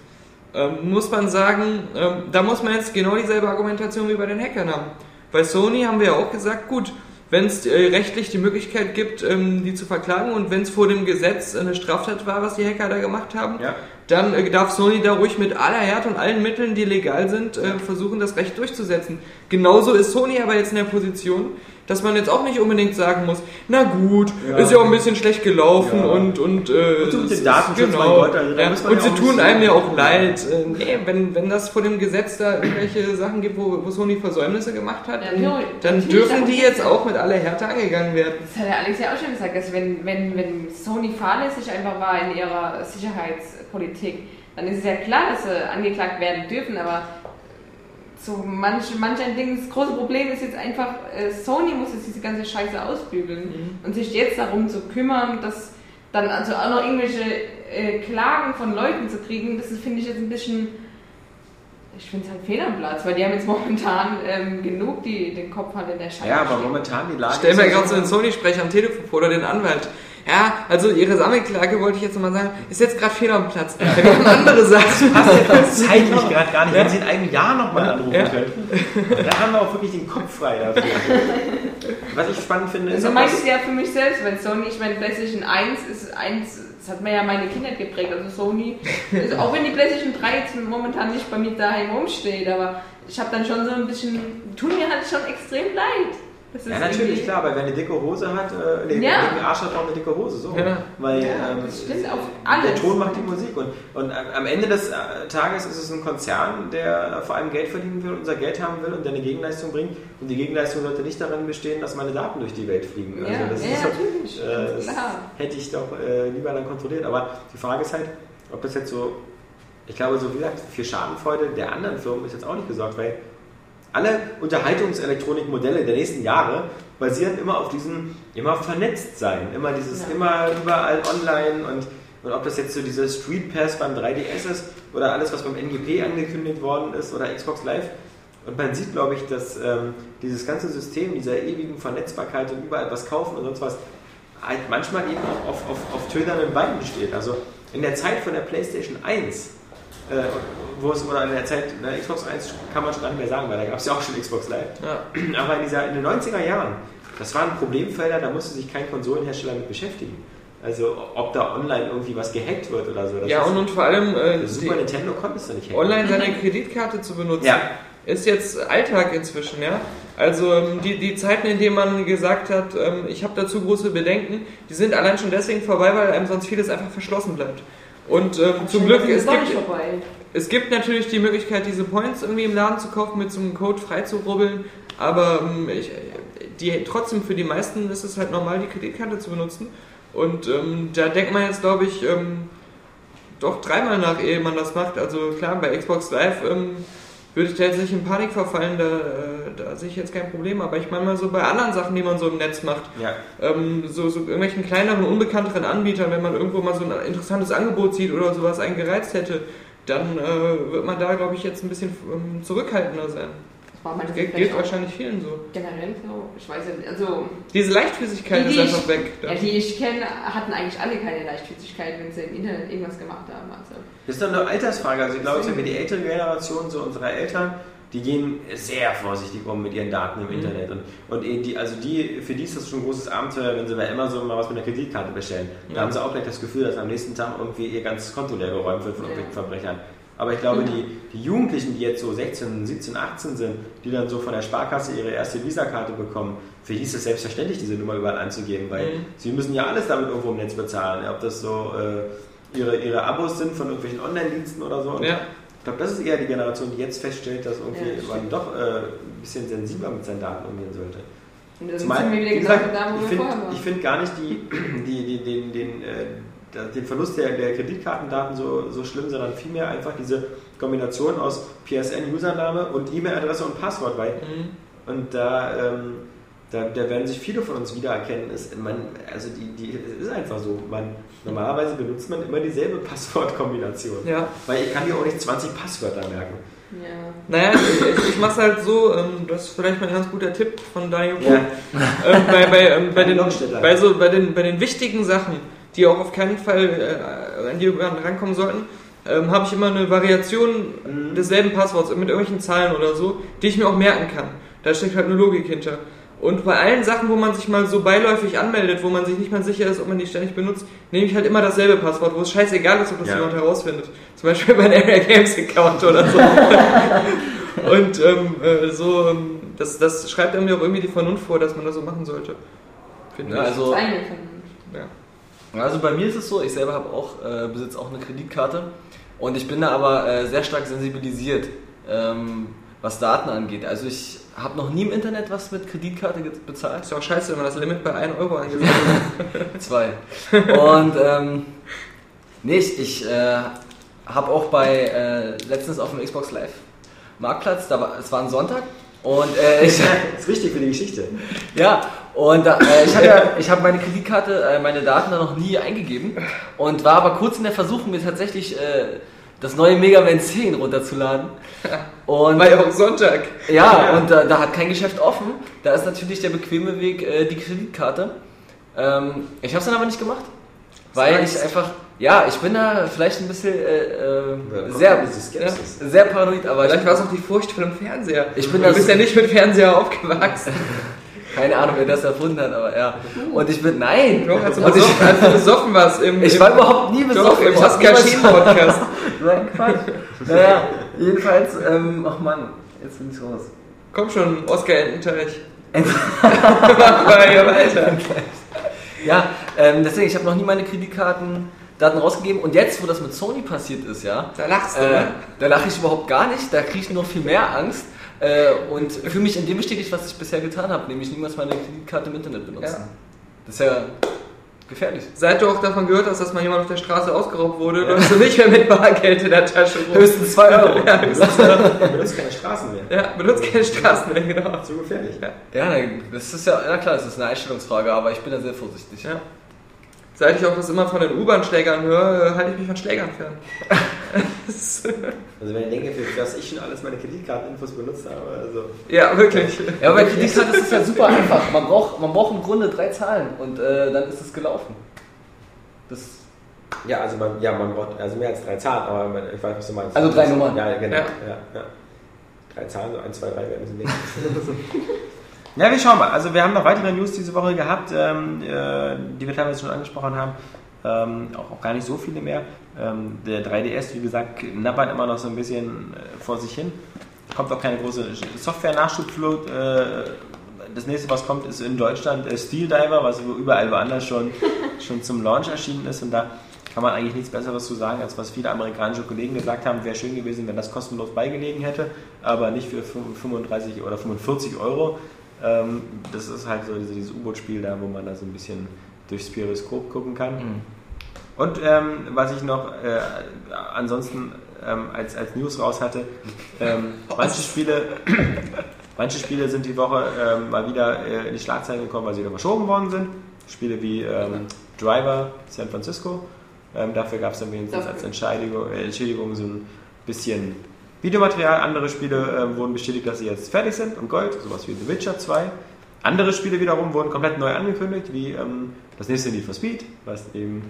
ähm, muss man sagen, ähm, da muss man jetzt genau dieselbe Argumentation wie bei den Hackern haben. Bei Sony haben wir ja auch gesagt, gut, wenn es äh, rechtlich die Möglichkeit gibt, ähm, die zu verklagen und wenn es vor dem Gesetz eine Straftat war, was die Hacker da gemacht haben, Ja. dann äh, darf Sony da ruhig mit aller Härte und allen Mitteln, die legal sind, äh, versuchen, das Recht durchzusetzen. Genauso ist Sony aber jetzt in der Position, dass man jetzt auch nicht unbedingt sagen muss, na gut, Ja. ist ja auch ein bisschen schlecht gelaufen Ja. und und, äh, Und ist- Datenschutz, genau. Gott, also ja. Und sie tun einem ja auch leid. Äh, nee, wenn, wenn das vor dem Gesetz da irgendwelche Sachen gibt, wo, wo Sony Versäumnisse gemacht hat, Ja, dann, dann dürfen die jetzt auch mit aller Härte angegangen werden. Das hat der Alex ja auch schon gesagt, dass wenn, wenn, wenn Sony fahrlässig einfach war in ihrer Sicherheitspolitik, dann ist es ja klar, dass sie angeklagt werden dürfen, aber so manch, manch ein Ding, das große Problem ist jetzt einfach, äh, Sony muss jetzt diese ganze Scheiße ausbügeln und sich jetzt darum zu kümmern, dass dann also auch noch irgendwelche äh, Klagen von Leuten zu kriegen, das finde ich jetzt ein bisschen, ich finde es halt fehl am Platz, weil die haben jetzt momentan ähm, genug die, den Kopf halt in der Scheiße. Ja, aber stehen. momentan die Lage. Stell mir gerade so einen Sony-Sprecher am Telefon vor oder den Anwalt. Ja, also Ihre Sammelklage wollte ich jetzt mal sagen, ist jetzt gerade fehl am Platz. Wir haben andere Sachen. passt jetzt zeitlich gerade gar nicht. Wenn Sie in einem Jahr nochmal anrufen Ja. könnten, dann haben wir auch wirklich den Kopf frei dafür. Was ich spannend finde, ist Also auch, meine dass- ich ja für mich selbst, weil Sony, ich meine, PlayStation 1 ist eins, das hat mir ja meine Kindheit geprägt, also Sony, also auch wenn die PlayStation 3 jetzt momentan nicht bei mir daheim rumsteht, aber ich habe dann schon so ein bisschen, tun mir halt schon extrem leid. Das ist Ja, natürlich, klar, weil wer eine dicke Hose hat, äh, nee, Ja. einen dicken Arsch hat, auch eine dicke Hose, so. Ja. Weil Ja, ähm, das stimmt auf alles. der Ton macht die Musik und, und am Ende des äh, Tages ist es ein Konzern, der vor allem Geld verdienen will, unser Geld haben will und der eine Gegenleistung bringt und die Gegenleistung sollte nicht darin bestehen, dass meine Daten durch die Welt fliegen. Also Ja, das ja, ist natürlich, äh, das hätte ich doch äh, lieber dann kontrolliert. Aber die Frage ist halt, ob das jetzt so, ich glaube, so wie gesagt, für Schadenfreude der anderen Firmen ist jetzt auch nicht gesorgt, weil alle Unterhaltungselektronikmodelle der nächsten Jahre basieren immer auf diesem immer vernetzt sein, immer dieses Ja. immer überall online und, und ob das jetzt so dieser Street Pass beim 3DS ist oder alles, was beim NGP angekündigt worden ist oder Xbox Live. Und man sieht, glaube ich, dass ähm, dieses ganze System dieser ewigen Vernetzbarkeit und überall was kaufen und sonst was halt manchmal eben auch auf, auf, auf tönernen Beinen steht. Also in der Zeit von der PlayStation 1 äh, wo es, oder in der Zeit, na, Xbox 1 kann man schon gar nicht mehr sagen, weil da gab es ja auch schon Xbox Live. Ja. Aber in, dieser, in den 90er Jahren, das waren Problemfelder, da musste sich kein Konsolenhersteller mit beschäftigen. Also ob da online irgendwie was gehackt wird oder so. Das Ja, und, und vor allem äh, Super Nintendo konntest du nicht hacken. online seine Kreditkarte zu benutzen, Ja. ist jetzt Alltag inzwischen, ja. Also ähm, die, die Zeiten, in denen man gesagt hat, ähm, ich habe dazu große Bedenken, die sind allein schon deswegen vorbei, weil einem sonst vieles einfach verschlossen bleibt. Und ähm, zum Glück, ist es gibt, nicht vorbei. es gibt natürlich die Möglichkeit, diese Points irgendwie im Laden zu kaufen, mit so einem Code freizurubbeln, aber ähm, ich, die, trotzdem für die meisten ist es halt normal, die Kreditkarte zu benutzen. Und ähm, da denkt man jetzt, glaube ich, ähm, doch dreimal nach, ehe man das macht. Also klar, bei Xbox Live ähm, würde ich da jetzt nicht in Panik verfallen, da, äh, da sehe ich jetzt kein Problem. Aber ich meine mal so bei anderen Sachen, die man so im Netz macht, Ja. ähm, so, so irgendwelchen kleineren, unbekannteren Anbietern, wenn man irgendwo mal so ein interessantes Angebot sieht oder sowas einen gereizt hätte, dann äh, wird man da, glaube ich, jetzt ein bisschen ähm, zurückhaltender sein. Das war meine Das geht, geht wahrscheinlich vielen so. generell so. Ich weiß nicht, also Diese Leichtfüßigkeit Die, ist die einfach ich- weg. Ja, die ich kenne, hatten eigentlich alle keine Leichtfüßigkeit, wenn sie im Internet irgendwas gemacht haben. Also. Das ist doch eine Altersfrage. Also ich glaube, wenn wir die ältere Generation, so unsere Eltern, die gehen sehr vorsichtig um mit ihren Daten im Mhm. Internet. Und, und eh die, also die, für die ist das schon ein großes Abenteuer, wenn sie bei Amazon mal was mit einer Kreditkarte bestellen. Da Ja. haben sie auch gleich das Gefühl, dass am nächsten Tag irgendwie ihr ganzes Konto leer geräumt wird von Ja. irgendwelchen Verbrechern. Aber ich glaube, die, die Jugendlichen, die jetzt so 16, 17, 18 sind, die dann so von der Sparkasse ihre erste Visa-Karte bekommen, für die ist es selbstverständlich, diese Nummer überall anzugeben, weil Mhm. sie müssen ja alles damit irgendwo im Netz bezahlen. Ja, Ob das so äh, ihre, ihre Abos sind von irgendwelchen Online-Diensten oder so. Ja. Ich glaube, das ist eher die Generation, die jetzt feststellt, dass irgendwie Ja, das man doch äh, ein bisschen sensibler mit seinen Daten umgehen sollte. Und dann Zumal, wir wieder wie genau gesagt, da, wo ich finde find gar nicht die, die, die, den, den, äh, den Verlust der, der Kreditkartendaten so, so schlimm, sondern vielmehr einfach diese Kombination aus PSN-Username und E-Mail-Adresse und Passwort, weil Mhm. und da, ähm, da, da werden sich viele von uns wiedererkennen. Ist, man, also die, die, es ist einfach so. Man, normalerweise benutzt man immer dieselbe Passwortkombination. Ja. Weil ich kann dir auch nicht 20 Passwörter merken. Ja. Naja, ich, ich, mache es halt so, ähm, das ist vielleicht mal ein ganz guter Tipp von Daniel. Ja. ähm, bei, bei, ähm, bei, den, bei, so, bei, den, bei den wichtigen Sachen, die auch auf keinen Fall äh, an die rankommen sollten, ähm, habe ich immer eine Variation Mhm. desselben Passworts mit irgendwelchen Zahlen oder so, die ich mir auch merken kann. Da steckt halt eine Logik hinter. Und bei allen Sachen, wo man sich mal so beiläufig anmeldet, wo man sich nicht mal sicher ist, ob man die ständig benutzt, nehme ich halt immer dasselbe Passwort, wo es scheißegal ist, ob das Ja. jemand herausfindet. Zum Beispiel mein Area Games Account oder so. Und ähm, äh, so, ähm, Das, das schreibt mir auch irgendwie die Vernunft vor, dass man das so machen sollte. Finde Ja, ich. also, ja. also bei mir ist es so, ich selber habe auch, äh, besitze auch eine Kreditkarte und ich bin da aber äh, sehr stark sensibilisiert, ähm, was Daten angeht. Also ich habe noch nie im Internet was mit Kreditkarte bezahlt. Ist ja auch scheiße, wenn man das Limit bei 1 Euro angesagt hat. Zwei. Und ähm, nee, ich, ich äh, habe auch bei äh, letztens auf dem Xbox Live Marktplatz, da war, es war ein Sonntag und äh, ich, Das ist wichtig für die Geschichte. ja, und äh, ich habe ja, ich habe meine Kreditkarte, äh, meine Daten da noch nie eingegeben und war aber kurz in der Versuchung, mir tatsächlich äh, das neue Mega Man 10 runterzuladen. Und War ja auch Sonntag. ja, und da, da hat kein Geschäft offen. Da ist natürlich der bequeme Weg äh, die Kreditkarte. Ähm, ich habe es dann aber nicht gemacht, weil ich einfach, ja, ich bin da vielleicht ein bisschen äh, äh, sehr, Skepsis. sehr paranoid, aber Vielleicht ich, war es auch die Furcht vor dem Fernseher. Ich bin du da bist so- ja nicht mit Fernseher aufgewachsen. keine Ahnung, wer das erfunden hat, aber ja. Und ich bin, nein, Doch, als du und besoffen, als du besoffen warst im, ich, ich im, war überhaupt nie doch, besoffen. im Ich hab Oskar niemals- Schien Podcast. Nein, Quatsch. Naja, jedenfalls, ähm, ach Mann, jetzt bin ich raus. Komm schon, Oskar Ententeich. Mal, Alter. Ja, ähm, deswegen, ich habe noch nie meine Kreditkartendaten rausgegeben und jetzt, wo das mit Sony passiert ist, ja, Da lachst du, äh, ne? da lache ich überhaupt gar nicht, da kriege ich noch viel mehr Angst äh, und fühle mich in dem bestätigt, was ich bisher getan habe, nämlich niemals meine Kreditkarte im Internet benutzen. Ja. Das ist ja gefährlich. Seit du auch davon gehört hast, dass mal jemand auf der Straße ausgeraubt wurde, läufst du nicht mehr mit Bargeld in der Tasche rum. Höchstens 2 Euro. Ja, höchstens. Du benutzt keine Straßen mehr. ja, benutzt keine Straßen mehr, genau. Zu gefährlich. Ja, das ist ja, na klar, das ist eine Einstellungsfrage, aber ich bin da sehr vorsichtig. Ja. Seit ich auch das immer von den U-Bahn-Schlägern höre, halte ich mich von Schlägern fern. Also wenn ich denke, für was ich schon alles meine Kreditkarteninfos benutzt habe, also ja, wirklich. Ja, aber bei Kreditkarte ist es ja super einfach. Man braucht, man braucht im Grunde drei Zahlen und äh, dann ist es gelaufen. Das ja, also man, ja, man braucht also mehr als drei Zahlen, aber man, ich weiß, was du meinst. Also drei Nummern. Ja, genau. Ja. Ja. Ja, Drei Zahlen, so 1, 2, 3 werden es nicht. Ja, wir schauen mal. Also wir haben noch weitere News diese Woche gehabt, ähm, äh, die wir teilweise schon angesprochen haben. Ähm, auch, auch gar nicht so viele mehr. Ähm, der 3DS, wie gesagt, knabbert immer noch so ein bisschen äh, vor sich hin. Kommt auch keine große Software-Nachschubflut. Äh, das nächste, was kommt, ist in Deutschland äh, Steel Diver, was überall woanders schon, schon zum Launch erschienen ist. Und da kann man eigentlich nichts Besseres zu sagen, als was viele amerikanische Kollegen gesagt haben. Wäre schön gewesen, wenn das kostenlos beigelegen hätte, aber nicht für 35 oder 45 Euro. Ähm, das ist halt so diese- dieses U-Boot-Spiel da, wo man da so ein bisschen durchs Periskop gucken kann. Und ähm, was ich noch äh, ansonsten ähm, als, als News raus hatte, ähm, manche Spiele, manche Spiele sind die Woche ähm, mal wieder äh, in die Schlagzeilen gekommen, weil sie wieder verschoben worden sind. Spiele wie ähm, Driver San Francisco. Dafür gab es dann wenigstens als Entschädigung, äh, Entschädigung so ein bisschen Videomaterial. Andere Spiele ähm, wurden bestätigt, dass sie jetzt fertig sind und Gold, sowas wie The Witcher 2. Andere Spiele wiederum wurden komplett neu angekündigt, wie ähm, das nächste Need for Speed, was eben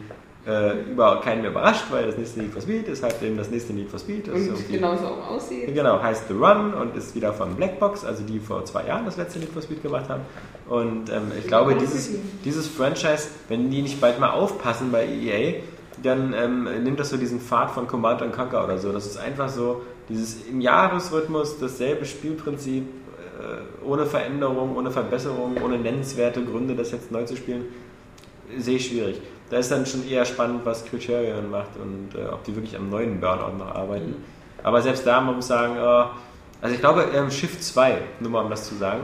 äh, über keinen mehr überrascht, weil das nächste Need for Speed ist halt eben das nächste Need for Speed. Und irgendwie- genauso auch aussieht. Genau, heißt The Run und ist wieder von Blackbox, also die vor zwei Jahren das letzte Need for Speed gemacht haben. Und ähm, ich glaube, dieses, dieses Franchise, wenn die nicht bald mal aufpassen bei EA, dann ähm, nimmt das so diesen Pfad von Command and Conquer oder so. Das ist einfach so dieses im Jahresrhythmus dasselbe Spielprinzip, äh, ohne Veränderung, ohne Verbesserung, ohne nennenswerte Gründe, das jetzt neu zu spielen, sehe ich schwierig. Da ist dann schon eher spannend, was Criterion macht und äh, ob die wirklich am neuen Burnout noch arbeiten. Aber selbst da, man muss sagen, äh, also ich glaube, ähm, Shift 2, nur mal um das zu sagen,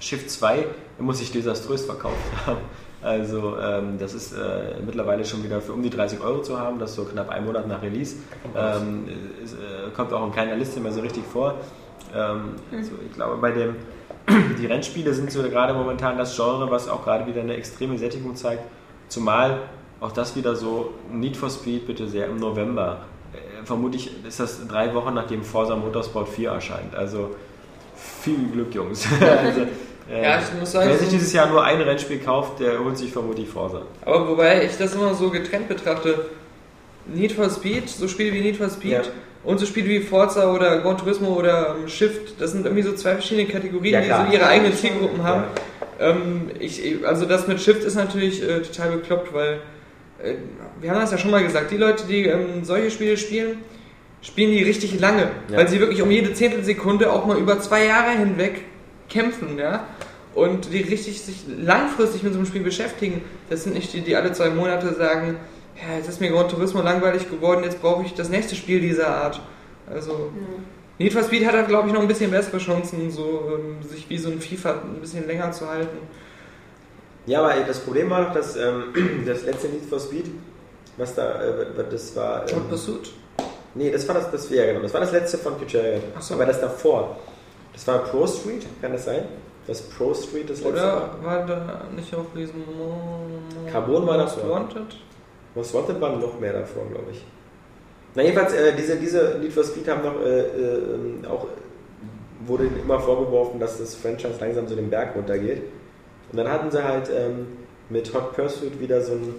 Shift 2 muss sich desaströs verkauft haben. Also ähm, das ist äh, mittlerweile schon wieder für um die 30 Euro zu haben, das so knapp einen Monat nach Release. Ähm, ist, äh, kommt auch in keiner Liste mehr so richtig vor. Ähm, also ich glaube, bei dem die Rennspiele sind so gerade momentan das Genre, was auch gerade wieder eine extreme Sättigung zeigt. Zumal auch das wieder so Need for Speed bitte sehr im November. Äh, vermutlich ist das drei Wochen nachdem Forza Motorsport 4 erscheint. Also viel Glück, Jungs. also, Ja, ich muss sagen, wer sich dieses Jahr nur ein Rennspiel kauft, der holt sich vermutlich Forza. Aber wobei ich das immer so getrennt betrachte, Need for Speed, so Spiele wie Need for Speed Ja. und so Spiele wie Forza oder Gran Turismo oder ähm, Shift, das sind irgendwie so zwei verschiedene Kategorien, Ja, die so ihre eigenen Zielgruppen haben. Ja. Ähm, ich, also das mit Shift ist natürlich äh, total bekloppt, weil äh, wir haben das ja schon mal gesagt, die Leute, die ähm, solche Spiele spielen, spielen die richtig lange, weil sie wirklich um jede Zehntelsekunde auch mal über zwei Jahre hinweg kämpfen, ja. Und die richtig sich langfristig mit so einem Spiel beschäftigen. Das sind nicht die, die alle zwei Monate sagen, ja, jetzt ist mir Gran Turismo langweilig geworden, jetzt brauche ich das nächste Spiel dieser Art. Also Need for Speed hat da glaube ich noch ein bisschen bessere Chancen, so ähm, sich wie so ein FIFA ein bisschen länger zu halten. Ja, aber das Problem war doch, dass ähm, das letzte Need for Speed, was da, äh, das war. Hot Ähm, Pursuit. nee, das war das, das ja, genau, das war das letzte von Future. Ach so. Aber das davor, das war Pro Street, kann das sein? Das Pro Street das letzte Oder war? war da nicht auch riesen Carbon war Most davor. Wanted? Was Wanted war noch mehr davor, glaube ich. Na jedenfalls, äh, diese, diese Need for Speed haben noch äh, äh, auch, wurde ihnen immer vorgeworfen, dass das Franchise langsam so den Berg runtergeht. Und dann hatten sie halt ähm, mit Hot Pursuit wieder so ein,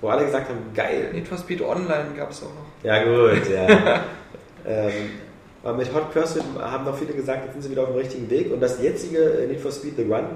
wo alle gesagt haben, geil. Need for Speed Online gab es auch noch. Ja gut, ja. ähm, aber mit Hot Pursuit haben noch viele gesagt, jetzt sind sie wieder auf dem richtigen Weg. Und das jetzige äh, Need for Speed The Run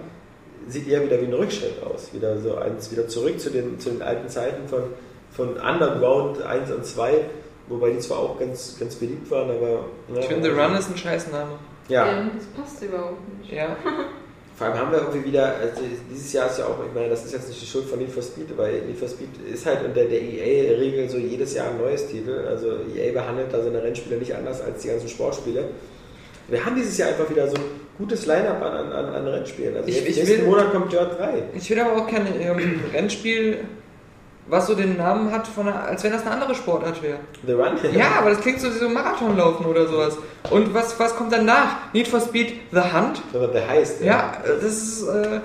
sieht eher wieder wie ein Rückschritt aus. Wieder so eins, wieder zurück zu den, zu den alten Zeiten von, von Underground 1 und 2, wobei die zwar auch ganz, ganz beliebt waren, aber. Ich finde, The Run ist ein Scheißname. Ja, das passt überhaupt nicht. Ja. vor allem haben wir irgendwie wieder, also dieses Jahr ist ja auch, ich meine, das ist jetzt nicht die Schuld von Need for Speed, weil Need for Speed ist halt unter der EA-Regel so jedes Jahr ein neues Titel. Also EA behandelt da seine Rennspiele nicht anders als die ganzen Sportspiele. Wir haben dieses Jahr einfach wieder so ein gutes Line-Up an, an, an Rennspielen. Also Ich- jetzt ich nächsten will- Monat kommt Dirt 3. Ich will aber auch kein ähm, Rennspiel, was so den Namen hat, von einer, als wenn das eine andere Sportart wäre. The Run? Ja, aber das klingt so wie so Marathonlaufen oder sowas. Und was, was kommt danach? Need for Speed The Hunt? Sondern der heißt. Ja, das ist. Äh,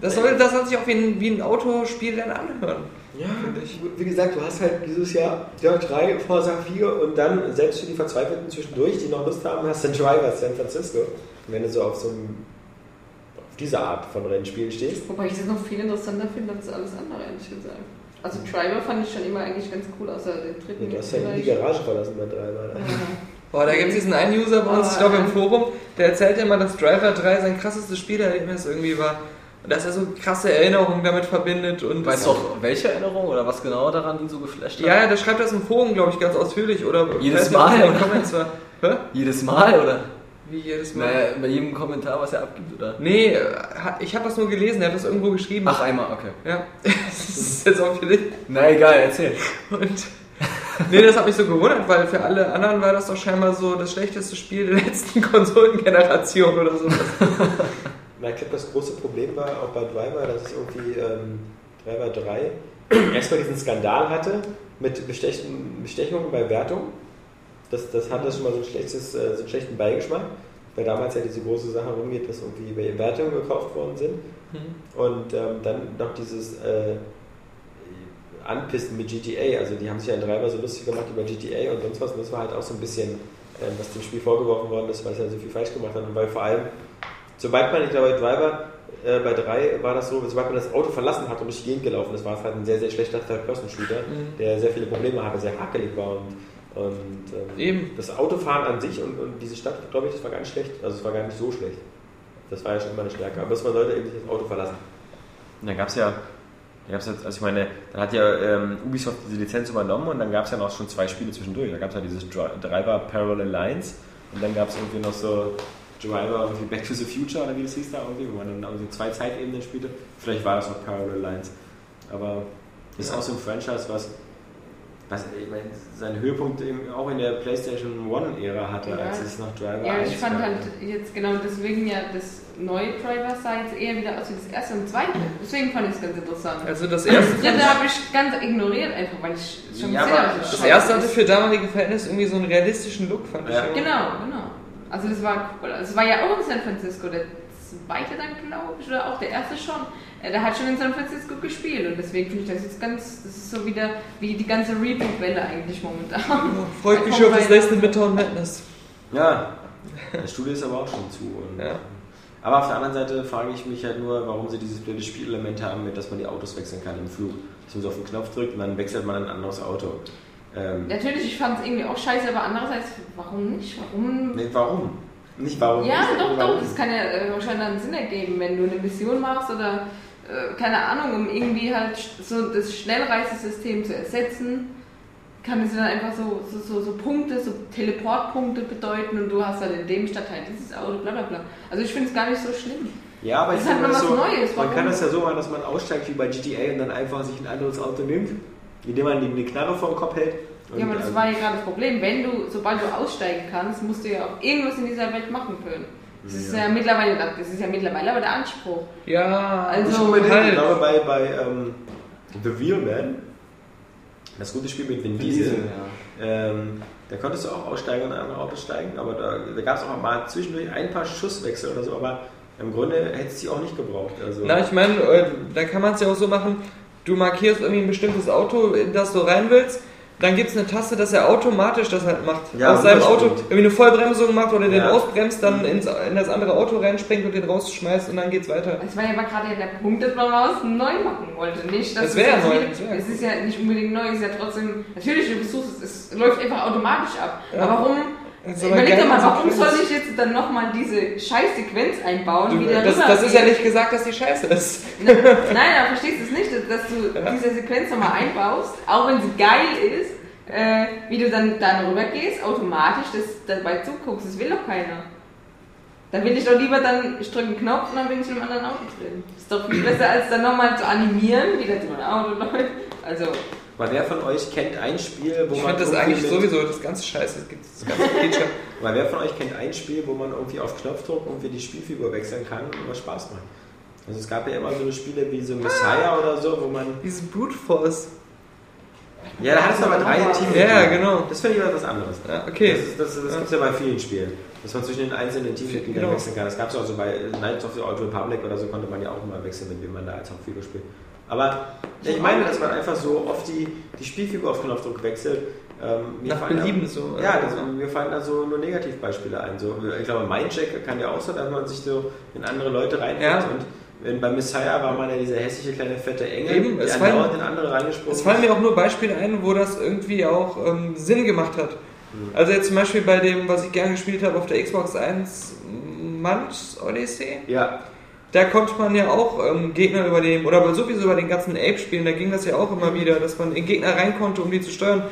das, soll, das soll sich auch wie ein, wie ein Autospiel dann anhören. Ja, finde ich. wie gesagt, du hast halt dieses Jahr Dirt 3, Forza 4 und dann selbst für die Verzweifelten zwischendurch, die noch Lust haben, hast du Driver San Francisco. Und wenn du so auf so einem, auf diese Art von Rennspielen stehst. Wobei ich das noch viel interessanter finde als alles andere, ehrlich gesagt. Also Driver fand ich schon immer eigentlich ganz cool, außer den dritten. Nee, du hast ja vielleicht. die Garage verlassen bei Driver. Ja. Boah, da gibt es diesen einen User bei uns, ich glaube im Forum, der erzählt immer, dass Driver 3 sein krassestes Spielerlebnis irgendwie war. Und dass er so krasse Erinnerungen damit verbindet und. Weißt du auch, welche Erinnerung oder was genau daran ihn so geflasht hat? Ja, ja, der schreibt das im Forum, glaube ich, ganz ausführlich. Oder Jedes Mal, oder? Jedes Mal, oder? Wie jedes Mal? Naja, bei jedem Kommentar, was er abgibt, oder? Nee, ich habe das nur gelesen, er hat das irgendwo geschrieben. Ach, einmal, okay. Ja, das ist jetzt auch vielleicht. Na egal, erzähl. Und nee, das hat mich so gewundert, weil für alle anderen war das doch scheinbar so das schlechteste Spiel der letzten Konsolengeneration oder sowas. Na, ich glaube, das große Problem war auch bei Driver, dass es irgendwie ähm, Driver 3 erstmal diesen Skandal hatte mit Bestechen, Bestechungen bei Wertung. Das, das hatte schon mal so, ein schlechtes, äh, so einen schlechten Beigeschmack, weil damals ja diese große Sache rumgeht, dass irgendwie bei Wertungen gekauft worden sind. Und ähm, dann noch dieses äh, Anpissen mit GTA. Also die haben sich ja in Driver so lustig gemacht über GTA und sonst was. Und das war halt auch so ein bisschen, äh, was dem Spiel vorgeworfen worden ist, weil es ja so viel falsch gemacht hat. Und weil vor allem, sobald man, ich glaube, bei Driver, äh, bei 3 war das so, sobald man das Auto verlassen hat und durch die Gegend gelaufen ist, war es halt ein sehr, sehr schlechter Third-Person-Shooter, Mhm. der sehr viele Probleme hatte, sehr hakelig war und, und ähm, Eben. das Autofahren an sich und, und diese Stadt, glaube ich, das war gar nicht schlecht. Also es war gar nicht so schlecht. Das war ja schon immer eine Stärke. Aber man sollte eben nicht das Auto verlassen. Und dann gab es ja, da gab's jetzt, also ich meine, dann hat ja ähm, Ubisoft diese Lizenz übernommen und dann gab es ja noch schon zwei Spiele zwischendurch. Da gab es ja dieses Dri- Driver Parallel Lines und dann gab es irgendwie noch so Driver irgendwie Back to the Future oder wie das hieß da irgendwie, wo man dann irgendwie zwei Zeitebenen spielte. Vielleicht war das noch Parallel Lines. Aber das ist auch so ein Franchise, was, was ich meine, seinen Höhepunkt eben auch in der PlayStation One-Ära hatte, Ja. als es noch Driver Ja, 1 ich fand gab. halt jetzt genau deswegen ja das neue Driver sah jetzt eher wieder aus wie das erste und zweite. Deswegen fand ich es ganz interessant. Also das Das erste. dritte habe ich ganz ignoriert, einfach weil ich schon Ja, gesehen habe, Das scheiße erste hatte ist. für damalige Verhältnisse irgendwie so einen realistischen Look, fand ich. Ja. immer. Genau, genau. Also das war cool. Es war ja auch in San Francisco, der zweite dann glaube ich, oder auch der erste schon. Äh, Der hat schon in San Francisco gespielt und deswegen finde ich das jetzt ganz, das ist so wieder wie die ganze Reboot-Welle eigentlich momentan. Ja, Freut mich schon auf das nächste Midtown Madness. Ja, das Studio ist aber auch schon zu. Und, Ja. Aber auf der anderen Seite frage ich mich halt nur, warum sie dieses blöde Spielelement haben, mit dass man die Autos wechseln kann im Flug. Dass man so auf den Knopf drückt und dann wechselt man ein anderes Auto. Ähm, Natürlich, ich fand es irgendwie auch scheiße, aber andererseits, warum nicht? Warum nee, warum? Nicht warum. Ja, nicht, doch, warum? doch, das kann ja äh, wahrscheinlich einen Sinn ergeben, wenn du eine Mission machst oder äh, keine Ahnung, um irgendwie halt so das Schnellreisesystem zu ersetzen. kann es dann einfach so, so, so, so Punkte, so Teleportpunkte bedeuten und du hast dann in dem Stadtteil dieses Auto, bla bla bla. Also ich finde es gar nicht so schlimm. Ja, aber Das ich ist halt mal was so, Neues, Man warum? kann das ja so machen, dass man aussteigt wie bei GTA und dann einfach sich ein anderes Auto nimmt, indem man ihm eine Knarre vor den Kopf hält. Ja, aber das war ja gerade das Problem. Wenn du, sobald du aussteigen kannst, musst du ja auch irgendwas in dieser Welt machen können. Das ist ja mittlerweile, das ist ja mittlerweile aber der Anspruch. Ja, Also- unbedingt. Ich halt. glaube, bei, bei ähm, The Real Man, das gute Spiel mit Vin Diesel, ähm, da konntest du auch aussteigen und in andere Autos steigen, aber da, da gab es auch mal zwischendurch ein paar Schusswechsel oder so, aber im Grunde hättest du die auch nicht gebraucht. Also, Na, ich meine, äh, da kann man es ja auch so machen, du markierst irgendwie ein bestimmtes Auto, in das du rein willst, dann gibt es eine Taste, dass er automatisch das halt macht. Ja, Aus seinem Auto irgendwie eine Vollbremsung macht oder den Ja. ausbremst, dann ins, in das andere Auto reinspringt und den rausschmeißt und dann geht's weiter. Es war ja aber gerade der Punkt, dass man mal was neu machen wollte. Nicht, dass Das es wäre jetzt neu, das wär Es ist ja nicht unbedingt neu, es ist ja trotzdem. Natürlich, du versuchst es, es läuft einfach automatisch ab. Ja. Aber warum? Überleg doch mal, warum soll ich jetzt dann nochmal diese scheiß Sequenz einbauen, wie der das, das ist ja nicht gesagt, dass die scheiße ist. Nein, aber verstehst du es nicht, dass du diese Sequenz nochmal einbaust, auch wenn sie geil ist, äh, wie du dann da rüber gehst, automatisch das dabei zuguckst. Das will doch keiner. Dann will ich doch lieber dann, ich drücke einen Knopf und dann bin ich in einem anderen Auto drin. Ist doch viel besser, als dann nochmal zu animieren, wie das mein Auto läuft. Also, Weil wer von euch kennt ein Spiel, wo Ich man finde das irgendwie eigentlich sowieso das ganze Scheiße. Es gibt das ganze Feature. Weil wer von euch kennt ein Spiel, wo man irgendwie auf Knopfdruck irgendwie die Spielfigur wechseln kann und was Spaß macht? Also es gab ja immer so eine Spiele wie so Messiah oder so, wo man. Diese Brute Force. Ja, da hattest du aber drei Teams. Ja, genau. Das finde ich aber was anderes. Ja, okay. Das, ist- das, das Ja. gibt es ja bei vielen Spielen. Dass man zwischen den einzelnen Teammitgliedern Genau. wechseln kann. Das gab es auch so bei Knights of the Old Republic oder so, konnte man ja auch mal wechseln, mit wem man da als Hauptfigur spielt. Aber ich meine, dass man einfach so oft die, die Spielfigur auf Knopfdruck wechselt. Ähm, Nach Belieben so. Ja, das, mir fallen da so nur Negativbeispiele ein. So, ich glaube, Mindcheck kann ja auch so, dass man sich so in andere Leute reinhängt. Ja. Und wenn, bei Messiah war man ja dieser hässliche kleine fette Engel, Eben, der andauernd fallen- in andere reingesprungen Es fallen mir auch nur Beispiele ein, wo das irgendwie auch ähm, Sinn gemacht hat. Also jetzt zum Beispiel bei dem, was ich gerne gespielt habe auf der Xbox 1, Munch Odyssey. Ja, Da konnte man ja auch ähm, Gegner übernehmen, oder sowieso bei den ganzen Ape-Spielen, da ging das ja auch immer wieder, dass man in Gegner rein konnte, um die zu steuern.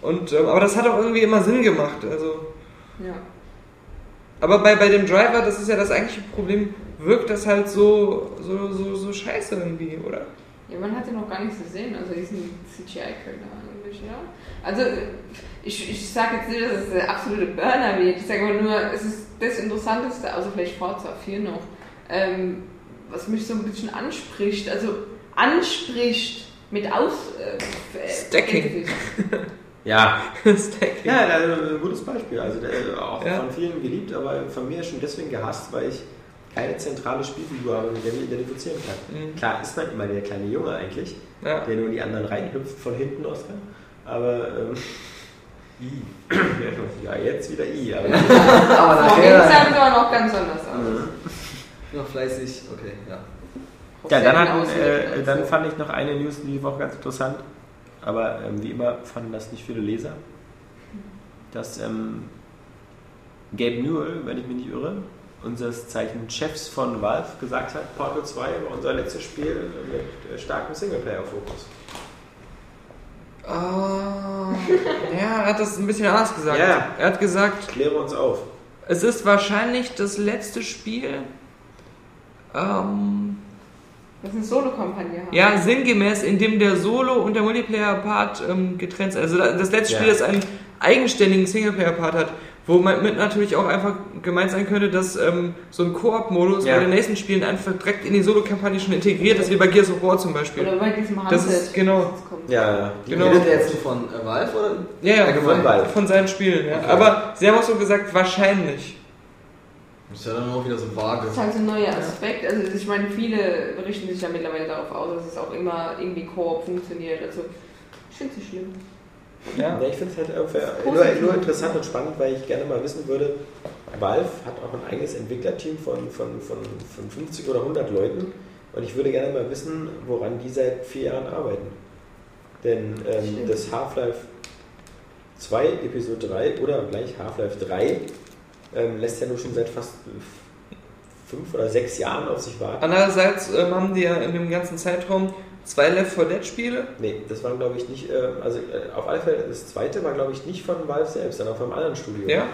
Und, ähm, aber das hat auch irgendwie immer Sinn gemacht. Also, ja. aber bei, bei dem Driver, das ist ja das eigentliche Problem, wirkt das halt so, so, so, so scheiße irgendwie, oder? Ja, man hat den noch gar nicht gesehen, also diesen CGI-Kölner eigentlich, ja. Also, ich, ich sage jetzt nicht, dass es der absolute Burner wird, ich sage aber nur, es ist das Interessanteste, also vielleicht Forza 4 noch, ähm, was mich so ein bisschen anspricht, also anspricht mit Aus... Äh, Stacking. ja. Stacking. Ja, also ein gutes Beispiel. Also der, auch Ja. von vielen geliebt, aber von mir schon deswegen gehasst, weil ich keine zentrale Spielfigur habe, mit der ich identifizieren kann. Mhm. Klar ist man immer der kleine Junge eigentlich, Ja. der nur in die anderen reinhüpft von hinten, Oskar. Aber ähm, I. ja, jetzt wieder I. Aber Aber Auf jeden nachher. Fall aber noch ganz anders aus. Noch fleißig, okay, ja. ja, dann, aussieht äh, dann so. fand ich noch eine News die Woche ganz interessant. Aber ähm, wie immer fanden das nicht viele Leser. Dass ähm, Gabe Newell, wenn ich mich nicht irre, unseres Zeichen Chefs von Valve, gesagt hat, Portal 2 war unser letztes Spiel mit äh, starkem Singleplayer-Fokus. Ah, ja, er hat das ein bisschen anders gesagt. Ja. Er hat gesagt, Kläre uns auf. es ist wahrscheinlich das letzte Spiel, ähm, Das ist eine Solo-Kampagne. ja, sinngemäß, in dem der Solo- und der Multiplayer-Part ähm, getrennt sind. Also da- das letzte Ja. Spiel, das einen eigenständigen Singleplayer-Part hat, wo man mit natürlich auch einfach gemeint sein könnte, dass ähm, so ein Koop-Modus Ja. bei den nächsten Spielen einfach direkt in die Solo-Kampagne schon integriert ist, wie bei Gears of War zum Beispiel. Oder bei diesem Handset. Das ist- genau. das kommt. Ja, ja. Die Genau. Redet jetzt von äh, Valve oder? Ja, ja, von, Valve. von seinen Spielen, ja. Okay. Aber sie haben auch so gesagt, wahrscheinlich. Das ist ja dann auch wieder so vage. Das ist halt so ein neuer Aspekt. Also ich meine, viele berichten sich ja mittlerweile darauf aus, dass es auch immer irgendwie Koop funktioniert. Also ich finde es nicht schlimm. Ja. Ja, ich finde es halt irgendwie nur, nur interessant und spannend, weil ich gerne mal wissen würde, Valve hat auch ein eigenes Entwicklerteam von, von, von, von 50 oder 100 Leuten und ich würde gerne mal wissen, woran die seit vier Jahren arbeiten. Denn ähm, das Half-Life 2 Episode 3 oder gleich Half-Life 3 ähm, lässt ja nur schon seit fast fünf oder sechs Jahren auf sich warten. Andererseits ähm, haben die ja in dem ganzen Zeitraum zwei Left 4 Dead Spiele. Nee, das war glaube ich nicht, äh, also äh, auf alle Fälle, das zweite war glaube ich nicht von Valve selbst, sondern von einem anderen Studio. Ja.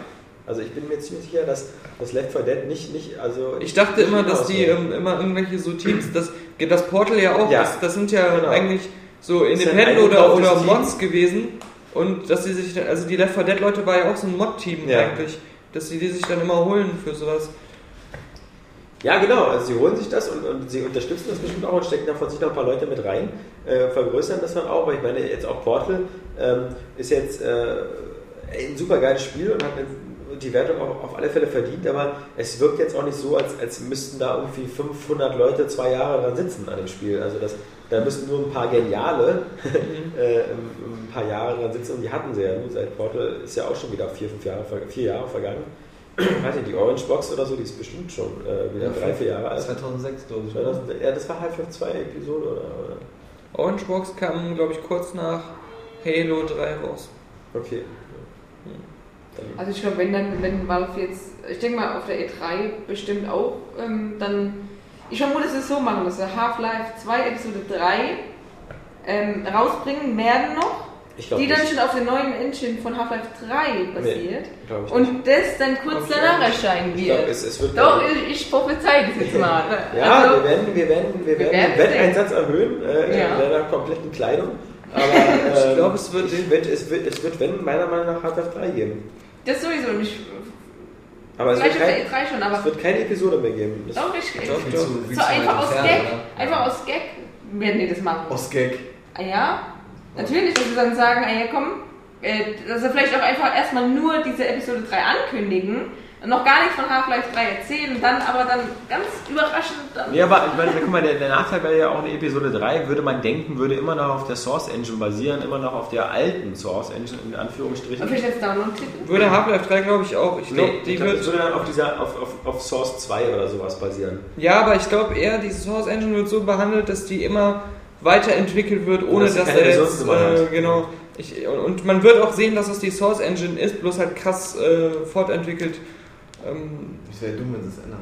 Also ich bin mir ziemlich sicher, dass das Left 4 Dead nicht, nicht also... Ich dachte immer, dass die ähm, immer irgendwelche so Teams, das, das Portal ja auch, Ja. Das, das sind ja Genau. eigentlich so Independent oder, oder Team. Mods gewesen und dass die sich, also die Left 4 Dead Leute war ja auch so ein Mod-Team Ja. eigentlich, dass die die sich dann immer holen für sowas. Ja, genau. Also sie holen sich das und, und sie unterstützen das bestimmt auch und stecken da von sich noch ein paar Leute mit rein, äh, vergrößern das dann auch. Weil ich meine, jetzt auch Portal ähm, ist jetzt äh, ein super geiles Spiel und hat die Wertung auch auf alle Fälle verdient, aber es wirkt jetzt auch nicht so, als, als müssten da irgendwie 500 Leute zwei Jahre dran sitzen an dem Spiel. Also das, da müssen nur ein paar Geniale äh, ein paar Jahre dran sitzen und die hatten sie ja. Nur seit Portal ist ja auch schon wieder vier, fünf Jahre, vier Jahre vergangen. Weiß nicht, die Orange Box oder so, die ist bestimmt schon äh, wieder Ja, drei, vier Jahre alt. 2006, glaube ich. oder? 2000 Ja, das war Half-Life 2 Episode oder, oder? Orange Box kam, glaube ich, kurz nach Halo 3 raus. Okay. Also ich glaube, wenn dann, wenn Valve jetzt, ich denke mal auf der E3 bestimmt auch, ähm, dann, ich vermute, dass sie es so machen, dass sie Half-Life 2 Episode 3 ähm, rausbringen werden noch, ich glaube die dann nicht. schon auf der neuen Engine von Half-Life 3 basiert Glaub ich nicht. und das dann kurz Glaub ich danach erscheinen Ich glaube, wird. es, es wird. Doch, ich, ich prophezei das jetzt mal. ja, also, wir werden, wir werden, wir werden werden den Wetteinsatz erhöhen äh, Ja. in deiner kompletten Kleidung. Aber ähm, Ich glaube, es wird- ich wird, es wird, es wird, wenn meiner Meinung nach Half-Life 3 geben. das sowieso nicht. Aber es wird, kein, der E3 schon, aber es wird keine Episode mehr geben. Das, doch, ich, Doch, doch. Viel so zu einfach aus Gag, oder? einfach aus Gag werden die das machen. Aus Gag. Ah Ja, natürlich, dass sie dann sagen, ah ja komm, äh, dass sie vielleicht auch einfach erstmal nur diese Episode 3 ankündigen noch gar nichts von Half-Life 3 erzählen dann aber dann ganz überraschend dann. Ja, aber ich meine, guck mal, der, der Nachteil wäre ja auch eine Episode 3, würde man denken, würde immer noch auf der Source Engine basieren, immer noch auf der alten Source Engine, in Anführungsstrichen. Und als Download-Titel. Würde Half-Life 3, glaube ich, auch. Ich glaube, Nee, die ich glaub, wird. würde dann auf, dieser, auf, auf, auf Source 2 oder sowas basieren. Ja, aber ich glaube eher, diese Source Engine wird so behandelt, dass die immer weiterentwickelt wird, ohne Dass dass, er jetzt, äh, genau. Ich, und, und man wird auch sehen, dass es die Source Engine ist, bloß halt krass äh, fortentwickelt. Ähm, Es wäre dumm, wenn sie es ändern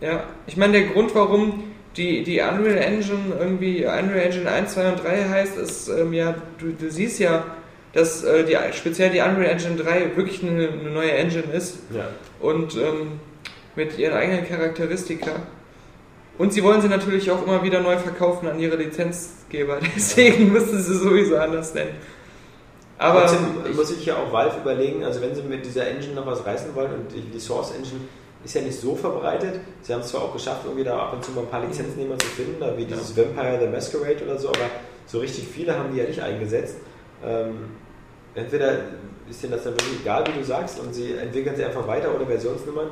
würden. ja, ich meine, der Grund, warum die, die Unreal Engine irgendwie Unreal Engine 1, 2 und 3 heißt, ist, ähm, ja, du, du siehst ja, dass äh, die, speziell die Unreal Engine 3 wirklich eine, eine neue Engine ist Ja. und ähm, mit ihren eigenen Charakteristika. Und sie wollen sie natürlich auch immer wieder neu verkaufen an ihre Lizenzgeber, deswegen müssen sie sowieso anders nennen. Aber Trotzdem ich, muss sich ja auch Valve überlegen, also wenn sie mit dieser Engine noch was reißen wollen und die, die Source Engine ist ja nicht so verbreitet, sie haben es zwar auch geschafft, irgendwie da ab und zu mal ein paar Lizenznehmer zu finden, da wie dieses Vampire the Masquerade oder so, aber so richtig viele haben die ja nicht eingesetzt. Ähm, entweder ist denen das dann wirklich egal, wie du sagst, und sie entwickeln sie einfach weiter ohne Versionsnummern,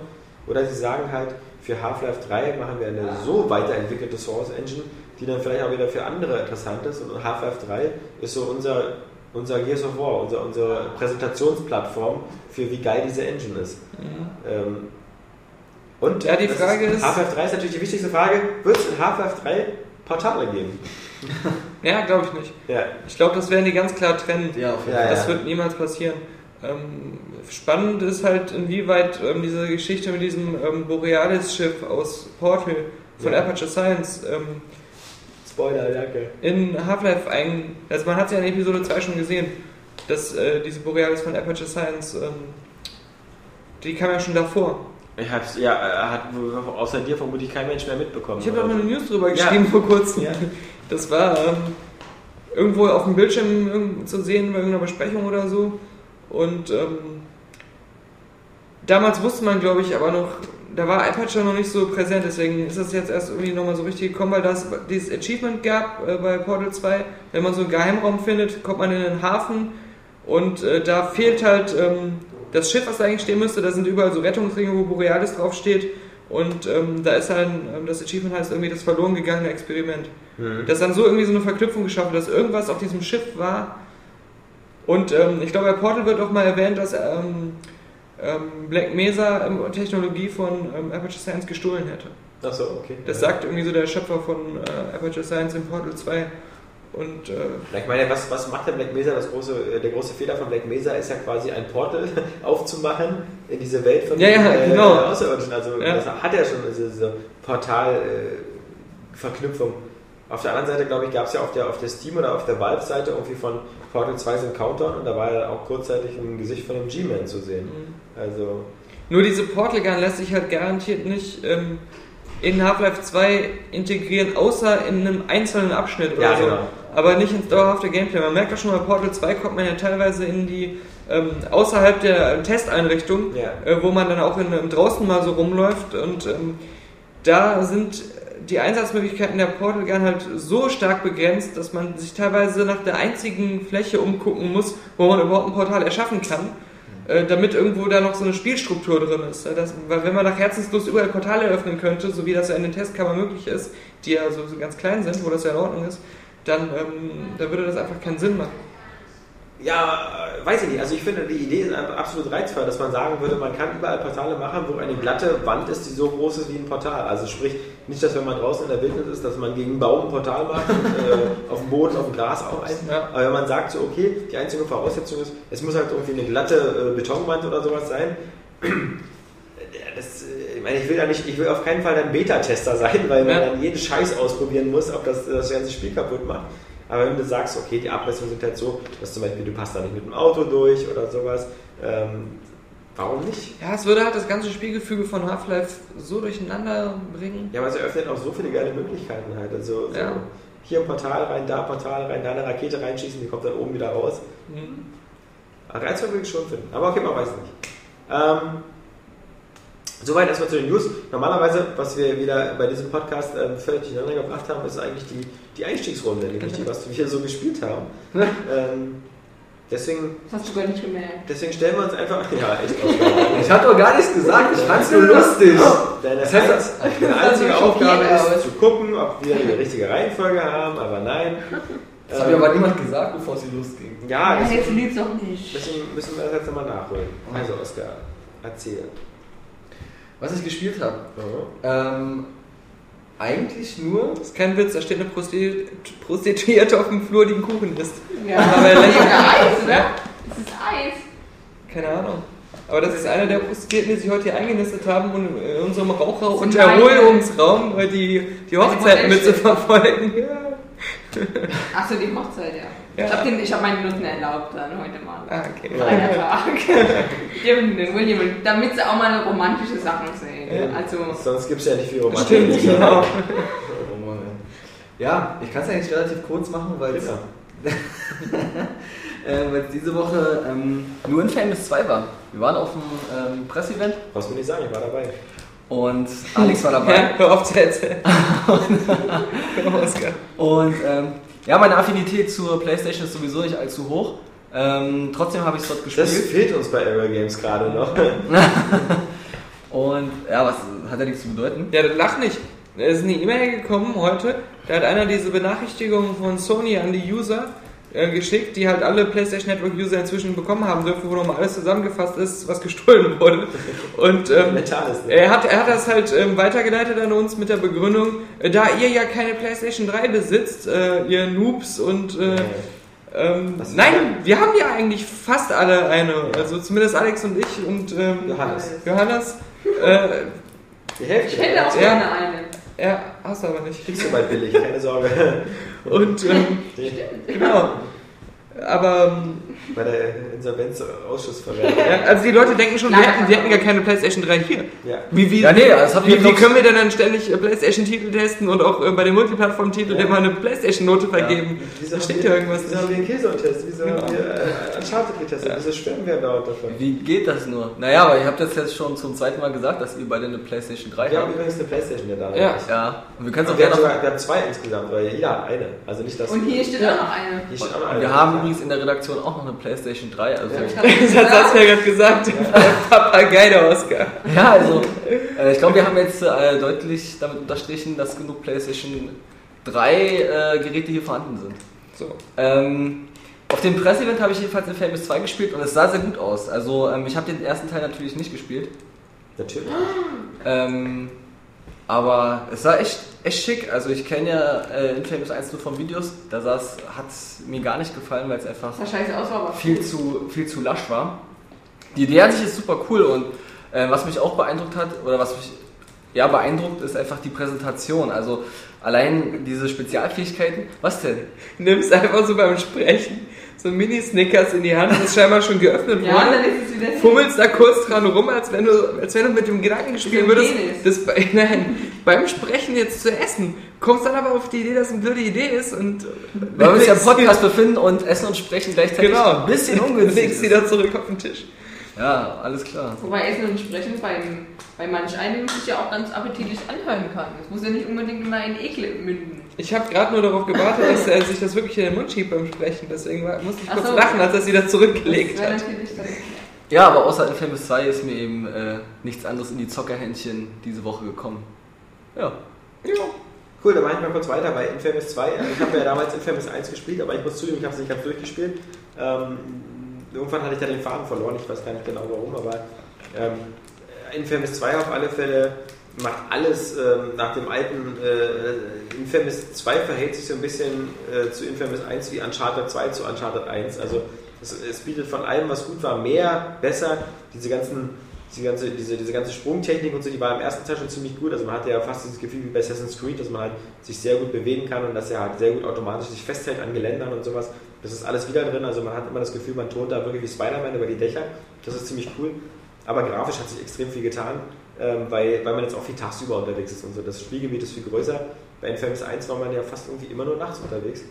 oder sie sagen halt, für Half-Life 3 machen wir eine so weiterentwickelte Source Engine, die dann vielleicht auch wieder für andere interessant ist. Und Half-Life 3 ist so unser, unser Gears of War, unser, unsere Präsentationsplattform für wie geil diese Engine ist. Ähm, und Ja, die Frage ist- Half-Life 3 ist natürlich die wichtigste Frage: Wird es in Half-Life 3 Portale geben? ja, glaube ich nicht. Ja, Ich glaube, das werden die ganz klar trennen. Ja, auf jeden Ja, Fall. Das wird niemals passieren. Ähm, spannend ist halt, inwieweit ähm, diese Geschichte mit diesem ähm, Borealis-Schiff aus Portal von Ja. Aperture Science ähm, Spoiler, danke. in Half-Life ein. Also man hat es ja in Episode 2 schon gesehen, dass äh, diese Borealis von Aperture Science, ähm, die kam ja schon davor. Ich hab's, ja, äh, hat außer dir vermutlich kein Mensch mehr mitbekommen. Ich habe doch oder? mal eine News drüber Ja. geschrieben vor kurzem. Ja. Das war ähm, irgendwo auf dem Bildschirm zu sehen bei irgendeiner Besprechung oder so. Und ähm, damals wusste man, glaube ich, aber noch, da war Aperture noch nicht so präsent, deswegen ist das jetzt erst irgendwie nochmal so richtig gekommen, weil das dieses Achievement gab äh, bei Portal 2. Wenn man so einen Geheimraum findet, kommt man in den Hafen und äh, da fehlt halt ähm, das Schiff, was da eigentlich stehen müsste. Da sind überall so Rettungsringe, wo Borealis draufsteht. Und ähm, da ist halt, ähm, das Achievement heißt irgendwie das verloren gegangene Experiment. Mhm. Das dann so irgendwie so eine Verknüpfung geschaffen, dass irgendwas auf diesem Schiff war. Und ähm, ich glaube, bei Portal wird auch mal erwähnt, dass ähm, Black Mesa ähm, Technologie von ähm, Aperture Science gestohlen hätte. Achso, okay. Das ja. sagt irgendwie so der Schöpfer von äh, Aperture Science in Portal 2. Und äh, Ich meine, was, was macht der Black Mesa? Das große, äh, der große Fehler von Black Mesa ist ja quasi ein Portal aufzumachen in diese Welt von Ja, ja, den, genau. Außerirdischen. Also Ja. das hat er schon, diese, diese Portal-Verknüpfung. Auf der anderen Seite, glaube ich, gab es ja auf der, auf der Steam- oder auf der Valve-Seite irgendwie von Portal 2 so ein Countdown und da war ja auch kurzzeitig ein Gesicht von dem G-Man zu sehen. Mhm. Also, nur diese Portal Gun lässt sich halt garantiert nicht ähm, in Half-Life 2 integrieren, außer in einem einzelnen Abschnitt oder Ja, so. genau. Aber nicht ins dauerhafte Gameplay. Man merkt doch schon bei Portal 2 kommt man ja teilweise in die ähm, außerhalb der Testeinrichtung, Ja. äh, wo man dann auch in, ähm, draußen mal so rumläuft und ähm, da sind die Einsatzmöglichkeiten der Portal Gun halt so stark begrenzt, dass man sich teilweise nach der einzigen Fläche umgucken muss, wo man überhaupt ein Portal erschaffen kann, äh, damit irgendwo da noch so eine Spielstruktur drin ist. Das, weil wenn man nach Herzenslust überall Portale eröffnen könnte, so wie das ja in den Testkammern möglich ist, die ja so, so ganz klein sind, wo das ja in Ordnung ist, dann, ähm, dann würde das einfach keinen Sinn machen. Ja, äh, weiß ich nicht. Also ich finde, die Idee ist absolut reizvoll, dass man sagen würde, man kann überall Portale machen, wo eine glatte Wand ist, die so groß ist wie ein Portal. Also sprich, nicht, dass wenn man draußen in der Wildnis ist, dass man gegen einen Baum ein Portal macht, und, äh, auf dem Boden, auf dem Gras auch ein. Ja. Aber wenn man sagt, so okay, die einzige Voraussetzung ist, es muss halt irgendwie eine glatte äh, Betonwand oder sowas sein. Das, äh, ich meine, ich will da nicht, ich will auf keinen Fall ein Beta-Tester sein, weil man Ja. dann jeden Scheiß ausprobieren muss, ob das das ganze Spiel kaputt macht. Aber wenn du sagst, okay, die Abmessungen sind halt so, dass zum Beispiel du passt da nicht mit dem Auto durch oder sowas, ähm, warum nicht? Ja, es würde halt das ganze Spielgefüge von Half-Life so durcheinander bringen. Ja, aber es eröffnet auch so viele geile Möglichkeiten halt. Also so Ja. hier ein Portal rein, da ein Portal rein, da eine Rakete reinschießen, die kommt dann oben wieder raus. Mhm. Reizvoll würde ich schon finden. Aber okay, man weiß nicht. Ähm, Soweit erstmal zu den News. Normalerweise, was wir wieder bei diesem Podcast ähm, völlig durcheinander gebracht haben, ist eigentlich die, die Einstiegsrunde, nämlich die, was wir so gespielt haben. ähm, deswegen, Das hast du gar nicht gemerkt. deswegen stellen wir uns einfach. Ja, echt. Ich hab doch gar nichts gesagt, ich fand's nur lustig. Deine, Das heißt, deine das einzige Aufgabe ist aus. zu gucken, ob wir die richtige Reihenfolge haben, aber nein. Das hat mir aber niemand gesagt, bevor es losging. Ja, Ja, das, jetzt liebt's auch nicht. deswegen müssen wir das jetzt nochmal nachholen. Also, Oskar, erzähl. Was ich gespielt habe. Ähm, eigentlich nur. Das ist kein Witz, da steht eine Prosti Prostituierte auf dem Flur, die einen Kuchen isst. Ja, Aber das ist Eis, ne? Das ist Eis. Keine Ahnung. Aber das ist einer der Prostituierten, die sich heute hier eingenistet haben und in unserem Raucher- und Erholungsraum äh, die, die Hochzeit mit zu verfolgen. Ja. Achso, die Hochzeit, ja. Ja. Ich habe hab meinen Nutten erlaubt dann heute mal. Ah, okay. Freier Tag. Dem, den William, damit sie auch mal romantische Sachen sehen. Ja. Also, Sonst gibt es ja nicht viel Romantik. Stimmt, genau. Ja, ich kann es eigentlich relativ kurz machen, weil es Genau. äh, diese Woche ähm, nur in Famous 2 war. Wir waren auf einem ähm, Pressevent Brauchst du mir nicht sagen, ich war dabei. und Alex war dabei. Ja, hör auf zu erzählen. Oskar. Und ähm, ja, meine Affinität zur Playstation ist sowieso nicht allzu hoch. Ähm, trotzdem habe ich es dort Das gespielt. fehlt uns bei Aero Games gerade noch. Und ja, was hat ja nichts zu bedeuten? Ja, das lach nicht. Da ist eine E-Mail gekommen heute, da hat einer diese Benachrichtigung von Sony an die User äh, geschickt, die halt alle PlayStation Network User inzwischen bekommen haben dürfen, wo nochmal alles zusammengefasst ist, was gestohlen wurde. Und ähm, er hat, er hat das halt ähm, weitergeleitet an uns mit der Begründung, äh, da ihr ja keine PlayStation 3 besitzt, äh, ihr Noobs und äh, ähm, nein, wir haben ja eigentlich fast alle eine, also zumindest Alex und ich und ähm, Johannes. Johannes. Äh, Die Hälfte. ich hätte auch Ja. gerne eine. Ja, hast du aber nicht. Kriegst du bald billig, keine Sorge. Und ähm, genau. Aber ähm, Bei der Insolvenzausschussverwertung. ja, also die Leute denken schon, wir hätten, wir hätten gar keine PlayStation 3 hier. Ja. Wie, wie, Ja, nee, wie, wie können wir denn dann ständig äh, PlayStation-Titel testen und auch äh, bei den Multiplattform-Titeln Ja. immer eine PlayStation-Note vergeben? Wieso Da haben steht wir- ja irgendwas Wieso haben wir einen Killzone-Test? Wieso Ja. haben wir äh, Uncharted getestet? Wieso schwärmen wir dauernd davon? Wie geht das nur? Naja, aber ihr habt das jetzt schon zum zweiten Mal gesagt, dass ihr beide eine Playstation 3 Wir haben habt. übrigens eine Playstation ja da. Ja. Ja, und wir können es auch wir haben, gerne wir haben zwei insgesamt, weil jeder hat eine. Also nicht das. Und hier steht auch noch eine. Hier steht auch noch eine. wir haben übrigens in der Redaktion auch noch eine Playstation 3. Also Ja. Das hat Saskia gerade gesagt. Papagei der Oscar. Ja, also äh, ich glaube, wir haben jetzt äh, deutlich damit unterstrichen, dass genug PlayStation 3 äh, Geräte hier vorhanden sind. So. Ähm, auf dem Presseevent habe ich jedenfalls in Famous 2 gespielt und es sah sehr gut aus. Also ähm, ich habe den ersten Teil natürlich nicht gespielt. Natürlich. Ähm, Aber es sah echt, echt schick. Also ich kenne ja äh, Infamous 1 nur von Videos. Da hat es mir gar nicht gefallen, weil es einfach Das sah scheiße aus, war aber viel zu, viel zu lasch war. Die Idee an sich ist super cool und äh, was mich auch beeindruckt hat, oder was mich ja beeindruckt, ist einfach die Präsentation. Also allein diese Spezialfähigkeiten. Was denn? Nimmst einfach so beim Sprechen so Mini-Snickers in die Hand, das ist scheinbar schon geöffnet Ja, und dann worden. ist es wieder Fummelst da kurz dran rum, als wenn du, als wenn du mit dem Gedanken spielen würdest, das bei, nein, beim Sprechen jetzt zu essen. Kommst dann aber auf die Idee, dass es eine blöde Idee ist und Weil wir uns ja im Podcast befinden und Essen und Sprechen gleichzeitig Genau. ein bisschen legst ungünstig wieder zurück auf den Tisch. Ja, alles klar. Wobei Essen und Sprechen beim, bei manch einem sich ja auch ganz appetitlich anhören kann. Das muss ja nicht unbedingt immer in Ekel münden. Ich habe gerade nur darauf gewartet, dass er sich das wirklich in den Mund schiebt beim Sprechen. Deswegen musste ich Ach kurz so. lachen, als er es wieder zurückgelegt hat. Ja, aber außer Infamous 2 ist mir eben äh, nichts anderes in die Zockerhändchen diese Woche gekommen. Ja. Cool, dann mache ich mal kurz weiter bei Infamous 2. Also ich habe ja damals Infamous 1 gespielt, aber ich muss zugeben, ich habe es nicht ganz durchgespielt. Ähm, irgendwann hatte ich da den Faden verloren, ich weiß gar nicht genau warum, aber ähm, Infamous 2 auf alle Fälle macht alles ähm, nach dem alten äh, Infamous 2 verhält sich so ein bisschen äh, zu Infamous 1 wie Uncharted 2 zu Uncharted 1. Also es, es bietet von allem, was gut war, mehr, besser. Diese ganzen die ganze, diese, diese ganze Sprungtechnik und so, die war im ersten Teil schon ziemlich gut. Also man hatte ja fast dieses Gefühl wie bei Assassin's Creed, dass man halt sich sehr gut bewegen kann und dass er halt sehr gut automatisch sich festhält an Geländern und sowas. Das ist alles wieder drin. Also man hat immer das Gefühl, man tont da wirklich wie Spider-Man über die Dächer. Das ist ziemlich cool. Aber grafisch hat sich extrem viel getan, ähm, weil, weil man jetzt auch viel tagsüber unterwegs ist und so. Das Spielgebiet ist viel größer. Bei Infamous 1 war man ja fast irgendwie immer nur nachts unterwegs.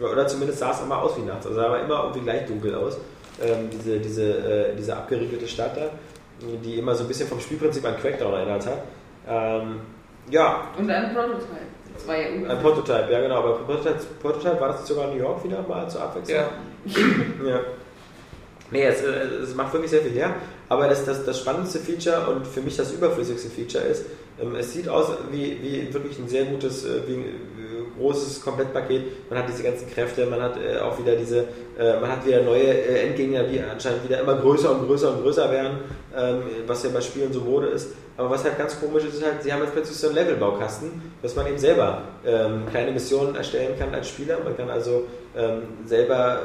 Oder zumindest sah es immer aus wie nachts. Also sah aber immer irgendwie gleich dunkel aus. Ähm, diese, diese, äh, diese abgeriegelte Stadt da, die immer so ein bisschen vom Spielprinzip an Crackdown erinnert hat. Ähm, ja, Und ein Prototype. Das war ja ein. Prototype, ja genau. Aber Prototype, Prototype war das sogar in New York wieder mal zur Abwechslung? Ja. Ja. Nee, es, äh, es macht wirklich sehr viel her, aber das, das, das spannendste Feature und für mich das überflüssigste Feature ist, ähm, es sieht aus wie, wie wirklich ein sehr gutes, äh, wie äh, großes Komplettpaket. Man hat diese ganzen Kräfte, man hat äh, auch wieder diese, äh, man hat wieder neue äh, Endgegner, die anscheinend wieder immer größer und größer und größer werden, ähm, was ja bei Spielen so Mode ist. Aber was halt ganz komisch ist, ist halt, sie haben jetzt plötzlich so einen Levelbaukasten, dass man eben selber ähm, kleine Missionen erstellen kann als Spieler. Man kann also selber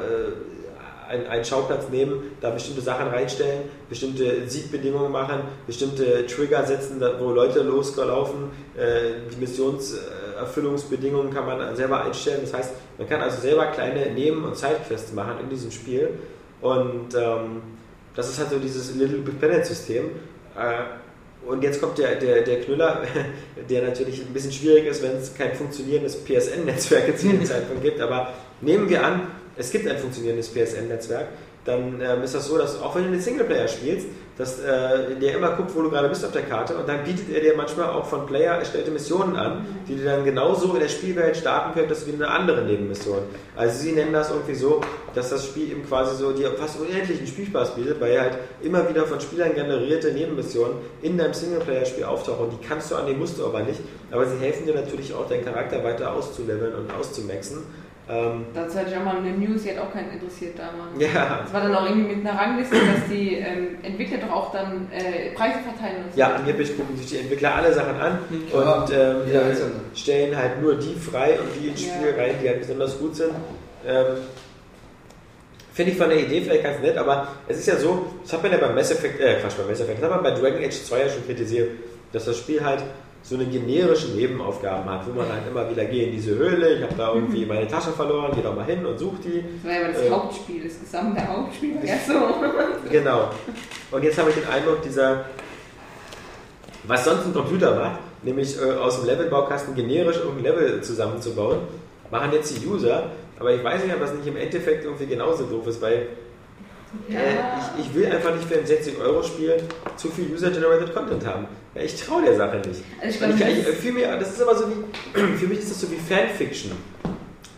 einen, Schauplatz nehmen, da bestimmte Sachen reinstellen, bestimmte Siegbedingungen machen, bestimmte Trigger setzen, wo Leute loslaufen, äh, die Missionserfüllungsbedingungen kann man selber einstellen. Das heißt, man kann also selber kleine Neben- und Sidequests machen in diesem Spiel. Und ähm, das ist halt so dieses Little Big Planet-System. Äh, und jetzt kommt der, der, der Knüller, der natürlich ein bisschen schwierig ist, wenn es kein funktionierendes PSN-Netzwerk zu dem Zeitpunkt gibt. Aber nehmen wir an, es gibt ein funktionierendes PSN-Netzwerk, dann ähm, ist das so, dass auch wenn du einen Singleplayer spielst, dass äh, der immer guckt, wo du gerade bist auf der Karte und dann bietet er dir manchmal auch von Player erstellte Missionen an, die du dann genauso in der Spielwelt starten könntest wie eine andere Nebenmission. Also sie nennen das irgendwie so, dass das Spiel eben quasi so dir fast unendlichen Spielspaß bietet, weil halt immer wieder von Spielern generierte Nebenmissionen in deinem Singleplayer-Spiel auftauchen. Die kannst du annehmen, musst du aber nicht. Aber sie helfen dir natürlich auch, deinen Charakter weiter auszuleveln und auszumaxen. Ähm, Dazu hatte ich auch mal eine News, die hat auch keinen interessiert damals. ja, Das war dann auch irgendwie mit einer Rangliste, dass die ähm, Entwickler doch auch dann äh, Preise verteilen und so. Ja, angeblich gucken sich die Entwickler alle Sachen an Ja, und ähm, jeder Einzelne. stellen halt nur die frei und die ins Spiel Ja. rein, die halt besonders gut sind. Ähm, Finde ich von der Idee vielleicht ganz nett, aber es ist ja so, das hat man ja beim Mass Effect, äh Quatsch, beim Mass Effect, das hat man bei Dragon Age 2 ja schon kritisiert, dass das Spiel halt so eine generische Nebenaufgaben hat, wo man halt immer wieder geht in diese Höhle, ich habe da irgendwie meine Tasche verloren, geh doch mal hin und such die. Das war ja das Äh. Hauptspiel, das gesamte Hauptspiel ja so. Genau. Und jetzt habe ich den Eindruck, dieser, was sonst ein Computer macht, nämlich äh, aus dem Levelbaukasten generisch irgendein Level zusammenzubauen, machen jetzt die User. Aber ich weiß nicht, ob das nicht im Endeffekt irgendwie genauso doof ist, weil äh, ich, ich will einfach nicht für ein 60-Euro-Spiel zu viel User-Generated Content haben. Ja, ich traue der Sache nicht. Also ich Und glaube, ich, ich, für mich, das ist aber so wie, für mich ist das so wie Fanfiction.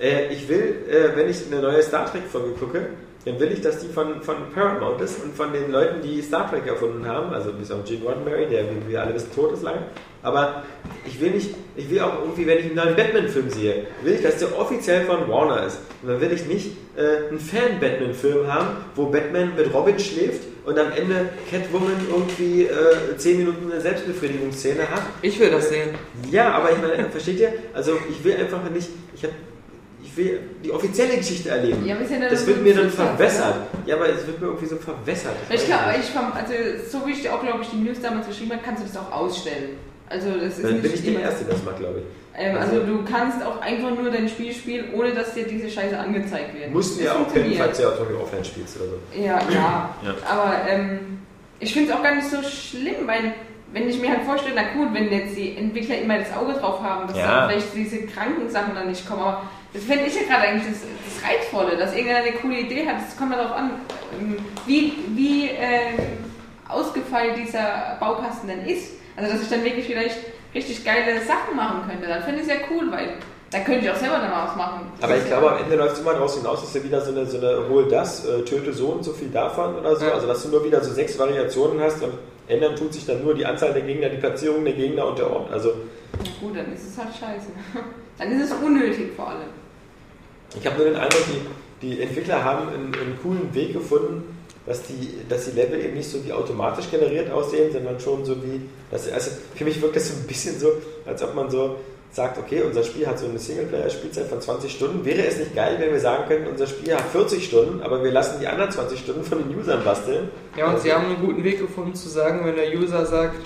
Äh, ich will, äh, wenn ich eine neue Star Trek-Folge gucke, dann will ich, dass die von, von Paramount ist und von den Leuten, die Star Trek erfunden haben, also bis auf Gene Roddenberry, der, wie wir alle wissen, tot ist lange. Aber ich will nicht, ich will auch irgendwie, wenn ich einen neuen Batman-Film sehe, will ich, dass der offiziell von Warner ist. Und dann will ich nicht äh, einen Fan-Batman-Film haben, wo Batman mit Robin schläft und am Ende Catwoman irgendwie äh, 10 Minuten eine Selbstbefriedigungsszene hat. Ich will das sehen. Ja, aber ich meine, versteht ihr? Also ich will einfach nicht, ich habe ich will die offizielle Geschichte erleben. Ja, wir das wird mir dann verwässert. Ja, aber es wird mir irgendwie so verwässert. Ich glaube, ich vom, also so wie ich auch, glaube ich, die News damals geschrieben habe, kannst du das auch ausstellen. Also das ist Dann nicht bin ich der Erste, der das macht, glaube ich. Ähm, also du kannst auch einfach nur dein Spiel spielen, ohne dass dir diese Scheiße angezeigt wird. Musst du ja auch kennen, falls du ja auch offline spielst oder so. Ja, ja. Ja. Aber ähm, ich finde es auch gar nicht so schlimm, weil wenn ich mir halt vorstelle, na gut, wenn jetzt die Entwickler immer das Auge drauf haben, dass Ja. dann vielleicht diese kranken Sachen dann nicht kommen, aber das fände ich ja gerade eigentlich das, das Reizvolle, dass irgendeiner eine coole Idee hat. Es kommt darauf an, ähm, wie, wie ähm, ausgefeilt dieser Baukasten denn ist. Also dass ich dann wirklich vielleicht richtig geile Sachen machen könnte. Dann finde ich es ja cool, weil da könnte ich auch selber dann was machen. Aber ich glaube, am Ende läuft es immer daraus hinaus, dass du wieder so eine, so eine hol das, äh, töte so und so viel davon oder so. Ja. Also, dass du nur wieder so sechs Variationen hast und ändern tut sich dann nur die Anzahl der Gegner, die Platzierung der Gegner und der Ort. Also, Ja, gut, dann ist es halt scheiße. Dann ist es unnötig vor allem. Ich habe nur den Eindruck, die, die Entwickler haben einen, einen coolen Weg gefunden, dass die, dass die Level eben nicht so wie automatisch generiert aussehen, sondern schon so wie, dass, also für mich wirkt das so ein bisschen so, als ob man so sagt, okay, unser Spiel hat so eine Singleplayer-Spielzeit von 20 Stunden. Wäre es nicht geil, wenn wir sagen könnten, unser Spiel hat 40 Stunden, aber wir lassen die anderen 20 Stunden von den Usern basteln? Ja, und sie haben einen guten Weg gefunden zu sagen, wenn der User sagt,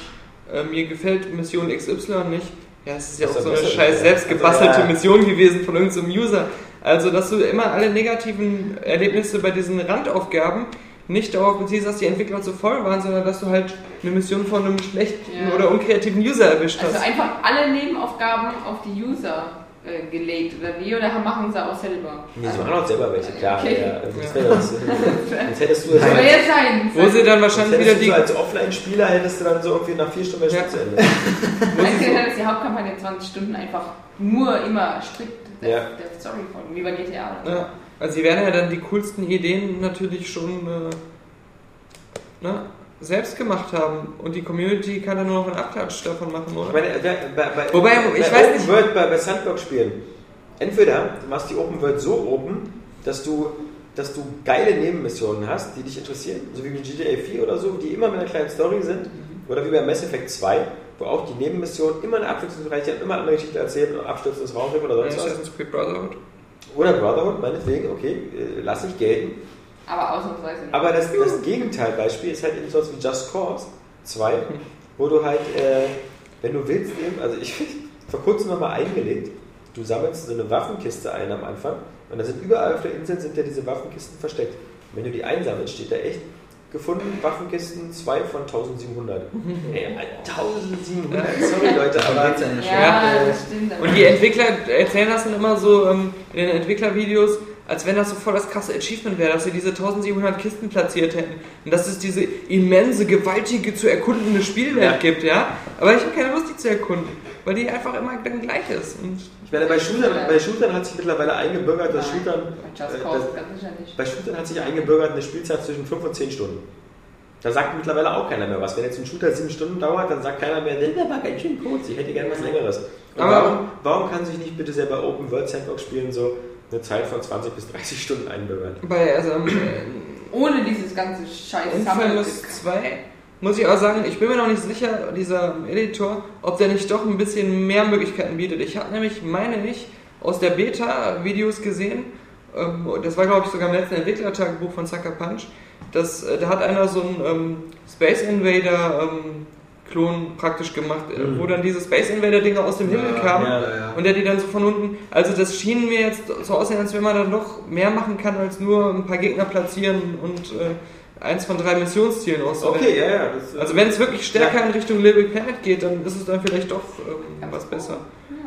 äh, mir gefällt Mission XY nicht, ja, es ist ja auch so eine scheiß selbst gebastelte Also. Mission gewesen von irgendeinem User. Also, dass du immer alle negativen Erlebnisse bei diesen Randaufgaben nicht darauf beziehst, dass die Entwickler zu voll waren, sondern dass du halt eine Mission von einem schlechten Ja. oder unkreativen User erwischt hast. Also einfach alle Nebenaufgaben auf die User äh, gelegt oder wie oder machen sie auch selber? Nee, sie machen auch selber welche, klar. Okay. Ja, also das wäre das, sonst hättest du das Soll als, ja sein. Wo sie dann sonst wahrscheinlich wieder die. so als Offline-Spieler hättest du dann so irgendwie nach vier Stunden Ja. Spiel zu Ende. Meinst du, dass die Hauptkampagne 20 Stunden einfach nur immer strikt der, Ja. der Story folgen, wie bei GTA? Ja, also sie werden ja dann die coolsten Ideen natürlich schon äh, ne, selbst gemacht haben und die Community kann dann nur noch einen Abklatsch davon machen, Ich oder? meine, bei, bei, bei, Wobei, bei ich weiß Open nicht- World, bei, bei Sandbox-Spielen, entweder du machst die Open World so open, dass du, dass du geile Nebenmissionen hast, die dich interessieren, so wie bei GTA 4 oder so, die immer mit einer kleinen Story sind, oder wie bei Mass Effect 2, wo auch die Nebenmissionen immer eine abwechslungsreiche immer eine andere Geschichte erzählen, oder abstürzendes Raumschiff oder sonst was. Assassin's Creed Brotherhood. Oder Brotherhood, meinetwegen, okay, äh, lass ich gelten. Aber ausnahmsweise nicht. Aber das, das Gegenteilbeispiel ist halt eben sowas wie Just Cause 2, wo du halt, äh, wenn du willst, eben, also ich vor kurzem nochmal eingelegt, du sammelst so eine Waffenkiste ein am Anfang und da sind überall auf der Insel sind ja diese Waffenkisten versteckt. Und wenn du die einsammelst, steht da echt gefunden Waffenkisten 2 von 1700. Ey, 1700, sorry Leute, aber geht's ja nicht. ja, äh, das stimmt. Und die Entwickler erzählen das dann immer so ähm, in den Entwicklervideos, als wenn das so voll das krasse Achievement wäre, dass sie diese 1700 Kisten platziert hätten und dass es diese immense, gewaltige, zu erkundende Spielwelt Ja. gibt, ja. Aber ich habe keine Lust, die zu erkunden, weil die einfach immer dann gleich ist. Und meine, bei Shootern, bei Shootern hat sich mittlerweile eingebürgert, dass Nein, Shootern äh, das-. Bei Shootern hat sich eingebürgert eine Spielzeit zwischen 5 und 10 Stunden. Da sagt mittlerweile auch keiner mehr was. Wenn jetzt ein Shooter 7 Stunden dauert, dann sagt keiner mehr, der war ganz schön kurz, ich hätte gerne was Längeres. Und Aber- warum, warum kann sich nicht bitte selber Open World Sandbox spielen so eine Zeit von 20 bis 30 Stunden einbürgern? bei also, ähm, Ohne dieses ganze Scheiß Infamous 2 muss ich auch sagen, ich bin mir noch nicht sicher, dieser Editor, ob der nicht doch ein bisschen mehr Möglichkeiten bietet. Ich habe nämlich, meine ich, aus der Beta Videos gesehen, ähm, das war glaube ich sogar im letzten Entwicklertagebuch von Sucker Punch, dass, äh, da hat einer so einen ähm, Space Invader ähm, Klon praktisch gemacht, äh, Mhm. wo dann diese Space Invader Dinger aus dem Himmel kamen. ja, ja. Und der die dann so von unten. Also das schien mir jetzt so aussehen, als wenn man dann doch mehr machen kann, als nur ein paar Gegner platzieren und äh, eins von drei Missionszielen auszuwählen. Okay, ja, ja. Das, äh, Also wenn es wirklich stärker in Richtung Little Planet geht, dann ist es dann vielleicht doch ähm, was besser.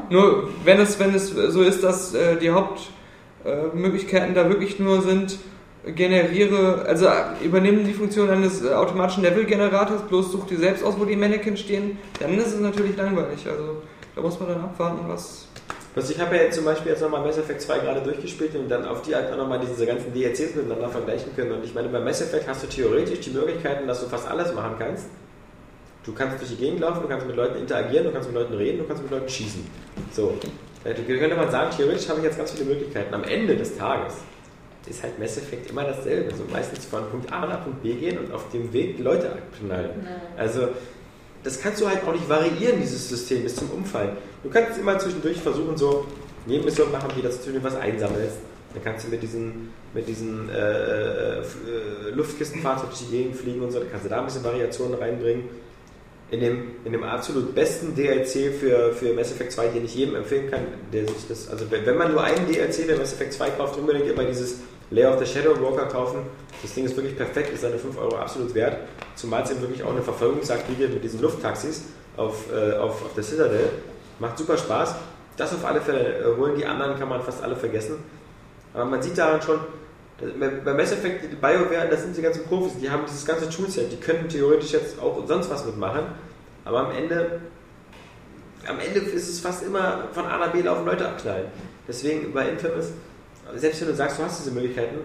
Nur wenn es, wenn es so ist, dass äh, die Hauptmöglichkeiten äh, da wirklich nur sind, generiere, also äh, übernehmen die Funktion eines äh, automatischen Level-Generators, bloß such dir selbst aus, wo die Mannequins stehen, dann ist es natürlich langweilig. Also da muss man dann abwarten, was Was ich habe ja jetzt zum Beispiel jetzt nochmal Mass Effect 2 gerade durchgespielt und dann auf die halt auch nochmal diese ganzen DLCs miteinander vergleichen können. Und ich meine, bei Mass Effect hast du theoretisch die Möglichkeiten, dass du fast alles machen kannst. Du kannst durch die Gegend laufen, du kannst mit Leuten interagieren, du kannst mit Leuten reden, du kannst mit Leuten schießen. So. Da könnte man sagen, theoretisch habe ich jetzt ganz viele Möglichkeiten. Am Ende des Tages ist halt Mass Effect immer dasselbe. So meistens von Punkt A nach Punkt B gehen und auf dem Weg Leute abknallen. Also das kannst du halt auch nicht variieren, dieses System, bis zum Umfallen. Du kannst immer zwischendurch versuchen, so Nebenmissionen machen, wie dass du zwischendurch was einsammelst. Dann kannst du mit diesen, mit diesen äh, äh, Luftkistenfahrzeugen durch die Gegend fliegen und so, dann kannst du da ein bisschen Variationen reinbringen. In dem, in dem absolut besten DLC für, für Mass Effect 2, den ich jedem empfehlen kann, der sich das, also wenn, wenn man nur einen DLC für Mass Effect 2 kauft, unbedingt immer dieses Layer of the Shadow Broker kaufen. Das Ding ist wirklich perfekt, ist seine 5 Euro absolut wert. Zumal es eben wirklich auch eine Verfolgungsjagd bietet mit diesen Lufttaxis auf, äh, auf, auf der Citadel. Macht super Spaß. Das auf alle Fälle äh, holen. Die anderen kann man fast alle vergessen. Aber man sieht daran schon, bei Mass Effect, die BioWare, das sind die ganzen Profis, die haben dieses ganze Toolset, die könnten theoretisch jetzt auch sonst was mitmachen, aber am Ende, am Ende ist es fast immer von A nach B laufen Leute abknallen. Deswegen bei Infamous, selbst wenn du sagst, du hast diese Möglichkeiten,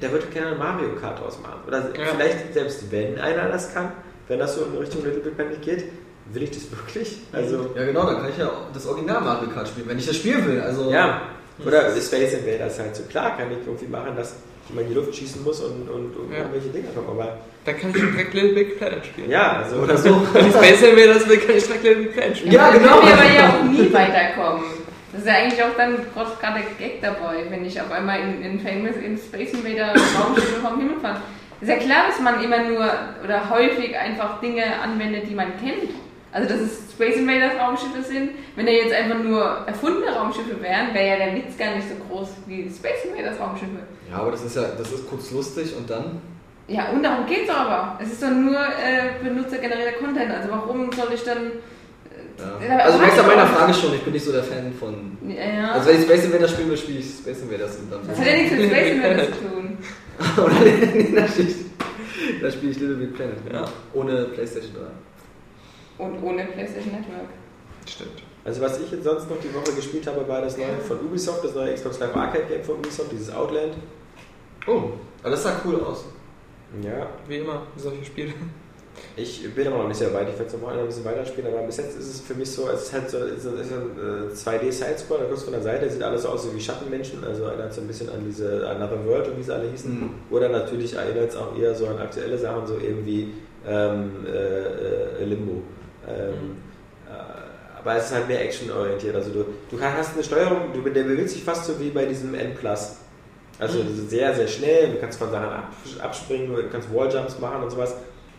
da wird keiner Mario Kart draus machen. Oder ja. vielleicht, selbst wenn einer das kann, wenn das so in Richtung Little Big Planet geht, will ich das wirklich? Also ja, genau, dann kann ich ja das Original Mario Kart spielen, wenn ich das spielen will. Also ja, oder Space Invaders halt so. Klar kann ich irgendwie machen, dass ich mal in die Luft schießen muss und, und, und ja. irgendwelche Dinge kommen, aber... Dann kann ich direkt Little Big Planet spielen. Ja, also... Oder so. Wenn ich Space Invaders will, kann ich direkt Little Big Planet spielen. Ja, genau. Dann wir aber ja auch nie weiterkommen. Das ist ja eigentlich auch dann gerade der Gag dabei, wenn ich auf einmal in, in Famous in Space Invader Raumschiffe vom Himmel fahre. Ist ja klar, dass man immer nur oder häufig einfach Dinge anwendet, die man kennt. Also dass es Space Invaders Raumschiffe sind. Wenn da jetzt einfach nur erfundene Raumschiffe wären, wäre ja der Witz gar nicht so groß wie Space Invaders Raumschiffe. Ja, aber das ist ja, das ist kurz lustig und dann. Ja, und darum geht es aber. Es ist doch nur äh, benutzergenerierter Content. Also warum soll ich dann ja. Also merkst du an meiner Frage schon, ich bin nicht so der Fan von. Ja. Also wenn ich Space Invaders spiele, spiele ich Space Invaders und dann. Das hat ja nichts mit Space Invaders zu tun. Oder nee, da spiele ich, da spiel ich Little Big Planet. Ja. Ohne Playstation 3. Und ohne Playstation Network. Stimmt. Also was ich jetzt sonst noch die Woche gespielt habe, war das neue von Ubisoft, das neue Xbox Live Arcade Game von Ubisoft, dieses Outland. Oh, aber das sah cool aus. Ja. Wie immer, solche Spiele. Ich bin aber noch nicht sehr weit, ich werde es noch ein bisschen weiterspielen, aber bis jetzt ist es für mich so, es ist halt so, es ist ein 2D-Sidescroller, da guckst von der Seite, sieht alles so aus wie Schattenmenschen, also erinnert so ein bisschen an diese Another World und wie sie alle hießen. Mhm. Oder natürlich erinnert es auch eher so an aktuelle Sachen, so eben wie ähm, äh, Limbo. Ähm, äh, aber es ist halt mehr actionorientiert. Also du, du hast eine Steuerung, du, der bewegt sich fast so wie bei diesem N Also mhm. sehr, sehr schnell, du kannst von Sachen abspringen, du kannst Walljumps machen und sowas.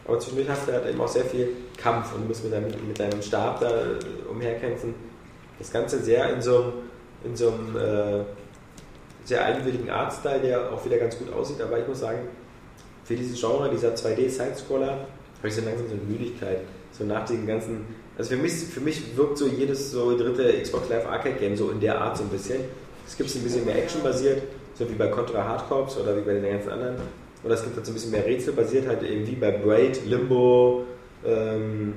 Aber zwischendurch hast du halt eben auch sehr viel Kampf und musst mit deinem, mit deinem Stab da umherkämpfen. Das Ganze sehr in so einem, in so einem äh, sehr eigenwilligen Artstyle, der auch wieder ganz gut aussieht. Aber ich muss sagen, für dieses Genre, dieser 2D-Sidescroller, habe ich so langsam so eine Müdigkeit. So nach den ganzen. Also für mich, für mich wirkt so jedes so dritte Xbox Live Arcade Game so in der Art so ein bisschen. Es gibt ein bisschen mehr Action basiert, so wie bei Contra Hard Corps oder wie bei den ganzen anderen. Oder es gibt halt so ein bisschen mehr rätselbasiert, halt eben wie bei Braid, Limbo ähm,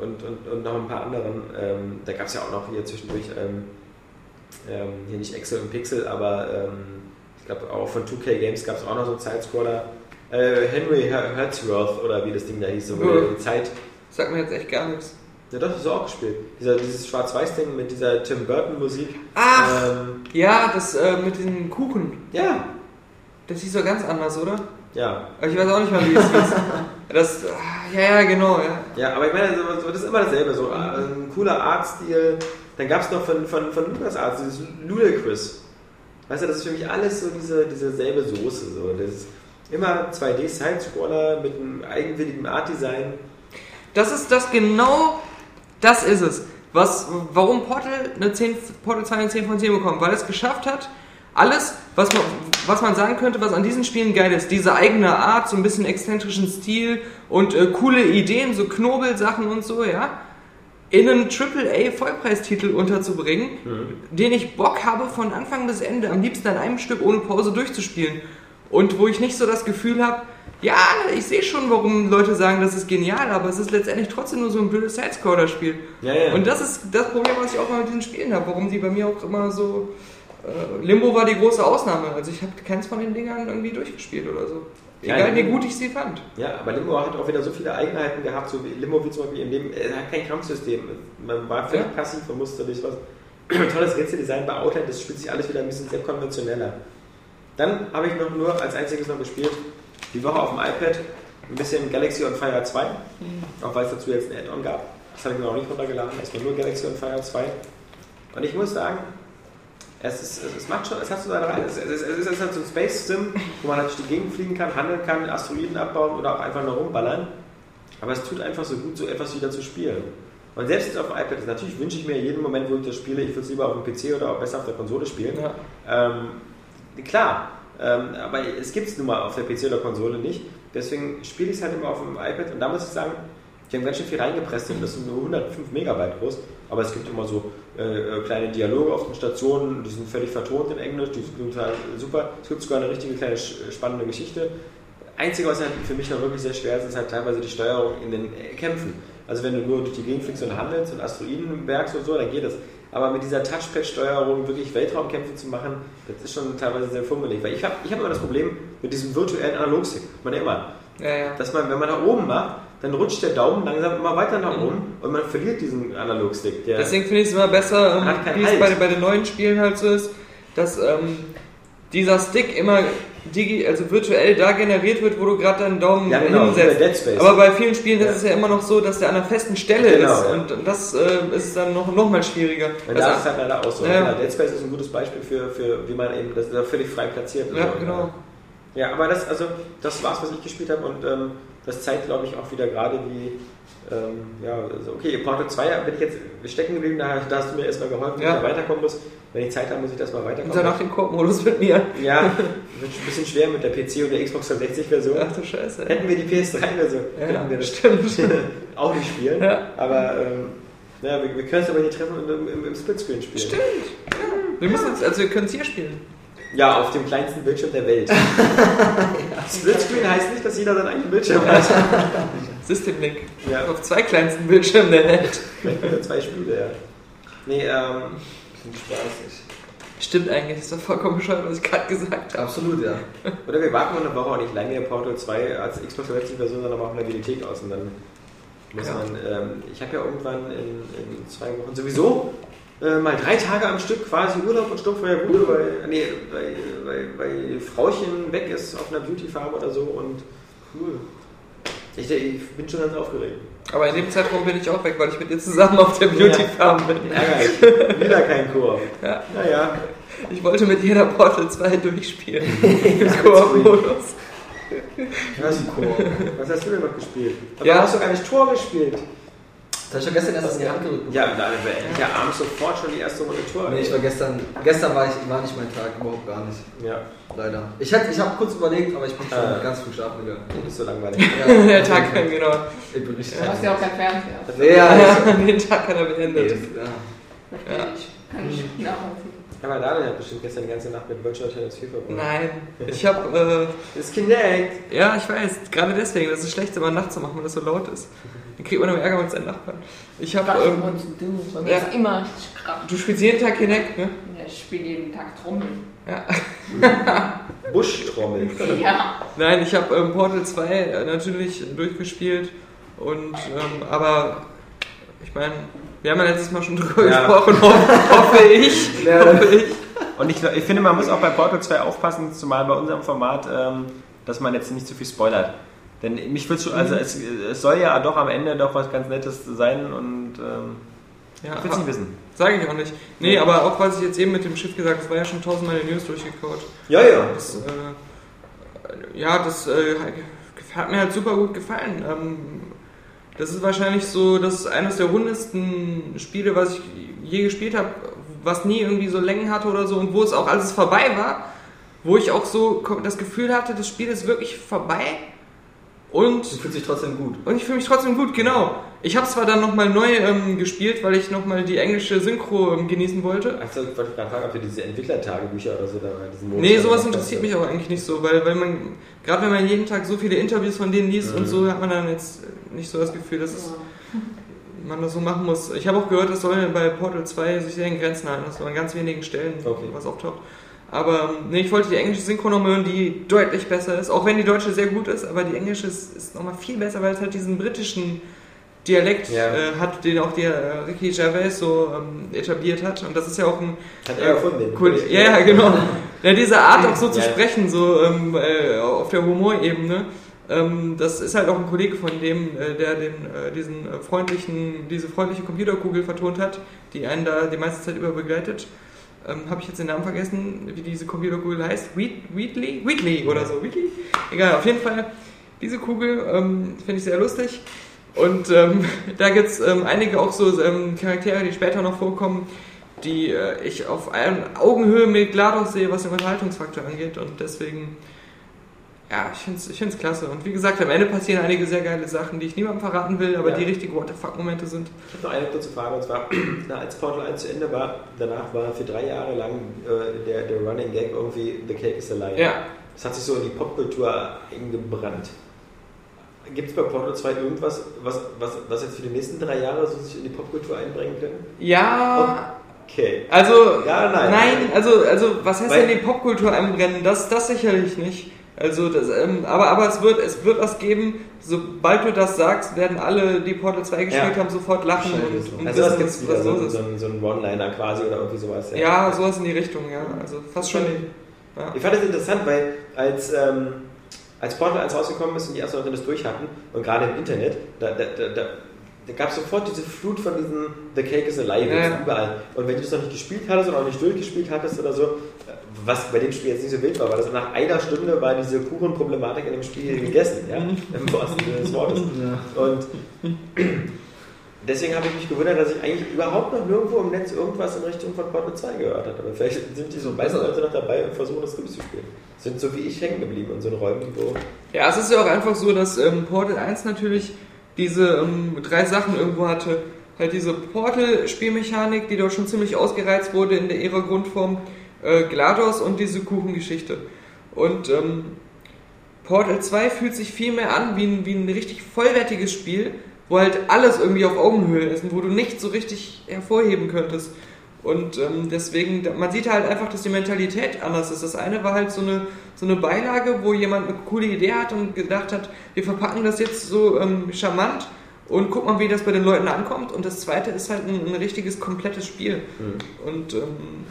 und, und, und noch ein paar anderen. Ähm, da gab es ja auch noch hier zwischendurch, ähm, ähm hier nicht Excel und Pixel, aber ähm, ich glaube auch von 2K Games gab es auch noch so einen Sidescroller. Äh, Henry Hertzworth oder wie das Ding da hieß, so wo die Zeit. Sagt mir jetzt echt gar nichts. Ja, doch, das ist auch gespielt. Dieser, dieses Schwarz-Weiß-Ding mit dieser Tim Burton-Musik. Ach! Ähm, ja, das äh, mit den Kuchen. Ja, das hieß doch ganz anders, oder? Ja. Aber ich weiß auch nicht mal, wie es hieß. Das, ja, ja, genau, ja. Ja, aber ich meine, das ist immer dasselbe. So ein cooler Artstil. Dann gab es noch von, von, von LucasArts dieses Ludicrous. Weißt du, das ist für mich alles so diese, diese selbe Soße. So. Das ist immer 2D-Side-Scroller mit einem eigenwilligen Art-Design. Das ist das genau, das ist es. Was, warum Portal eine 10, Portal 2 eine 10 von 10 bekommt, weil es geschafft hat, alles, was man, was man sagen könnte, was an diesen Spielen geil ist, diese eigene Art, so ein bisschen exzentrischen Stil und äh, coole Ideen, so Knobelsachen und so, ja, in einen AAA-Vollpreistitel unterzubringen, mhm. den ich Bock habe von Anfang bis Ende, am liebsten an einem Stück ohne Pause durchzuspielen. Und wo ich nicht so das Gefühl habe, Ja, ich sehe schon, warum Leute sagen, das ist genial, aber es ist letztendlich trotzdem nur so ein blödes Sidescroller-Spiel. Ja, ja. Und das ist das Problem, was ich auch mal mit diesen Spielen habe, warum die bei mir auch immer so. Äh, Limbo war die große Ausnahme. Also ich habe keins von den Dingern irgendwie durchgespielt oder so. Ja, Egal wie Limbo- gut ich sie fand. Ja, aber Limbo hat auch wieder so viele Eigenheiten gehabt, so wie Limbo wie zum Beispiel in dem, er hat kein Kampfsystem. Man war völlig Ja. passiv und musste durch was. Tolles Rätseldesign bei Outland, das spielt sich alles wieder ein bisschen sehr konventioneller. Dann habe ich noch nur als einziges noch gespielt, die Woche auf dem iPad, ein bisschen Galaxy on Fire 2, auch weil es dazu jetzt ein Add-on gab. Das habe ich mir noch nicht runtergeladen, erstmal nur Galaxy on Fire 2. Und ich muss sagen, es, ist, es, es macht schon, es hat so seine Reihe. Es, es, es, ist halt so ein Space-Sim, wo man halt durch die Gegend fliegen kann, handeln kann, Asteroiden abbauen oder auch einfach nur rumballern. Aber es tut einfach so gut, so etwas wieder zu spielen. Und selbst auf dem iPad, natürlich wünsche ich mir jeden Moment, wo ich das spiele, ich würde es lieber auf dem PC oder auch besser auf der Konsole spielen. Ja. Ähm, klar, ähm, aber es gibt es nun mal auf der PC oder Konsole nicht. Deswegen spiele ich es halt immer auf dem iPad und da muss ich sagen, die haben ganz schön viel reingepresst und das sind nur 105 Megabyte groß. Aber es gibt immer so äh, äh, kleine Dialoge auf den Stationen, die sind völlig vertont in Englisch, die sind total super. Es gibt sogar eine richtige kleine sch- spannende Geschichte. Einzige, was halt für mich noch wirklich sehr schwer ist, ist halt teilweise die Steuerung in den äh, Kämpfen. Also wenn du nur durch die Gegend fliegst und handelst und Asteroiden bergst und so, dann geht das. Aber mit dieser Touchpad-Steuerung wirklich Weltraumkämpfe zu machen, das ist schon teilweise sehr fummelig. Weil ich habe ich hab immer das Problem mit diesem virtuellen Analogstick. Man ja immer, Ja, ja. dass man, wenn man nach oben macht, dann rutscht der Daumen langsam immer weiter nach Mhm. oben und man verliert diesen Analogstick. Deswegen finde ich es immer besser, ähm, wie es Halt. bei, bei den neuen Spielen halt so ist, dass ähm, dieser Stick immer digi also virtuell da generiert wird, wo du gerade deinen Daumen Ja, genau, hinsetzt. Dead Space. Aber bei vielen Spielen Ja. ist es ja immer noch so, dass der an einer festen Stelle Genau, ist ja. und das äh, ist dann noch, noch mal schwieriger. Und Also, da ist halt leider auch so. Ja. Genau, Dead Space ist ein gutes Beispiel für, für wie man eben das ja völlig frei platziert. ja, So, genau. Ja, aber das, also, das war's, was ich gespielt habe und ähm, das zeigt, glaube ich, auch wieder gerade, wie, ähm, ja, also, okay, Portal 2 bin ich jetzt stecken geblieben, da, da hast du mir erstmal geholfen, Ja. wie ich da weiterkommen muss. Wenn ich Zeit habe, muss ich das mal Und weiterkommen. danach den Koop-Modus mit mir. Ja, wird ein bisschen schwer mit der PC und der Xbox 360-Version. Ach du Scheiße. Hätten wir die PS3-Version, Ja, wir das stimmt. auch nicht spielen. Ja. Aber ähm, ja, wir, wir können es aber nicht treffen und im, im, im Splitscreen spielen. Stimmt. Wir müssen jetzt, also wir können es hier spielen. Ja, auf dem kleinsten Bildschirm der Welt. Splitscreen heißt nicht, dass jeder seinen eigenen Bildschirm hat. System Link. Ja. Auf zwei kleinsten Bildschirmen der Welt. Vielleicht wieder zwei Spiele, ja. Nee, ähm. Klingt spaßig. Stimmt eigentlich, ist doch vollkommen bescheuert, was ich gerade gesagt habe. Absolut, ja. Oder wir warten eine Woche ich leihe mir Portal 2 als Xbox 360-Version dann aber auch in der Bibliothek aus und dann muss Ja. man. Ähm, ich habe ja irgendwann in, in zwei Wochen sowieso äh, mal drei Tage am Stück quasi Urlaub und sturmfreier Bude, weil, nee, weil, weil, weil Frauchen weg ist auf einer Beauty Farm oder so und cool. Ich, ich bin schon ganz aufgeregt. Aber in dem Zeitraum bin ich auch weg, weil ich mit dir zusammen auf der Beauty Farm bin. Ärgerlich. Wieder kein Koop. Ja. Naja. Ich wollte mit jeder Portal 2 durchspielen. Im Ja, Koop-Modus. Was, was hast du denn noch gespielt? Aber Ja. du hast doch gar nicht Tor gespielt. Das habe ich schon gestern erst in die Hand gerückt. Ja, da ja abends sofort schon die erste Runde Tor. Nee, ich war gestern, gestern war, ich, war nicht mein Tag, überhaupt gar nicht. Ja, Leider. Ich, hätte- ich habe kurz überlegt, aber ich bin schon Äh. ganz früh schlafen gegangen. du bist so langweilig. Ja, Der Tag, genau. Ich bin richtig Du hast ja auch kein Fernseher. Nee, ja, Ja, den Tag hat er beendet. ja. Ich. Kann ich nachvollziehen. Aber Daniel hat bestimmt gestern die ganze Nacht mit Virtual Tennis 4 verbracht. Nein, ich habe, Das Kinect. äh, ja, ich weiß, gerade deswegen, das ist schlecht, immer nachts zu machen, weil das so laut ist. Dann kriegt man immer Ärger mit seinen Nachbarn. Ich habe, Was ähm, du? Ja. ist immer krass. du spielst jeden Tag Kinect, ne? Ja, ich spiele jeden Tag Trommeln. Ja. Buschtrommel. Ja. Nein, ich habe ähm, Portal 2 äh, natürlich durchgespielt und ähm, aber ich meine, wir haben ja letztes Mal schon drüber Ja. gesprochen, hoffe, ich. Ja. hoffe ich. Und ich, ich finde, man muss auch bei Portal 2 aufpassen, zumal bei unserem Format, ähm, dass man jetzt nicht zu viel spoilert. Denn mich würde also es, es soll ja doch am Ende doch was ganz Nettes sein und ähm, Ja, ich will es nicht wissen. Sage ich auch nicht. Nee, aber auch was ich jetzt eben mit dem Schiff gesagt habe, das war ja schon tausendmal in den News durchgekaut. Ja, ja. Das, äh, ja, das äh, hat mir halt super gut gefallen. Ähm, das ist wahrscheinlich so, das ist eines der rundesten Spiele, was ich je gespielt habe, was nie irgendwie so Längen hatte oder so und wo es auch, als es vorbei war, wo ich auch so das Gefühl hatte, das Spiel ist wirklich vorbei Und Du fühlst dich trotzdem gut. und ich fühle mich trotzdem gut, genau. Ich habe zwar dann nochmal neu ähm, gespielt, weil ich nochmal die englische Synchro ähm, genießen wollte. Achso, ich wollte gerade fragen, ob wir diese Entwicklertagebücher oder so da diesen Modus Nee, sowas interessiert mich aber eigentlich nicht so, weil, weil man, gerade wenn man jeden Tag so viele Interviews von denen liest und so, hat man dann jetzt nicht so das Gefühl, dass es, man das so machen muss. Ich habe auch gehört, es soll bei Portal 2 sich sehr in Grenzen halten, dass nur an ganz wenigen Stellen Okay. was auftaucht. Aber nee, ich wollte die englische Synchro noch hören, die deutlich besser ist, auch wenn die deutsche sehr gut ist, aber die englische ist, ist nochmal viel besser, weil es halt diesen britischen Dialekt Ja. äh, hat, den auch der äh, Ricky Gervais so ähm, etabliert hat. Und das ist ja auch ein Hat er erfunden, den Cool. Ja, ja, genau. Ja, diese Art auch so zu Ja. sprechen, so ähm, äh, auf der Humorebene, ähm, das ist halt auch ein Kollege von dem, äh, der den, äh, diesen äh, freundlichen, diese freundliche Computerkugel vertont hat, die einen da die meiste Zeit über begleitet. Ähm, Habe ich jetzt den Namen vergessen, wie diese Computerkugel heißt? Wheat, Wheatley? Wheatley oder so. Wheatley? Egal, auf jeden Fall. Diese Kugel ähm, finde ich sehr lustig. Und ähm, da gibt es ähm, einige auch so ähm, Charaktere, die später noch vorkommen, die äh, ich auf Augenhöhe mit GLaDOS sehe, was den Unterhaltungsfaktor angeht. Und deswegen, ja, ich finde es ich find's klasse. Und wie gesagt, am Ende passieren einige sehr geile Sachen, die ich niemandem verraten will, aber Ja. die richtige What the fuck-Momente sind. Ich habe noch eine kurze Frage und zwar, na, als Portal 1 zu Ende war, danach war für drei Jahre lang äh, der, der Running Gag irgendwie The Cake is a Lie. Ja. Das hat sich so in die Popkultur eingebrannt. Gibt es bei Portal 2 irgendwas, was, was, was jetzt für die nächsten drei Jahre so sich in die Popkultur einbringen können? Ja, Okay. also, Ja, nein. nein, also, also was heißt Weil- denn die Popkultur einbrennen? Das, das sicherlich nicht. Also, das, ähm, aber, aber es, wird, es wird was geben, sobald du das sagst, werden alle, die Portal 2 gespielt Ja. haben, sofort lachen und, und Also wissen, was, was so, los ist. so, ein- so ein One-Liner quasi oder irgendwie sowas. Ja, sowas in die Richtung, ja. Also fast schon. Ja. Ich fand das interessant, weil als, ähm, als Portal 1 rausgekommen ist und die ersten Leute das durch hatten, und gerade im Internet, da, da, da, da, gab es sofort diese Flut von diesen The Cake is Alive Ja, ja. überall. Und wenn du das noch nicht gespielt hattest oder auch nicht durchgespielt hattest oder so, was bei dem Spiel jetzt nicht so wild war, war das nach einer Stunde war diese Kuchenproblematik in dem Spiel gegessen, ja? im wahrsten Sinne des Wortes. Und deswegen habe ich mich gewundert, dass ich eigentlich überhaupt noch nirgendwo im Netz irgendwas in Richtung von Portal 2 gehört habe. Aber vielleicht sind die so meisten Leute noch dabei und versuchen das durchzuspielen. Sind so wie ich hängen geblieben in so Räumen, wo. Ja, es ist ja auch einfach so, dass ähm, Portal 1 natürlich diese ähm, drei Sachen irgendwo hatte. Halt diese Portal-Spielmechanik, die dort schon ziemlich ausgereizt wurde in der ihrer Grundform, äh, GLaDOS und diese Kuchengeschichte. Und ähm, Portal 2 fühlt sich viel mehr an wie ein, wie ein richtig vollwertiges Spiel, wo halt alles irgendwie auf Augenhöhe ist und wo du nichts so richtig hervorheben könntest. Und ähm, deswegen, man sieht halt einfach, dass die Mentalität anders ist. Das eine war halt so eine, so eine Beilage, wo jemand eine coole Idee hat und gedacht hat, wir verpacken das jetzt so ähm, charmant und guck mal, wie das bei den Leuten ankommt. Und das zweite ist halt ein, ein richtiges, komplettes Spiel. Und ähm,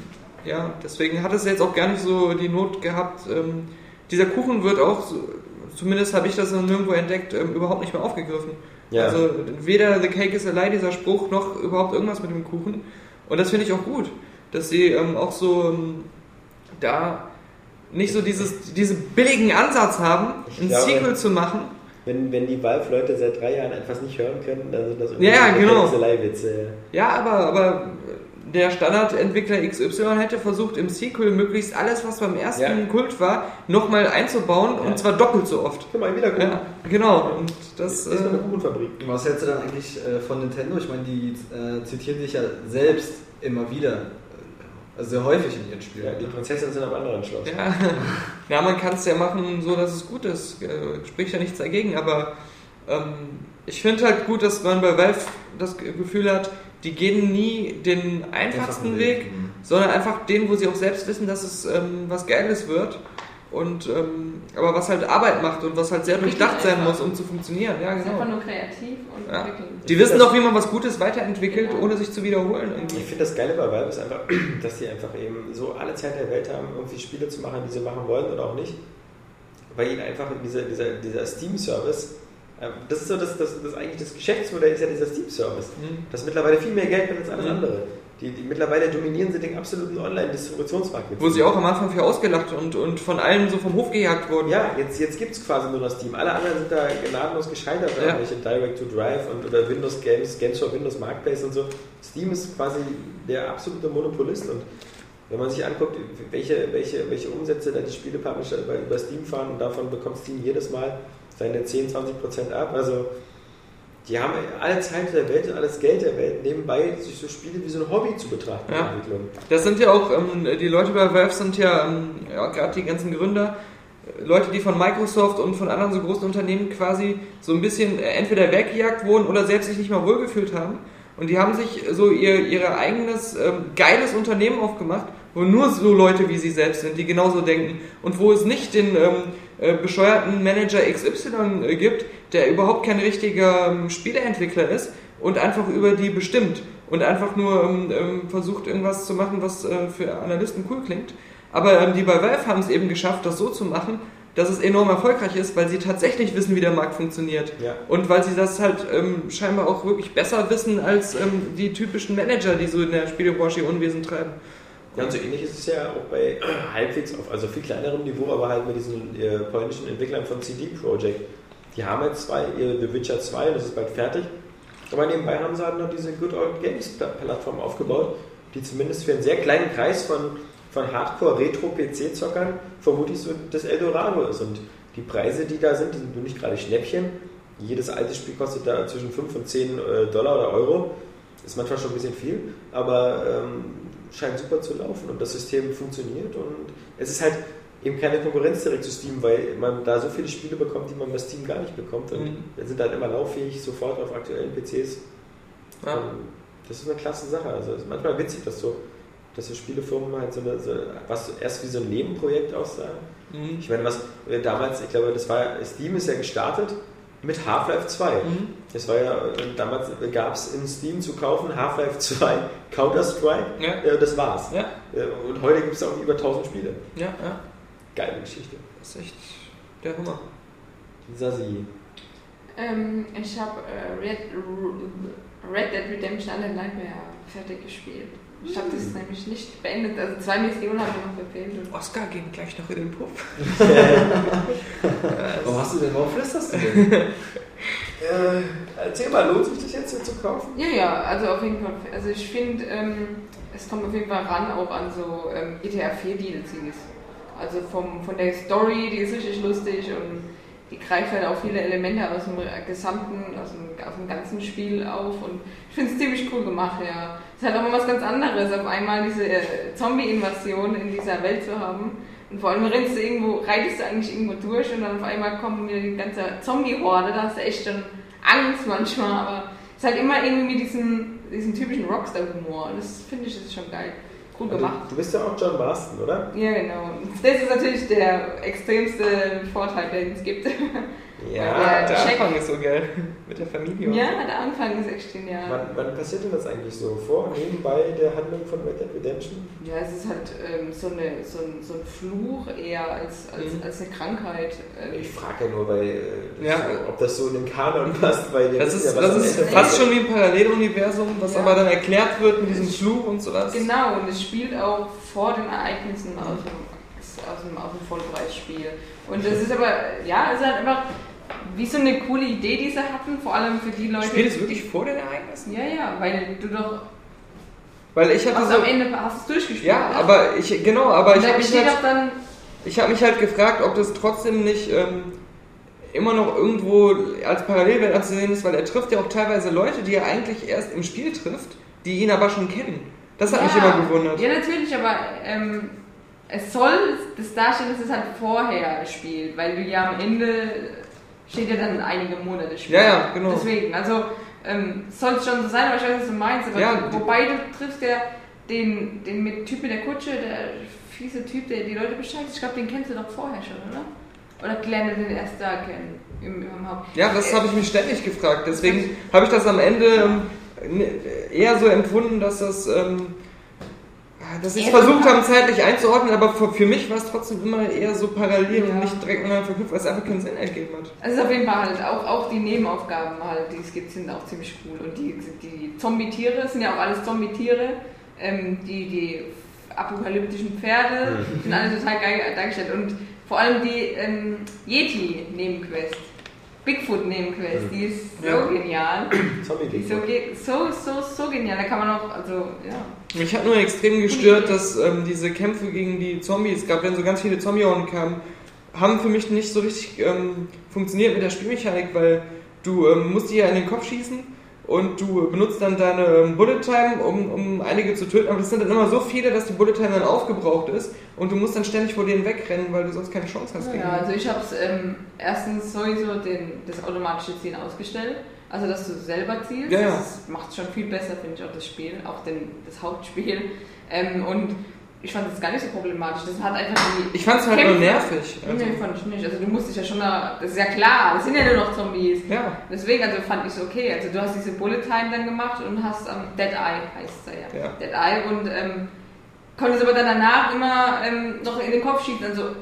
ja, deswegen hat es jetzt auch gar nicht so die Not gehabt. Ähm, dieser Kuchen wird auch, zumindest habe ich das noch nirgendwo entdeckt, ähm, überhaupt nicht mehr aufgegriffen. Ja. Also weder The Cake is a Lie, dieser Spruch, noch überhaupt irgendwas mit dem Kuchen. Und das finde ich auch gut, dass sie ähm, auch so ähm, da nicht so dieses, diesen billigen Ansatz haben, Ich ein glaube- Sequel zu machen. Wenn, wenn die Valve-Leute seit drei Jahren etwas nicht hören können, dann sind das Ja, ja, genau. Witze. Ja, aber, aber der Standardentwickler XY hätte versucht, im Sequel möglichst alles, was beim ersten Ja. Kult war, nochmal einzubauen Ja. und zwar doppelt so oft. Guck mal, wieder Kuchen. Ja, genau. Und das, ist eine äh, Kuchenfabrik. Was hältst du dann eigentlich äh, von Nintendo? Ich meine, die äh, zitieren sich ja selbst immer wieder, äh, also sehr häufig in ihren Spielen. Ja, die Prinzessinnen sind am anderen Schloss. ja, ja, man kann es ja machen, so dass es gut ist. Spricht ja nichts dagegen, aber ähm, ich finde halt gut, dass man bei Valve das Ge- Gefühl hat, die gehen nie den einfachsten Einfachen Weg, Weg, mhm. sondern einfach den, wo sie auch selbst wissen, dass es ähm, was Geiles wird. Und ähm, aber was halt Arbeit macht und was halt sehr durchdacht sein muss, um zu funktionieren. Ja, Ist einfach genau. nur kreativ und Ja. entwickeln. Die wissen doch, wie man was Gutes weiterentwickelt, ohne sich zu wiederholen. Ich Irgendwie. finde das Geile bei Valve ist einfach, dass die einfach eben so alle Zeit der Welt haben, irgendwie Spiele zu machen, die sie machen wollen oder auch nicht. Weil ihnen einfach dieser, dieser, dieser Steam-Service, das ist so das, das, das eigentlich das Geschäftsmodell ist ja dieser Steam-Service. Mhm. Das mittlerweile viel mehr Geld bringt als alles Mhm. andere. Die, die mittlerweile dominieren sie den absoluten Online-Distributionsmarkt. Wo sie auch am Anfang für ausgelacht und, und von allen so vom Hof gejagt wurden. Ja, jetzt, jetzt gibt es quasi nur noch Steam. Alle anderen sind da gnadenlos gescheitert, Ja. irgendwelche Direct-to-Drive und oder Windows Games, Games for Windows Marketplace und so. Steam ist quasi der absolute Monopolist und Wenn man sich anguckt, welche, welche, welche Umsätze da die Spielepublisher über, über Steam fahren und davon bekommt Steam jedes Mal seine 10, 20 Prozent ab. Also die haben alle Zeit der Welt und alles Geld der Welt nebenbei, sich so Spiele wie so ein Hobby zu betrachten. Ja. Entwicklung. Das sind ja auch, ähm, die Leute bei Valve sind ja, ähm, ja gerade die ganzen Gründer, äh, Leute, die von Microsoft und von anderen so großen Unternehmen quasi so ein bisschen äh, entweder weggejagt wurden oder selbst sich nicht mal wohlgefühlt haben. Und die haben sich so ihr, ihr eigenes ähm, geiles Unternehmen aufgemacht, wo nur so Leute wie sie selbst sind, die genauso denken und wo es nicht den ähm, äh, bescheuerten Manager XY äh, gibt, der überhaupt kein richtiger ähm, Spieleentwickler ist und einfach über die bestimmt und einfach nur ähm, ähm, versucht irgendwas zu machen, was äh, für Analysten cool klingt. Aber ähm, die bei Valve haben es eben geschafft, das so zu machen, dass es enorm erfolgreich ist, weil sie tatsächlich wissen, wie der Markt funktioniert. Ja. Und weil sie das halt ähm, scheinbar auch wirklich besser wissen als ähm, die typischen Manager, die so in der Spielebranche ihr Unwesen treiben. Ja, und so ähnlich ist es ja auch bei halbwegs auf, also viel kleinerem Niveau, aber halt mit diesen äh, polnischen Entwicklern von CD Projekt. Die haben jetzt zwei, ihr The Witcher 2, das ist bald fertig. Aber nebenbei haben sie halt noch diese Good Old Games Plattform aufgebaut, die zumindest für einen sehr kleinen Kreis von, von Hardcore-Retro-PC-Zockern vermutlich so das Eldorado ist. Und die Preise, die da sind, die sind nicht gerade Schnäppchen. Jedes alte Spiel kostet da zwischen 5 und 10 äh, Dollar oder Euro. Ist manchmal schon ein bisschen viel, aber ähm, scheint super zu laufen und das System funktioniert und es ist halt eben keine Konkurrenz direkt zu Steam, weil man da so viele Spiele bekommt, die man bei Steam gar nicht bekommt und Mhm. die sind halt immer lauffähig, sofort auf aktuellen PCs. Ja. Das ist eine klasse Sache. Also es ist manchmal witzig, dass so, dass so Spielefirmen halt so, eine, so was erst wie so ein Nebenprojekt aussah. Mhm. Ich meine, was damals, ich glaube, das war Steam ist ja gestartet mit Half-Life 2. Mhm. Das war ja, äh, damals gab es in Steam zu kaufen Half-Life 2, Counter-Strike, Ja. äh, das war's. Ja, Äh, Und heute gibt es auch über 1000 Spiele. ja, ja. Geile Geschichte. Das ist echt der Hammer. Sasi. Ähm, ich habe äh, Red, Red Dead Redemption Undead Nightmare fertig gespielt. Ich habe das nämlich nicht beendet. Also zwei Missionen habe ich noch. Und Oscar geht gleich noch in den Puff. Warum hast du denn, warum flüsterst du denn? Äh, erzähl mal, lohnt sich das jetzt hier zu kaufen? Ja, ja, also auf jeden Fall. Also ich finde, ähm, es kommt auf jeden Fall ran auch an so ähm, GTA 4 DLCs. Also vom, von der Story, die ist richtig lustig und die greift halt auch viele Elemente aus dem gesamten, aus dem, aus dem ganzen Spiel auf und finde es ziemlich cool gemacht, ja. Es ist halt auch mal was ganz anderes, auf einmal diese äh, Zombie-Invasion in dieser Welt zu haben. Und vor allem rennst du irgendwo, reitest du eigentlich irgendwo durch und dann auf einmal kommt wieder die ganze Zombie-Horde, da hast du echt schon Angst manchmal, aber es ist halt immer irgendwie mit diesem, diesem typischen Rockstar-Humor. Das finde ich ist schon geil. Gut Also, gemacht. du bist ja auch John Marston, oder? Ja, genau. Das ist natürlich der extremste Vorteil, den es gibt. Ja, der. Anfang ist so geil. Mit der Familie. Ja, der Anfang ist echt genial. Wann, wann passiert denn das eigentlich so? Vor, nebenbei der Handlung von Red Dead Redemption? Ja, es ist halt ähm, so, eine, so, ein, so ein Fluch eher als, als, Mhm. als eine Krankheit. Ähm, Ich frage ja nur, weil, äh, das Ja. so, ob das so in den Kanon passt, weil Das ist, ja, das ist fast schon wie ein Paralleluniversum, was Ja. aber dann erklärt wird mit diesem Fluch und sowas. Genau, und es spielt auch vor den Ereignissen aus dem, aus dem, aus dem Vollpreisspiel. Und das ist aber, ja, es ist halt einfach wie so eine coole Idee, die sie hatten, vor allem für die Leute. Spielt es wirklich vor den Ereignissen? Ja, ja, weil du doch Weil ich hatte hast so. am Ende hast es durchgespielt. Ja, ne? aber ich, genau, aber Und ich habe mich, halt, dann ich hab mich halt gefragt, ob das trotzdem nicht ähm, immer noch irgendwo als Parallelwelt anzusehen ist, weil er trifft ja auch teilweise Leute, die er eigentlich erst im Spiel trifft, die ihn aber schon kennen. Das hat mich Ja. immer gewundert. Ja, natürlich, aber ähm, es soll das darstellen, dass es halt vorher spielt, weil du ja am Ende steht ja dann einige Monate Spiel. Ja, ja, genau. Deswegen, also ähm, soll es schon so sein, aber ich weiß, was du meinst. Aber Ja, du, wobei du triffst ja den, den mit Typ mit der Kutsche, der fiese Typ, der die Leute bescheißt. Ich glaube, den kennst du doch vorher schon, oder? Oder lernt du den erst da kennen? Im, im Haupt. Ja, das habe ich mich ständig gefragt. Deswegen habe ich das am Ende ähm, ne- eher so empfunden, dass das, ähm, dass sie es versucht haben, zeitlich einzuordnen, aber für, für mich war es trotzdem immer eher so parallel und Ja. nicht direkt miteinander verknüpft, weil es einfach keinen Sinn ergeben hat. Also es ist auf jeden Fall halt auch, auch die Nebenaufgaben halt, die es gibt, sind auch ziemlich cool. Und die, die Zombie-Tiere sind ja auch alles Zombie-Tiere. Ähm, die, die apokalyptischen Pferde sind alle total geil dargestellt. Und vor allem die ähm, Yeti-Nebenquest, Bigfoot-Nebenquest, die ist so Ja. genial. Zombie Die ist so, ge- so, so, so genial. Da kann man auch, also, ja. Mich hat nur extrem gestört, dass ähm, diese Kämpfe gegen die Zombies gab, wenn so ganz viele Zombie-Horden kamen, haben für mich nicht so richtig ähm, funktioniert mit der Spielmechanik, weil du ähm, musst die ja in den Kopf schießen und du benutzt dann deine ähm, Bullet Time, um, um einige zu töten, aber das sind dann immer so viele, dass die Bullet Time dann aufgebraucht ist und du musst dann ständig vor denen wegrennen, weil du sonst keine Chance hast gegen Ja, die. also ich habe es ähm, erstens sowieso den, das automatische Zielen ausgestellt. Also, dass du selber zielst. Ja, ja. Das macht schon viel besser, finde ich, auch das Spiel, auch den, das Hauptspiel. Ähm, und ich fand das gar nicht so problematisch. Das hat einfach die. Ich fand es halt nur nervig. Also, nee, fand ich nicht. Also, du musst dich ja schon da. Das ist ja klar, das sind ja nur noch Zombies. ja. Deswegen, also fand ich es okay. Also, du hast diese Bullet Time dann gemacht und hast am Dead Eye, heißt es ja. Ja. Dead Eye und ähm, konntest aber dann danach immer ähm, noch in den Kopf schießen. Also,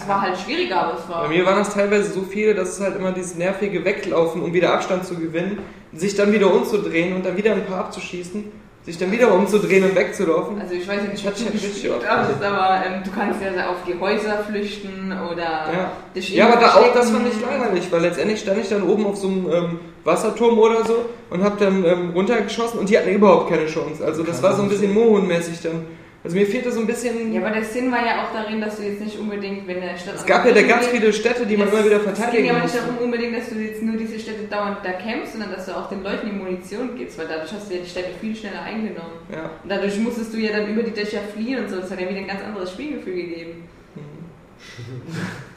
es war halt schwieriger, aber es war. Bei mir waren das teilweise so viele, dass es halt immer dieses nervige Weglaufen, um wieder Abstand zu gewinnen, sich dann wieder umzudrehen und dann wieder ein paar abzuschießen, sich dann wieder umzudrehen und wegzulaufen. Also ich weiß nicht, Das hat ob du mich richtig aber ähm, du kannst ja auf die Häuser flüchten oder Ja. dich Ja, aber da auch das fand ich langweilig, weil letztendlich stand ich dann oben auf so einem ähm, Wasserturm oder so und hab dann ähm, runtergeschossen und die hatten überhaupt keine Chance. Also das war so ein bisschen Mohun-mäßig dann. Also mir fehlte so ein bisschen. Ja, aber der Sinn war ja auch darin, dass du jetzt nicht unbedingt, wenn der Stadt... es gab ja da ganz viele Städte, die man immer wieder Es ging verteidigen aber nicht darum unbedingt, dass du jetzt nur diese Städte dauernd da kämpfst, sondern dass du auch den Leuten die Munition gibst, weil dadurch hast du ja die Städte viel schneller eingenommen. Ja. Und dadurch musstest du ja dann über die Dächer fliehen und so. Das hat ja wieder ein ganz anderes Spielgefühl gegeben.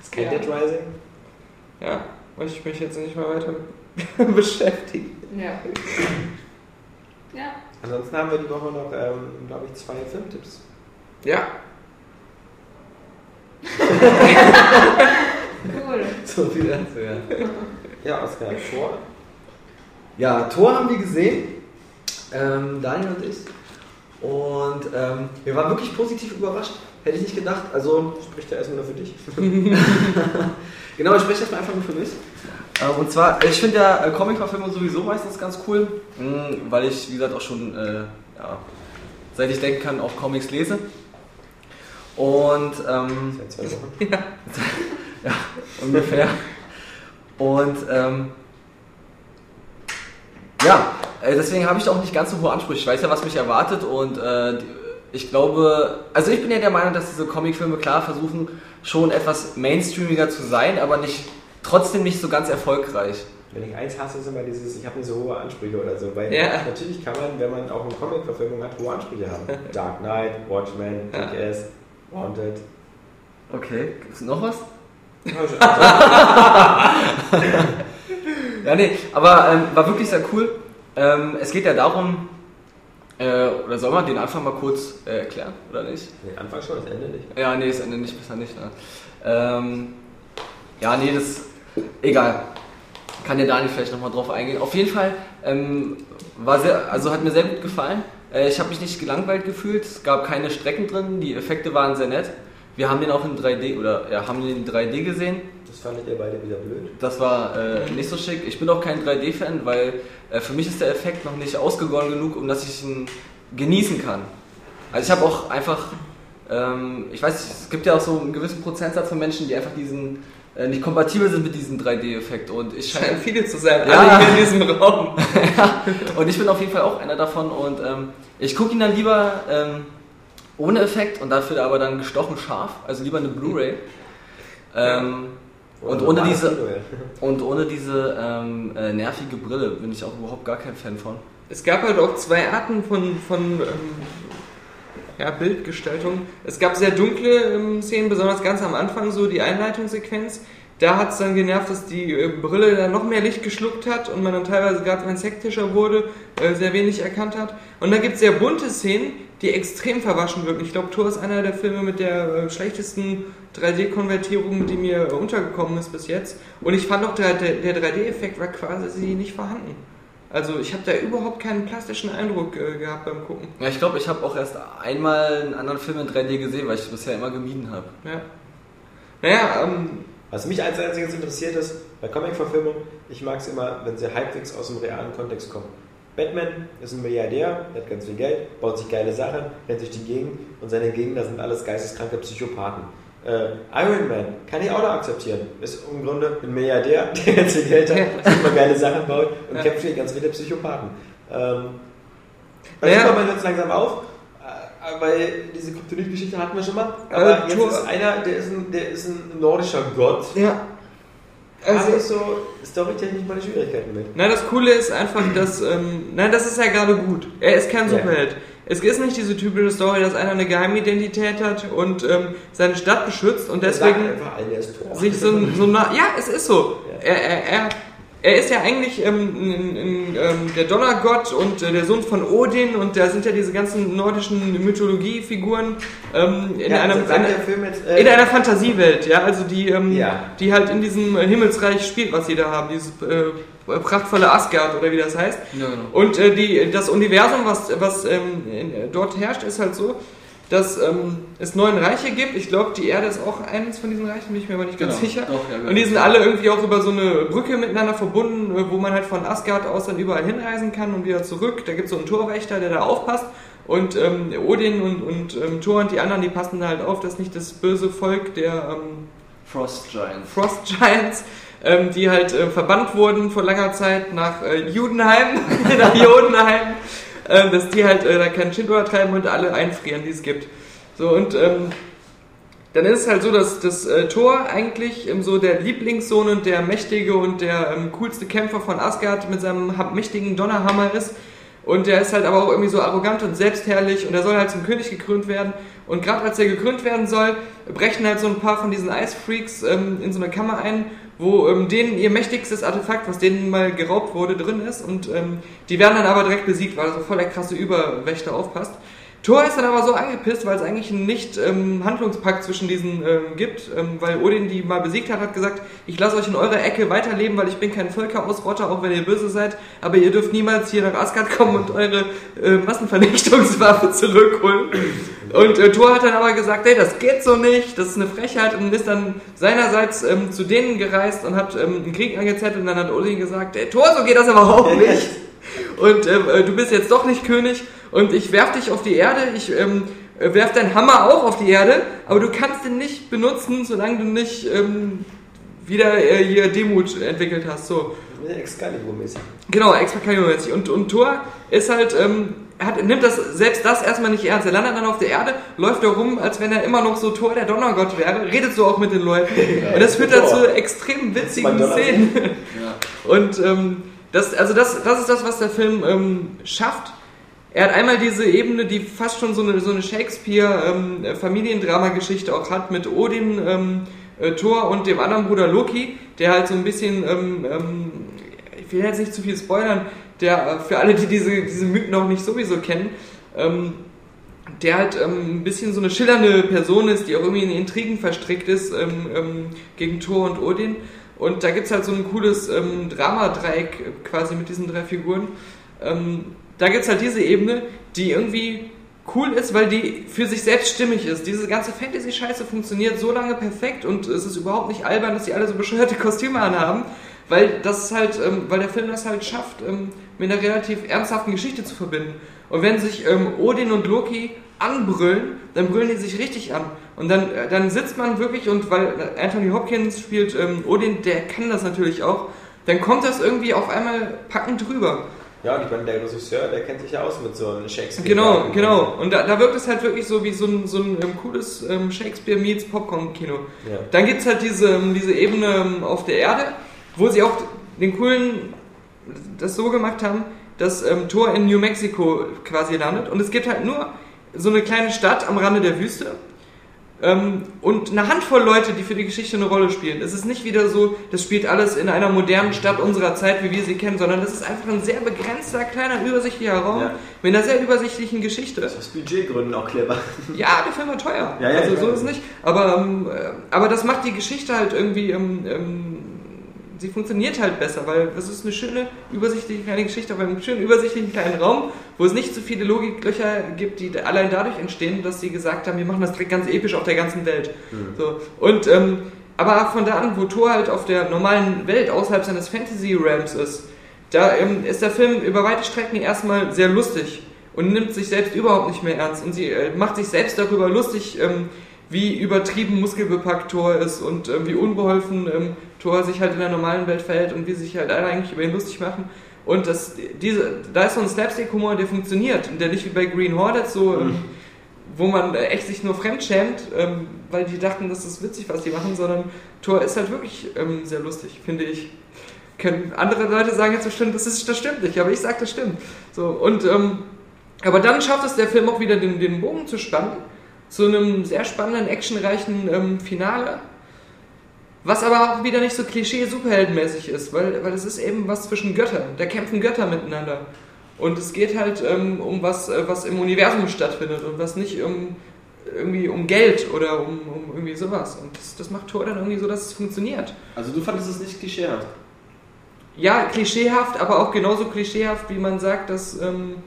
ist kein Ja. Dead Rising. ja, möchte ich mich jetzt nicht mal weiter beschäftigen. Ja. Ja. Ansonsten haben wir die Woche noch, ähm, glaube ich, zwei Filmtipps. Ja, Cool. So viel dazu, ja. Ja, Oscar, vor. Ja, Tor haben wir gesehen. Ähm, Daniel und ich. Und ähm, wir waren wirklich positiv überrascht. Hätte ich nicht gedacht. Also, Spricht ja erstmal nur für dich. genau, ich spreche jetzt mal einfach nur für mich. Äh, und zwar, ich finde ja äh, Comic-Verfilmung sowieso meistens ganz cool, mh, weil ich, wie gesagt, auch schon, äh, ja, seit ich denken kann, auch Comics lese. Und ähm, Seit zwei Wochen. ungefähr. Und ähm, ja, äh, deswegen habe ich da auch nicht ganz so hohe Ansprüche. Ich weiß ja, was mich erwartet und äh, ich glaube, also ich bin ja der Meinung, dass diese Comicfilme klar versuchen, schon etwas mainstreamiger zu sein, aber nicht trotzdem nicht so ganz erfolgreich. Wenn ich eins hasse, ist immer dieses, ich habe nicht so hohe Ansprüche oder so. Weil Ja. natürlich kann man, wenn man auch eine Comic-Verfilmung hat, hohe Ansprüche haben. Dark Knight, Watchmen, Ja. Kick-Ass, Wanted. Okay, gibt's noch was? Ja, nee, aber ähm, war wirklich sehr cool. Ähm, es geht ja darum, äh, oder soll man den Anfang mal kurz äh, erklären, oder nicht? nee, Anfang schon, das Ende nicht. Ja, nee, das Ende nicht, besser nicht. Ne? Ähm, ja, nee, das. Egal. Kann der Daniel vielleicht nochmal drauf eingehen. Auf jeden Fall ähm, war sehr, also hat mir sehr gut gefallen. Äh, ich habe mich nicht gelangweilt gefühlt. Es gab keine Strecken drin. Die Effekte waren sehr nett. Wir haben den auch in 3D oder ja, haben den in 3D gesehen. Das fandet ihr beide wieder blöd. Das war äh, nicht so schick. Ich bin auch kein 3D-Fan, weil äh, für mich ist der Effekt noch nicht ausgegoren genug, um dass ich ihn genießen kann. Also ich habe auch einfach, ähm, ich weiß, es gibt ja auch so einen gewissen Prozentsatz von Menschen, die einfach diesen nicht kompatibel sind mit diesem 3D-Effekt und ich scheinen scheine viele zu sein, Ja. alle hier in diesem Raum. und ich bin auf jeden Fall auch einer davon und ähm, ich gucke ihn dann lieber ähm, ohne Effekt und dafür aber dann gestochen scharf, also lieber eine Blu-ray. Ähm, Und Oder ohne diese- ja. und ohne diese äh, nervige Brille bin ich auch überhaupt gar kein Fan von. Es gab halt auch zwei Arten von, von ähm, ja, Bildgestaltung. Es gab sehr dunkle ähm, Szenen, besonders ganz am Anfang, so die Einleitungssequenz. Da hat es dann genervt, dass die äh, Brille dann noch mehr Licht geschluckt hat und man dann teilweise, gerade wenn es hektischer wurde, äh, sehr wenig erkannt hat. Und dann gibt es sehr bunte Szenen, die extrem verwaschen wirken. Ich glaube, Thor ist einer der Filme mit der äh, schlechtesten 3D-Konvertierung, die mir äh, untergekommen ist bis jetzt. Und ich fand auch, der, der, der 3D-Effekt war quasi nicht vorhanden. Also ich habe da überhaupt keinen plastischen Eindruck äh, gehabt beim Gucken. Ja, ich glaube, ich habe auch erst einmal einen anderen Film in 3D gesehen, weil ich es bisher immer gemieden habe. Ja. Naja, ähm, Was mich als einziges interessiert ist, bei Comic-Verfilmungen, ich mag es immer, wenn sie halbwegs aus dem realen Kontext kommen. Batman ist ein Milliardär, der hat ganz viel Geld, baut sich geile Sachen, rennt durch die Gegend und seine Gegner sind alles geisteskranke Psychopathen. Äh, Iron Man kann ich auch noch akzeptieren. Ist im Grunde ein Milliardär, der ganz viel Geld hat, super geile Sachen baut und Ja. kämpft gegen ganz viele Psychopathen. Ähm, bei Naja. Superman hört es langsam auf, weil diese Kryptonit-Geschichte hatten wir schon mal. Aber Äh, jetzt ist einer, der ist ein, der ist ein nordischer Gott. Ja. Also Also, ich so storytechnisch meine Schwierigkeiten mit. na, das Coole ist einfach, dass, ähm, nein, das ist ja gerade gut. Er ist kein Ja. Es ist nicht diese typische Story, dass einer eine Geheimidentität hat und ähm, seine Stadt beschützt und deswegen allen, sich so, ein- so nah, ja, es ist so. Ja. Er, er, er, er ist ja eigentlich ähm, ein, ein, ähm, der Donnergott und äh, der Sohn von Odin und da sind ja diese ganzen nordischen Mythologiefiguren ähm, in, ja, in, der Film jetzt, äh, in einer Fantasiewelt, ja, also die, ähm, Ja. die halt in diesem Himmelsreich spielt, was sie da haben, dieses äh, prachtvolle Asgard oder wie das heißt. Ja, genau. Und äh, die, das Universum, was, was ähm, in, dort herrscht, ist halt so, dass ähm, es neun Reiche gibt. Ich glaube, die Erde ist auch eines von diesen Reichen, bin ich mir aber nicht ganz Genau. sicher. Doch, ja, Und die sind alle irgendwie auch über so eine Brücke miteinander verbunden, äh, wo man halt von Asgard aus dann überall hinreisen kann und wieder zurück. Da gibt es so einen Torwächter, der da aufpasst. Und ähm, Odin und, und ähm, Thor und die anderen, die passen da halt auf, dass nicht das böse Volk der ähm, Frost Giants. Frost Giants, ähm, die halt äh, verbannt wurden vor langer Zeit nach äh, Judenheim, nach Jodenheim, äh, dass die halt äh, da keinen Schindler treiben und alle einfrieren, die es gibt. So und ähm, dann ist es halt so, dass das äh, Thor eigentlich ähm, so der Lieblingssohn und der mächtige und der ähm, coolste Kämpfer von Asgard mit seinem mächtigen Donnerhammer ist. Und der ist halt aber auch irgendwie so arrogant und selbstherrlich und er soll halt zum König gekrönt werden. Und gerade als er gekrönt werden soll, brechen halt so ein paar von diesen Eisfreaks ähm, in so eine Kammer ein, wo ähm, denen ihr mächtigstes Artefakt, was denen mal geraubt wurde, drin ist. Und ähm, die werden dann aber direkt besiegt, weil so voll der krasse Überwächter aufpasst. Thor ist dann aber so angepisst, weil es eigentlich einen Nicht-Handlungspakt zwischen diesen ähm, gibt, ähm, weil Odin die mal besiegt hat, hat gesagt, ich lasse euch in eurer Ecke weiterleben, weil ich bin kein Völkerausrotter, auch wenn ihr böse seid, aber ihr dürft niemals hier nach Asgard kommen und eure äh, Massenvernichtungswaffe zurückholen. Und äh, Thor hat dann aber gesagt, hey, das geht so nicht, das ist eine Frechheit und ist dann seinerseits ähm, zu denen gereist und hat ähm, einen Krieg angezettelt und dann hat Odin gesagt, hey, Thor, so geht das überhaupt nicht. Und ähm, äh, du bist jetzt doch nicht König und ich werf dich auf die Erde, ich ähm, äh, werf deinen Hammer auch auf die Erde, aber du kannst den nicht benutzen, solange du nicht ähm, wieder äh, hier Demut entwickelt hast. So. Excalibur-mäßig. Genau, Extra-mäßig. Und, und Thor ist halt, ähm, hat, nimmt das, selbst das erstmal nicht ernst. Er landet dann auf der Erde, läuft da rum, als wenn er immer noch so Thor der Donnergott wäre, redet so auch mit den Leuten. Und das führt dann zu extrem witzigen. Szenen. Ja. Und ähm, das, also das, das ist das, was der Film ähm, schafft. Er hat einmal diese Ebene, die fast schon so eine, so eine Shakespeare-Familiendrama-Geschichte auch hat mit Odin, ähm, äh, Thor und dem anderen Bruder Loki, der halt so ein bisschen, ähm, ähm, ich will jetzt nicht zu viel spoilern, der äh, für alle, die diese, diese Mythen noch nicht sowieso kennen, ähm, der halt ähm, ein bisschen so eine schillernde Person ist, die auch irgendwie in Intrigen verstrickt ist ähm, ähm, gegen Thor und Odin. Und da gibt es halt so ein cooles ähm, Dramadreieck quasi mit diesen drei Figuren. Ähm, da gibt es halt diese Ebene, die irgendwie cool ist, weil die für sich selbst stimmig ist. Diese ganze Fantasy-Scheiße funktioniert so lange perfekt und es ist überhaupt nicht albern, dass die alle so bescheuerte Kostüme anhaben, weil das halt, ähm, weil der Film das halt schafft, ähm, mit einer relativ ernsthaften Geschichte zu verbinden. Und wenn sich ähm, Odin und Loki anbrüllen, dann brüllen die sich richtig an. Und dann, äh, dann sitzt man wirklich und weil Anthony Hopkins spielt ähm, Odin, der kann das natürlich auch, dann kommt das irgendwie auf einmal packend drüber. Ja, und ich meine, der Regisseur, der kennt sich ja aus mit so einem Shakespeare. Genau, genau. Und da, da wirkt es halt wirklich so wie so ein, so ein ähm, cooles ähm, Shakespeare meets Popcorn-Kino. Ja. Dann gibt es halt diese, ähm, diese Ebene auf der Erde, wo sie auch den coolen, das so gemacht haben, dass ähm, Thor in New Mexico quasi landet. Und es gibt halt nur so eine kleine Stadt am Rande der Wüste. Ähm, und eine Handvoll Leute, die für die Geschichte eine Rolle spielen. Es ist nicht wieder so, das spielt alles in einer modernen Stadt unserer Zeit, wie wir sie kennen, sondern das ist einfach ein sehr begrenzter, kleiner, übersichtlicher Raum Ja. mit einer sehr übersichtlichen Geschichte. Aus Budgetgründen auch clever. Ja, der Film war teuer. Ja, ja, also so ist es nicht. Aber, ähm, äh, aber das macht die Geschichte halt irgendwie, ähm, ähm, sie funktioniert halt besser, weil es ist eine schöne, übersichtliche kleine Geschichte auf einem schönen, übersichtlichen kleinen Raum, wo es nicht so viele Logiklöcher gibt, die allein dadurch entstehen, dass sie gesagt haben, wir machen das direkt ganz episch auf der ganzen Welt. So. Und, ähm, aber von da an, wo Thor halt auf der normalen Welt außerhalb seines Fantasy-Realms ist, da ähm, ist der Film über weite Strecken erstmal sehr lustig und nimmt sich selbst überhaupt nicht mehr ernst. Und sie äh, macht sich selbst darüber lustig, ähm, wie übertrieben muskelbepackt Thor ist und ähm, wie unbeholfen ähm, Thor sich halt in der normalen Welt verhält und wie sich halt alle eigentlich über ihn lustig machen. Und das, diese, da ist so ein Slapstick-Humor, der funktioniert und der nicht wie bei Green Hornet so ähm, wo man echt sich nur fremdschämt, ähm, weil die dachten, das ist witzig, was die machen, sondern Thor ist halt wirklich ähm, sehr lustig, finde ich. Können andere Leute sagen jetzt bestimmt, das, ist, das stimmt nicht, aber ich sage, das stimmt. So, und, ähm, aber dann schafft es der Film auch wieder den, den Bogen zu spannen, zu einem sehr spannenden, actionreichen ähm, Finale. Was aber auch wieder nicht so klischee-superheldenmäßig ist, weil, weil es ist eben was zwischen Göttern. Da kämpfen Götter miteinander. Und es geht halt ähm, um was, äh, was im Universum stattfindet und was nicht um, irgendwie um Geld oder um, um irgendwie sowas. Und das, das macht Thor dann irgendwie so, dass es funktioniert. Also du fandest es nicht klischeehaft? Ja, klischeehaft, aber auch genauso klischeehaft, wie man sagt, dass ähm,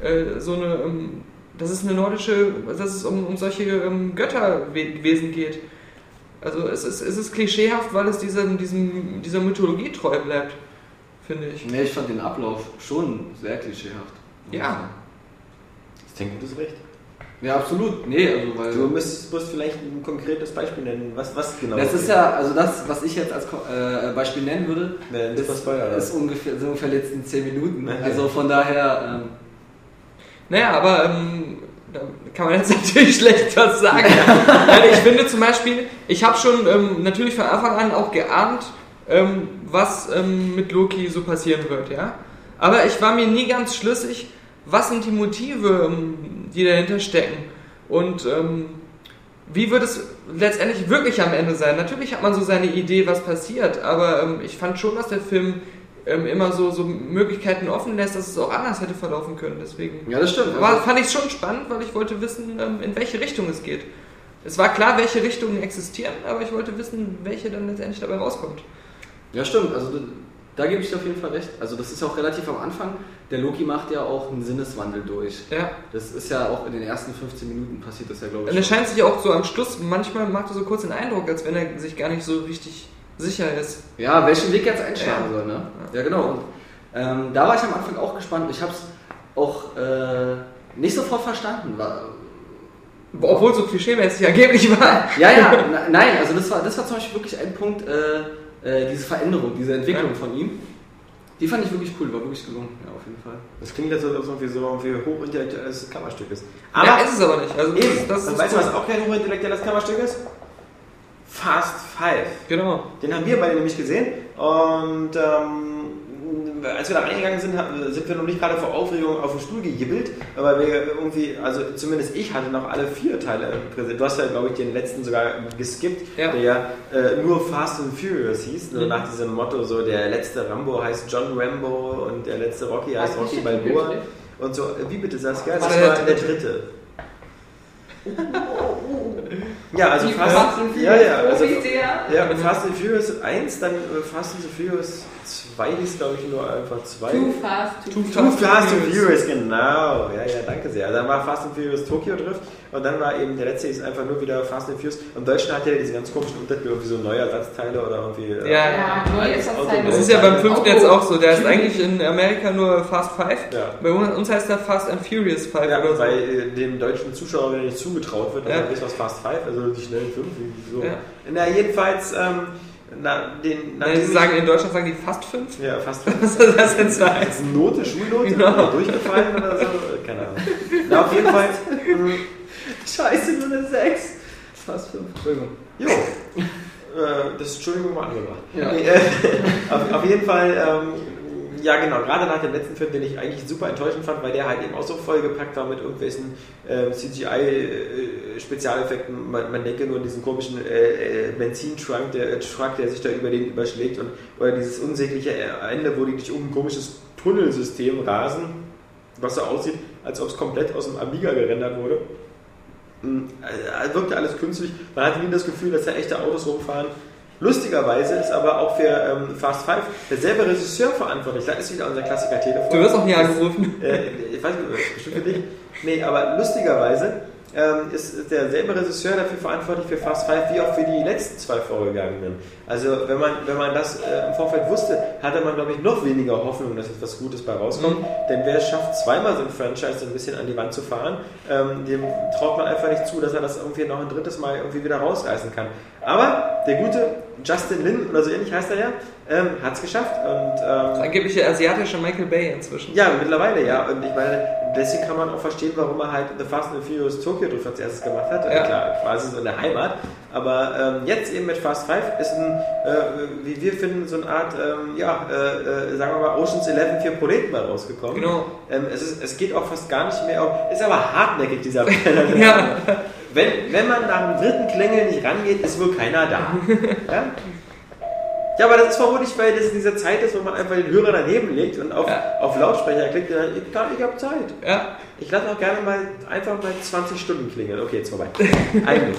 äh, so eine, ähm, dass es eine nordische, dass es um, um solche ähm, Götterwesen geht. Also es ist, es ist klischeehaft, weil es diesem, diesem, dieser Mythologie treu bleibt, finde ich. Nee, ich fand den Ablauf schon sehr klischeehaft. Ja. Ich denke, du hast recht. Ja, absolut. Nee, also weil. Du müsstest, musst vielleicht ein konkretes Beispiel nennen. Was, was genau? Das ist ja, also das, was ich jetzt als äh, Beispiel nennen würde, Ne, das ist, Spoiler, ist ungefähr, sind ungefähr letzten 10 Minuten. Okay. Also von daher, ähm, Naja, aber ähm, kann man jetzt natürlich schlecht was sagen. Nein, ich finde zum Beispiel, ich habe schon ähm, natürlich von Anfang an auch geahnt, ähm, was ähm, mit Loki so passieren wird, ja. Aber ich war mir nie ganz schlüssig, was sind die Motive, ähm, die dahinter stecken und ähm, wie wird es letztendlich wirklich am Ende sein. Natürlich hat man so seine Idee, was passiert, aber ähm, ich fand schon, dass der Film ähm, immer so, so Möglichkeiten offen lässt, dass es auch anders hätte verlaufen können. Deswegen ja, das stimmt. war, Also, fand ich schon spannend, weil ich wollte wissen, ähm, in welche Richtung es geht. Es war klar, welche Richtungen existieren, aber ich wollte wissen, welche dann letztendlich dabei rauskommt. ja, stimmt. Also da, gebe ich dir auf jeden Fall recht. Also das ist auch relativ am Anfang. Der Loki macht ja auch einen Sinneswandel durch. Ja. Das ist ja auch in den ersten 15 Minuten passiert das ja, glaube Und ich. es scheint sich auch so am Schluss, manchmal macht er so kurz den Eindruck, als wenn er sich gar nicht so richtig sicher ist. Ja, welchen Weg jetzt einschlagen Ja. soll, ne? Ja, genau. Und, ähm, da war ich am Anfang auch gespannt. Ich habe es auch äh, nicht sofort verstanden. War, Obwohl es so klischeemäßig angeblich war. ja, ja, na, nein, also das war, das war zum Beispiel wirklich ein Punkt, äh, äh, diese Veränderung, diese Entwicklung Ja. von ihm. Die fand ich wirklich cool, war wirklich gelungen, ja, auf jeden Fall. Das klingt jetzt, als ob es irgendwie so irgendwie hochintellektuelles Kammerstück ist. Aber ja, ist es aber nicht. Also eben, das, das und ist weißt du, was auch kein hochintellektuelles Kammerstück ist? Fast Five. Genau. Den haben wir beide nämlich gesehen und ähm, als wir da reingegangen sind, sind wir noch nicht gerade vor Aufregung auf den Stuhl gejibbelt, aber wir irgendwie, also zumindest ich hatte noch alle vier Teile präsent. Du hast ja, glaube ich, den letzten sogar geskippt, Ja. der ja äh, nur Fast and Furious hieß, nur Mhm. nach diesem Motto, so der letzte Rambo heißt John Rambo und der letzte Rocky heißt Rocky Balboa. wirklich. Und so, wie bitte Saskia? Das Das war der dritte. Ja, also Fast, Fast and ja, ja, Furious also, ja. ja, Fast and Furious 1, dann äh, Fast and Furious 2 hieß, glaube ich, nur einfach 2. Too fast, too, Too Too Fast Fast and Furious, genau. Ja, ja, danke sehr. Dann war Fast and Furious Tokyo Drift und dann war eben der letzte ist einfach nur wieder Fast and Furious. Im Deutschen hat ja diese ganz komischen Untertitel, irgendwie so neue Ersatzteile oder irgendwie. äh, Ja, Ja, neue Ersatzteile. Das ist ja beim fünften jetzt auch so. Der ist eigentlich in Amerika nur Fast Five. Ja. Bei uns heißt er Fast and Furious Five Ja, oder so. weil äh, dem deutschen Zuschauer wieder nicht zugetraut wird, Ja. weiß, was Fast Five, also die schnellen fünf. So. Ja. Na, jedenfalls, ähm, na, den. Nein, sie sagen, in Deutschland sagen die Fast Fünf. Ja, fast fünf. Was soll das denn sein? Ist eine Note, Schulnote, Genau. durchgefallen oder so? Keine Ahnung. Na, auf jeden Fall. mh, Scheiße, nur eine 6. Fast 5. Entschuldigung. Jo. Äh, das Entschuldigung war angebracht. Ja. Nee, äh, auf, auf jeden Fall, ähm, ja genau, gerade nach dem letzten Film, den ich eigentlich super enttäuschend fand, weil der halt eben auch so vollgepackt war mit irgendwelchen äh, CGI-Spezialeffekten. Man, man denke nur an diesen komischen äh, äh, Benzintruck, der, äh, Truck, der sich da über den überschlägt und oder dieses unsägliche Ende, wo die durch ein komisches Tunnelsystem rasen, was so aussieht, als ob es komplett aus dem Amiga gerendert wurde. Äh, wirkte alles künstlich. Man hatte nie das Gefühl, dass da echte Autos rumfahren. Lustigerweise ist aber auch für ähm, Fast Five derselbe Regisseur verantwortlich. Da ist wieder unser Klassiker Telefon. Du wirst auch nie angerufen. Äh, ich weiß nicht, bestimmt für dich. Nee, aber lustigerweise ähm, ist, derselbe Regisseur dafür verantwortlich für Fast Five wie auch für die letzten zwei Vorgegangenen. Also wenn man, wenn man das äh, im Vorfeld wusste, hatte man, glaube ich, noch weniger Hoffnung, dass etwas Gutes bei rauskommt. Mhm. Denn wer es schafft, zweimal so ein Franchise so ein bisschen an die Wand zu fahren, ähm, dem traut man einfach nicht zu, dass er das irgendwie noch ein drittes Mal irgendwie wieder rausreißen kann. Aber der gute Justin Lin, oder so ähnlich heißt er ja, ähm, hat es geschafft. Und, ähm, Das angebliche asiatische Michael Bay inzwischen. ja, mittlerweile ja. Und ich meine, deswegen kann man auch verstehen, warum er halt The Fast and the Furious Tokyo Drift als erstes gemacht hat. Ja. Klar, quasi so in der Heimat. Aber ähm, jetzt eben mit Fast 5 ist ein, äh, wie wir finden, so eine Art, ähm, ja, äh, äh, sagen wir mal, Oceans 11 für Proleten mal rausgekommen. Genau. Ähm, es, ist, es geht auch fast gar nicht mehr um, ist aber hartnäckig, dieser Ja. Wenn, wenn man nach dem dritten Klingel nicht rangeht, ist wohl keiner da. ja? ja, aber das ist vermutlich, weil das in dieser Zeit ist, wo man einfach den Hörer daneben legt und auf, Ja. auf Lautsprecher klickt und dann, ich, ich habe Zeit. Ja. Ich lasse auch gerne mal einfach mal 20 Stunden klingeln. Okay, jetzt vorbei. Eigentlich.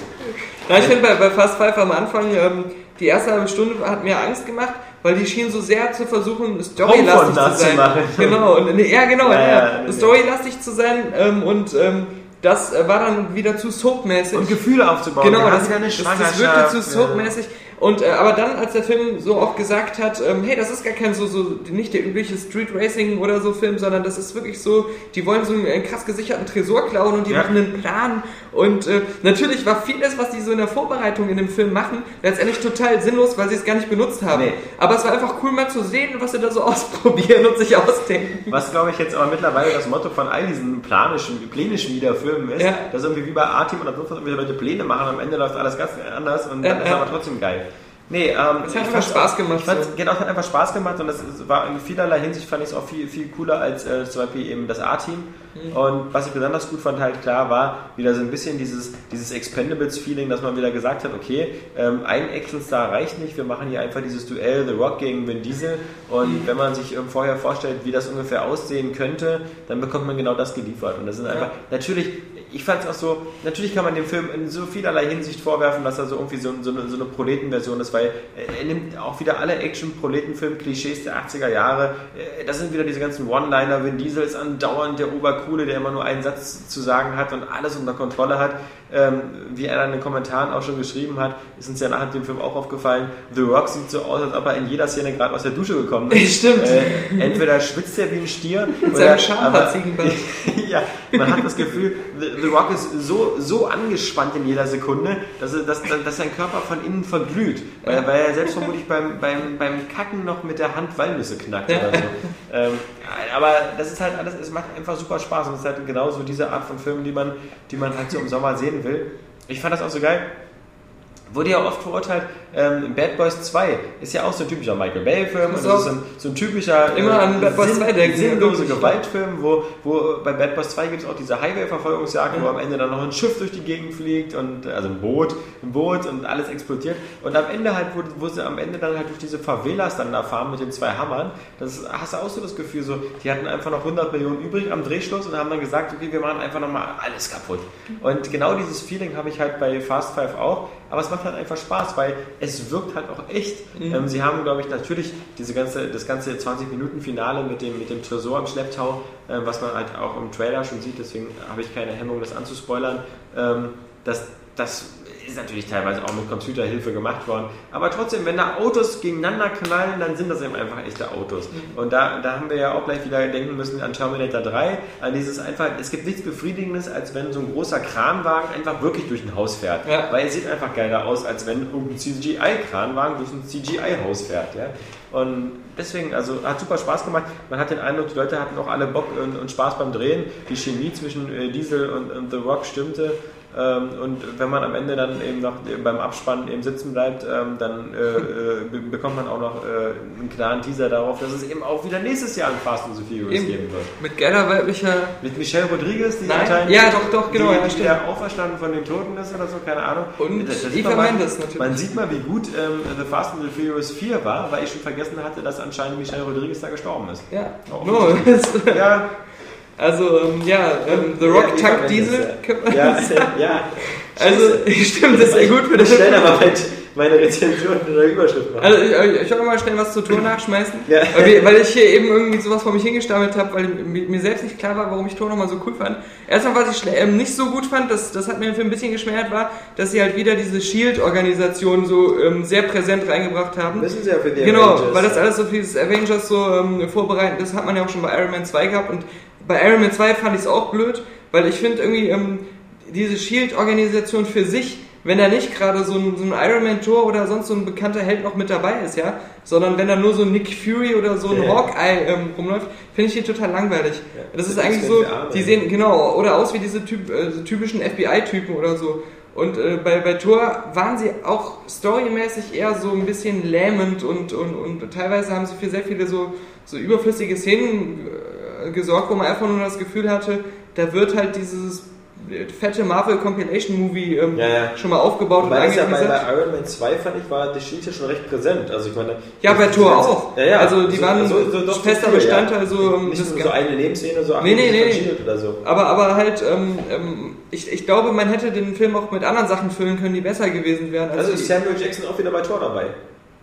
Na, ich finde bei, bei Fast Five am Anfang, ähm, die erste halbe Stunde hat mir Angst gemacht, weil die schien so sehr zu versuchen, storylastig zu sein. nachzumachen. Genau, und, nee, ja genau, Ja, ja, ja, storylastig zu sein ähm, und ähm, das äh, war dann wieder zu soapmäßig. Und Gefühle aufzubauen. Genau, das, das, das wirkte zu soapmäßig. Und äh, aber dann, als der Film so auch gesagt hat, ähm, hey, das ist gar kein so, so nicht der übliche Street Racing oder so Film, sondern das ist wirklich so, die wollen so einen krass gesicherten Tresor klauen und die Ja. machen einen Plan. Und äh, natürlich war vieles, was die so in der Vorbereitung in dem Film machen, letztendlich total sinnlos, weil sie es gar nicht benutzt haben. Nee. Aber es war einfach cool mal zu sehen, was sie da so ausprobieren und sich ausdenken. Was glaube ich jetzt aber mittlerweile das Motto von all diesen planischen, plänischen Wiederfilmen ist, Ja. dass irgendwie wie bei A-Team oder sonst was irgendwelche Leute Pläne machen, am Ende läuft alles ganz anders und dann Ja, ist ja. aber trotzdem geil. Nee, ähm, Es hat einfach Spaß gemacht, Ich so. genau, es hat einfach Spaß gemacht und das war in vielerlei Hinsicht fand ich es auch viel, viel cooler als äh, zum Beispiel eben das A-Team. Mhm. Und was ich besonders gut fand, halt klar, war wieder so ein bisschen dieses, dieses Expendables-Feeling, dass man wieder gesagt hat, okay, ähm, ein Actionstar reicht nicht, wir machen hier einfach dieses Duell The Rock gegen Vin Diesel und wenn man sich ähm, vorher vorstellt, wie das ungefähr aussehen könnte, dann bekommt man genau das geliefert. Und das sind einfach, natürlich, ich fand es auch so, natürlich kann man dem Film in so vielerlei Hinsicht vorwerfen, dass er so irgendwie so, so eine, so eine Proletenversion ist, weil äh, er nimmt auch wieder alle Action-Proletenfilm-Klischees der 80er Jahre. Äh, Das sind wieder diese ganzen One-Liner. Vin Diesel ist andauernd der Obercoole, der immer nur einen Satz zu sagen hat und alles unter Kontrolle hat. Ähm, wie er dann in den Kommentaren auch schon geschrieben hat, ist uns ja nach dem Film auch aufgefallen, The Rock sieht so aus, als ob er in jeder Szene gerade aus der Dusche gekommen ist. Stimmt. Äh, entweder schwitzt er wie ein Stier Mit oder- aber- ja, man hat das Gefühl, The, The Rock ist so, so angespannt in jeder Sekunde, dass, er, dass, dass sein Körper von innen verglüht. Weil, weil er selbst vermutlich beim, beim, beim Kacken noch mit der Hand Walnüsse knackt oder so. Ähm, aber das ist halt alles, es macht einfach super Spaß und es ist halt genauso diese Art von Filmen, die man, die man halt so im Sommer sehen will. Ich fand das auch so geil. Wurde ja oft verurteilt, ähm, Bad Boys 2 ist ja auch so ein typischer Michael Bay-Film. Und Das ist ein, so ein typischer Immer an Bad Boys 2 denken, sinnlose Gewaltfilm, wo, wo bei Bad Boys 2 gibt es auch diese Highway-Verfolgungsjagd, wo am Ende dann noch ein Schiff durch die Gegend fliegt und also ein Boot, ein Boot und alles explodiert. Und am Ende halt, wo, wo sie am Ende dann halt durch diese Favelas dann da fahren mit den zwei Hammern, das hast du auch so das Gefühl, so, die hatten einfach noch 100 Millionen übrig am Drehschluss und haben dann gesagt, okay, wir machen einfach nochmal alles kaputt. Und genau dieses Feeling habe ich halt bei Fast Five auch, aber es macht halt einfach Spaß, weil es wirkt halt auch echt. Ähm, sie haben, glaube ich, natürlich diese ganze, das ganze 20-Minuten-Finale mit dem, mit dem Tresor im Schlepptau, ähm, was man halt auch im Trailer schon sieht, deswegen habe ich keine Hemmung, das anzuspoilern. Ähm, das, das ist natürlich teilweise auch mit Computerhilfe gemacht worden. Aber trotzdem, wenn da Autos gegeneinander knallen, dann sind das eben einfach echte Autos. Und da, da haben wir ja auch gleich wieder denken müssen an Terminator 3, an dieses einfach, es gibt nichts Befriedigendes, als wenn so ein großer Kranwagen einfach wirklich durch ein Haus fährt. Ja. Weil es sieht einfach geiler aus, als wenn irgendein CGI-Kranwagen durch ein CGI-Haus fährt. Ja? Und deswegen, also hat super Spaß gemacht. Man hat den Eindruck, die Leute hatten auch alle Bock und, und Spaß beim Drehen. Die Chemie zwischen äh, Diesel und, und The Rock stimmte. Ähm, und wenn man am Ende dann eben noch beim Abspann eben sitzen bleibt, ähm, dann äh, äh, be bekommt man auch noch äh, einen klaren Teaser darauf, dass es eben auch wieder nächstes Jahr ein Fast and the Furious Eben. geben wird. Mit geiler weiblicher. Mit Michelle Rodriguez, die anscheinend Ja, doch, doch, genau, die, ja, die wieder auferstanden von den Toten ist oder so, keine Ahnung. Und Das- das Eva Mendes natürlich. Man sieht mal, wie gut ähm, The Fast and the Furious 4 war, weil ich schon vergessen hatte, dass anscheinend Michelle Rodriguez da gestorben ist. Ja. Oh, No. Ja, Also, ähm, ja, ähm, The Rock Ja, Mendes, Diesel. ja. ja, ja. Also, stimmt, das ist sehr gut für Ich das. schnell aber meine, meine Rezension in der Überschrift machen. Also, ich, ich will mal schnell was zur Tour nachschmeißen. Ja. Weil, weil ich hier eben irgendwie sowas vor mich hingestammelt habe, weil mir, selbst nicht klar war, warum ich Tour nochmal so cool fand. Erstmal, was ich ähm, nicht so gut fand, das, das hat mir ein bisschen geschmerzt, war, dass sie halt wieder diese Shield-Organisation so ähm, sehr präsent reingebracht haben. Wissen Sie ja für die Genau, Avengers. weil das alles so für dieses Avengers so ähm, vorbereiten, das hat man ja auch schon bei Iron Man 2 gehabt und bei Iron Man 2 fand ich es auch blöd, weil ich finde irgendwie ähm, diese Shield-Organisation für sich wenn da nicht gerade so ein, so ein Iron Man Tor oder sonst so ein bekannter Held noch mit dabei ist, ja, sondern wenn da nur so ein Nick Fury oder so ein Ja. Hawkeye ähm, rumläuft, finde ich die total langweilig. Ja. Das ist Das eigentlich ist so, für Arme. die sehen genau oder aus wie diese typ, äh, so typischen FBI-Typen oder so. Und äh, bei, bei Thor waren sie auch storymäßig eher so ein bisschen lähmend und, und, und teilweise haben sie für sehr viele so, so überflüssige Szenen äh, gesorgt, wo man einfach nur das Gefühl hatte, da wird halt dieses fette Marvel Compilation Movie ähm, Ja, ja. schon mal aufgebaut und Wobei das ja bei, bei Iron Man 2 fand ich, war die ja schon recht präsent. Also ich meine, Ja, bei das- Thor das- auch. Ja, ja. Also die waren doch fester viel, Bestandteil so, ähm, Nicht des nur so eine Nebenszene, so Nee, nee, nee. Oder so. Aber, aber halt, ähm, ähm, ich, ich glaube, man hätte den Film auch mit anderen Sachen füllen können, die besser gewesen wären. Also ist Samuel Jackson auch wieder bei Thor dabei.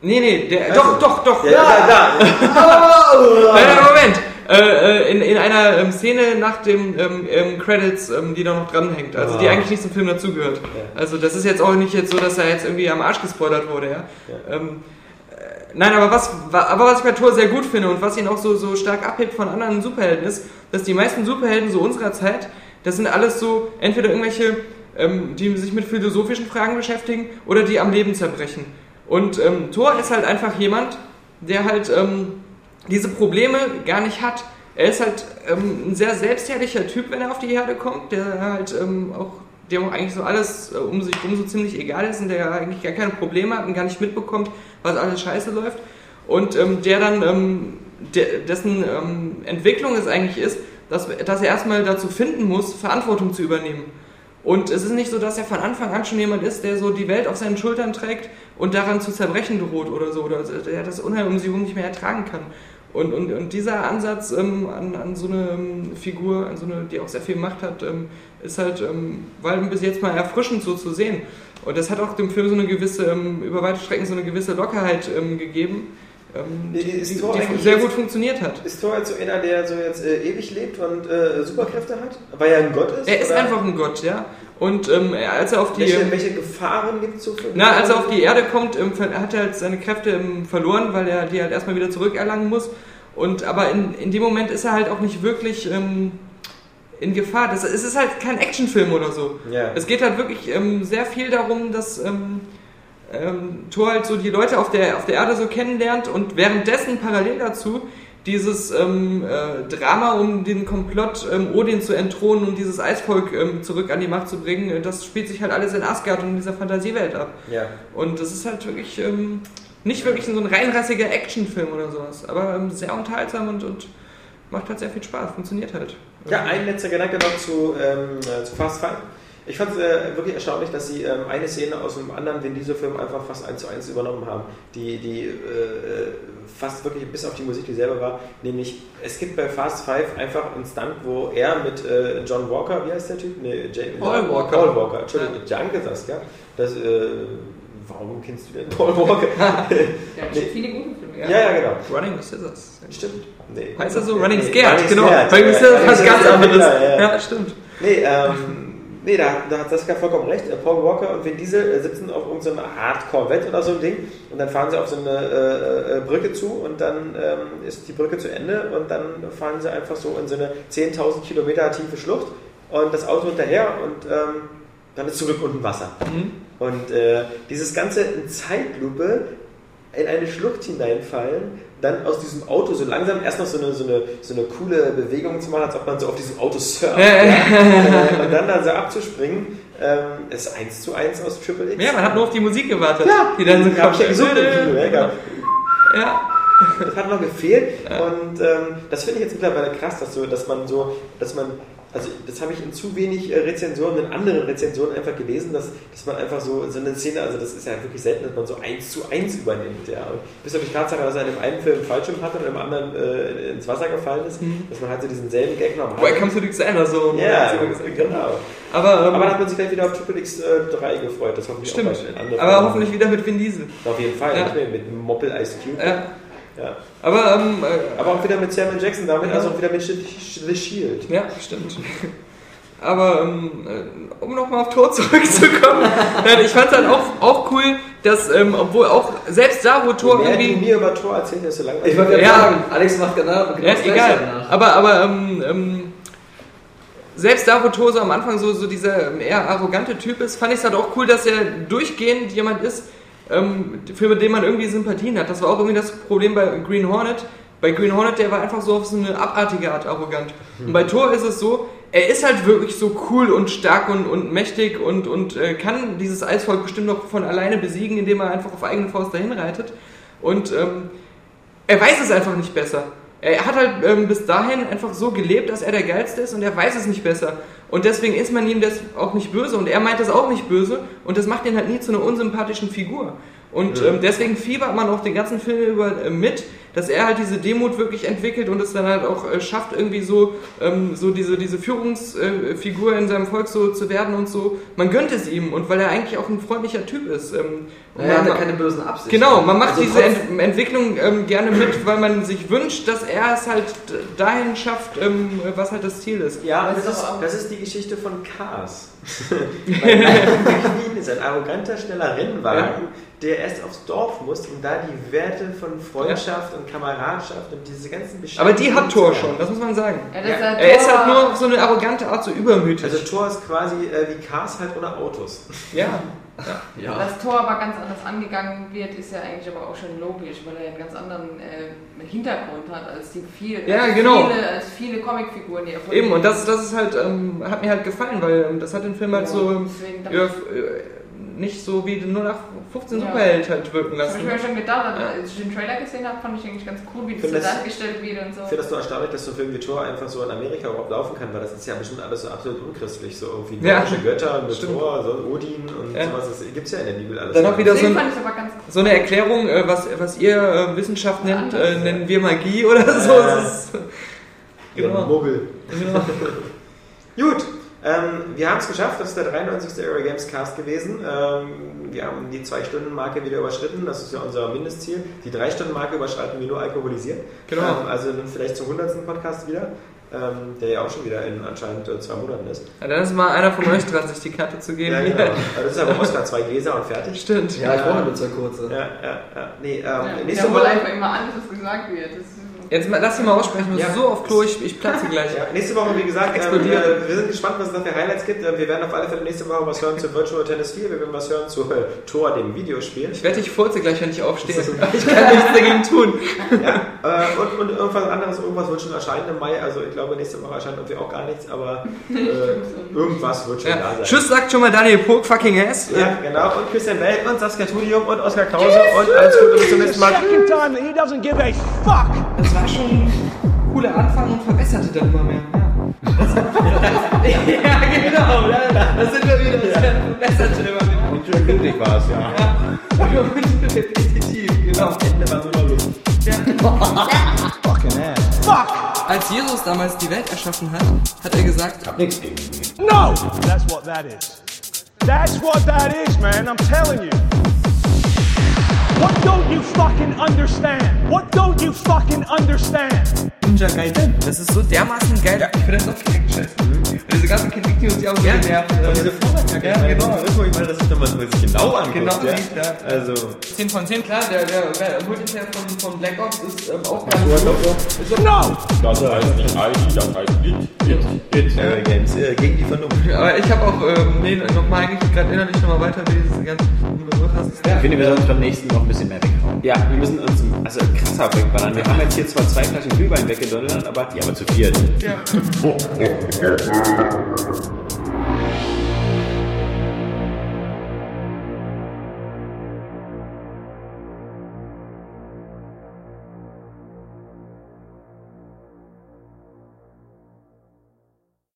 Nee, nee, der, Also- doch, doch, doch. Ja, ja, da. Nein, nein, Moment. Äh, äh, in, in einer ähm, Szene nach dem ähm, ähm, Credits, ähm, die da noch dranhängt, also die Ah. eigentlich nicht zum Film dazugehört. Ja. Also das ist jetzt auch nicht jetzt so, dass er jetzt irgendwie am Arsch gespoilert wurde, ja. Ähm, äh, nein, aber was, wa- aber was ich bei Thor sehr gut finde und was ihn auch so, so stark abhebt von anderen Superhelden ist, dass die meisten Superhelden so unserer Zeit, das sind alles so entweder irgendwelche, ähm, die sich mit philosophischen Fragen beschäftigen oder die am Leben zerbrechen. Und ähm, Thor ist halt einfach jemand, der halt ähm, diese Probleme gar nicht hat. Er ist halt ähm, ein sehr selbstherrlicher Typ, wenn er auf die Erde kommt, der halt ähm, auch dem eigentlich so alles äh, um sich rum so ziemlich egal ist und der eigentlich gar keine Probleme hat und gar nicht mitbekommt, was alles scheiße läuft. Und ähm, der dann, ähm, de dessen ähm, Entwicklung es eigentlich ist, dass, dass er erstmal dazu finden muss, Verantwortung zu übernehmen. Und es ist nicht so, dass er von Anfang an schon jemand ist, der so die Welt auf seinen Schultern trägt und daran zu zerbrechen droht oder so, oder der das Unheil um sich herum nicht mehr ertragen kann. Und, und, und dieser Ansatz ähm, an, an so eine ähm, Figur, an so eine, die auch sehr viel Macht hat, ähm, ist halt, ähm, war bis jetzt mal erfrischend so zu sehen. Und das hat auch dem Film so eine gewisse, ähm, über weite Strecken so eine gewisse Lockerheit ähm, gegeben, ähm, die, Ist die, sehr gut funktioniert hat. Ist Thor jetzt so einer, der so jetzt äh, ewig lebt und äh, Superkräfte hat? Weil er ein Gott ist? Er ist oder? einfach ein Gott, ja. Und ähm, als er auf die... Welche, welche Gefahren gibt es so für Na, als er auf die Erde kommt, ähm, hat er halt seine Kräfte ähm, verloren, weil er die halt erstmal wieder zurückerlangen muss. Und aber in, in dem Moment ist er halt auch nicht wirklich ähm, in Gefahr. Das, es ist halt kein Actionfilm oder so. Ja. Es geht halt wirklich ähm, sehr viel darum, dass ähm, Thor halt so die Leute auf der, auf der Erde so kennenlernt und währenddessen parallel dazu dieses ähm, äh, Drama um den Komplott ähm, Odin zu entthronen und dieses Eisvolk ähm, zurück an die Macht zu bringen, äh, das spielt sich halt alles in Asgard und in dieser Fantasiewelt ab. ja. Und das ist halt wirklich ähm, nicht wirklich so ein reinrassiger Actionfilm oder sowas, aber ähm, sehr unterhaltsam und, und macht halt sehr viel Spaß, funktioniert halt. Ja, ein letzter Gedanke noch zu, ähm, äh, zu Fast Five. Ich fand es äh, wirklich erstaunlich, dass sie ähm, eine Szene aus einem anderen Vin Diesel-Film einfach fast eins zu eins übernommen haben, die, die äh, fast wirklich bis auf die Musik dieselbe war. Nämlich, es gibt bei Fast Five einfach einen Stunt, wo er mit äh, John Walker, wie heißt der Typ? Nee, Jay, Paul Walker. Paul Walker, Entschuldigung, Janke das, ja. Das, äh, warum kennst du denn Paul Walker? Ja, gibt viele gute Filme. ja, ja, genau. Running with Scissors. Stimmt. Nee. Heißt er so? Running Nee, Scared, Running genau. Scared. Running Scared ist was Running ganz anderes. ja, ja. Ja, stimmt. Nee, ähm, nee da, da hat Saskia vollkommen recht. Äh, Paul Walker und Vin Diesel äh, sitzen auf irgendeiner Art Corvette oder so ein Ding und dann fahren sie auf so eine äh, äh, Brücke zu und dann ähm, ist die Brücke zu Ende und dann fahren sie einfach so in so eine 10.000 Kilometer tiefe Schlucht und das Auto hinterher und ähm, dann ist zurück unten Wasser. Und äh, dieses Ganze in Zeitlupe in eine Schlucht hineinfallen, dann aus diesem Auto so langsam erst noch so eine, so eine, so eine coole Bewegung zu machen, als ob man so auf diesem Auto surft. ja. äh, und dann da so abzuspringen, ähm, ist eins zu eins aus Triple X. Ja, man hat nur auf die Musik gewartet. Ja, die dann so ja kommt. im Kino. Ja, Genau. Ja. das hat noch gefehlt und ähm, das finde ich jetzt mittlerweile krass, dass, so, dass man so, dass man, also das habe ich in zu wenig äh, Rezensionen, in anderen Rezensionen einfach gelesen, dass, dass man einfach so, so eine Szene, also das ist ja wirklich selten, dass man so eins zu eins übernimmt, ja. Bis auf die Tatsache, dass er in dem einen Film Fallschirm hatte und im anderen äh, ins Wasser gefallen ist, dass man halt so diesen selben Gag nochmal hat. Welcome to the Xander Zone. Ja, genau. Aber, ähm, Aber dann hat man sich gleich wieder auf Triple X äh, 3 gefreut, das hoffentlich stimmt. auch den anderen Aber hoffentlich wieder mit Vin Diesel. Auf jeden Fall, Ja. mit Moppel Ice Cube. Ja. Ja. Aber, ähm, äh, Aber auch wieder mit Samuel Jackson damit, Ja. also auch wieder mit The Shield. Ja, stimmt. Aber ähm, äh, um nochmal auf Tor zurückzukommen, nein, ich fand halt auch, auch cool, dass, ähm, obwohl auch selbst da, wo Tor mehr du irgendwie. mir über Tor erzählst, desto langweilig. Ich wollte gerade Ja. sagen, Alex macht genau, genau Ja, egal. danach. Aber, aber ähm, ähm, selbst da, wo Thor so am Anfang so, so dieser eher arrogante Typ ist, fand ich es halt auch cool, dass er durchgehend jemand ist, ähm, für den man irgendwie Sympathien hat. Das war auch irgendwie das Problem bei Green Hornet. Bei Green Hornet, der war einfach so auf so eine abartige Art arrogant. Und bei Thor ist es so, er ist halt wirklich so cool und stark und, und mächtig und, und äh, kann dieses Eisvolk bestimmt noch von alleine besiegen, indem er einfach auf eigene Faust dahin reitet. Und ähm, er weiß es einfach nicht besser. Er hat halt ähm, bis dahin einfach so gelebt, dass er der Geilste ist und er weiß es nicht besser. Und deswegen ist man ihm das auch nicht böse und er meint das auch nicht böse und das macht ihn halt nie zu einer unsympathischen Figur. Und ähm, deswegen fiebert man auch den ganzen Film über äh, mit, dass er halt diese Demut wirklich entwickelt und es dann halt auch äh, schafft, irgendwie so, ähm, so diese, diese Führungsfigur in seinem Volk so zu werden und so. Man gönnt es ihm und weil er eigentlich auch ein freundlicher Typ ist. Ähm, Hat ja man- keine bösen Absichten. Genau, man macht Also diese Ent Entwicklung ähm, gerne mit, weil man sich wünscht, dass er es halt dahin schafft, ähm, was halt das Ziel ist. Ja, Das das, ist das ist die Geschichte von Cars. Weil McQueen ist ein arroganter, schneller Rennwagen, der erst aufs Dorf muss, um da die Werte von Freundschaft und Kameradschaft und diese ganzen Aber die hat Thor schon, das muss man sagen. Ja, Ja. ist halt Er ist halt nur auf so eine arrogante Art so übermütig. Also Thor ist quasi äh, wie Cars halt ohne Autos. ja. Ja. Dass Thor aber ganz anders angegangen wird, ist ja eigentlich aber auch schon logisch, weil er einen ganz anderen äh, Hintergrund hat als die viel, Ja, als genau. viele, als viele Comicfiguren, die er von Eben, ihm- und das, das ist halt, ähm, hat mir halt gefallen, weil ähm, das hat den Film halt Ja, so deswegen äh, nicht so wie den 0815 Ja. Superheld halt wirken lassen. ich mir schon gedacht, als ich den Trailer gesehen habe, fand ich eigentlich ganz cool, wie das so dargestellt wird und so. Ich finde das nur erstaunlich, dass so ein Film wie Thor einfach so in Amerika überhaupt laufen kann, weil das ist ja bestimmt alles so absolut unchristlich. So irgendwie Ja. nordische Götter und Stimmt. Thor, so Odin und Ja. sowas. Das gibt es ja in der Bibel alles. Dann auch wieder so Deswegen ein, fand ich es aber ganz so eine Erklärung, äh, was, was ihr äh, Wissenschaft nennt, äh, nennen wir Magie oder so. Ja. Das ist, Ja, genau. Muggel. genau. Gut, ähm, wir haben es geschafft. Das ist der 93. Euro Games Cast gewesen. Ähm, wir haben die 2-Stunden-Marke wieder überschritten. Das ist ja unser Mindestziel. Die 3-Stunden-Marke überschreiten wir nur alkoholisiert. Genau. Ähm, also vielleicht zum 100. Podcast wieder, ähm, der ja auch schon wieder in anscheinend äh, zwei Monaten ist. Ja, dann ist mal einer von euch dran, sich die Karte zu geben. Ja, genau. Also das ist aber Oscar, zwei Gläser und fertig. Stimmt. Ja, ich brauche nur zwei kurze. Ja, ja, ja. Nee, ähm, Ja, nächste Woche. einfach immer alles, was gesagt wird. Das ist, Jetzt mal, lass sie mal aussprechen, muss Ja. so auf Klo, ich, ich platze gleich. Ja, nächste Woche, wie gesagt, ähm, Explodiert. äh, wir sind gespannt, was es da für Highlights gibt. Ähm, wir werden auf alle Fälle nächste Woche was hören zu Virtual Tennis 4. Wir werden was hören zu äh, Tor, dem Videospiel. Ich wette, ich furze gleich, wenn ich aufstehe. Ich kann nichts dagegen tun. Ja, äh, und, und irgendwas anderes, irgendwas wird schon erscheinen im Mai. Also ich glaube, nächste Woche erscheint irgendwie auch gar nichts, aber äh, irgendwas wird schon da Ja. sein. Tschüss, sagt schon mal Daniel Pog, fucking ass. Ja, genau. Und Christian Bell und Saskia Tudium und Oskar Krause und alles Gute bis zum nächsten Mal. Fuck. Das war schon ein cooler Anfang und verbesserte dann immer mehr. Ja, ja genau. ja, Das sind wir wieder. Das verbesserte immer mehr. Und schön windig war es, ja. Und repetitiv, genau. Fucking ass. Als Jesus damals die Welt erschaffen hat, hat er gesagt, Nix gegen No! That's what that is. That's what that is, man. I'm telling you. What don't you fucking understand? What don't you fucking understand? Ninja Gaiden. Das ist so dermaßen geil. Ja, ich finde das auch direkt scheiße. Diese ganzen Kritik-News, die auch so genervt. Und diese Vorwärtsjacke, Ja, ich genau. Irgendwo, ich meine, das ist, wenn man sich genau anguckt. Genau, ja. ja. Also, 10 von 10, klar, der, der, der Multiplayer von, von Black Ops ist ähm, auch ganz gut. No! Das heißt nicht ID, das heißt It. It. It. äh, Games äh, gegen die Vernunft. Aber ich habe auch, ähm, nee, nochmal eigentlich gerade innerlich nochmal weiter, wie diese ganzen hast. Ich finde, wir sollten beim nächsten noch bisschen mehr weghauen. Ja, wir müssen uns also krasser wegballern. Wir haben jetzt hier zwar zwei Flaschen Glühwein weggedonnert, aber Ja, aber zu viert. Ja.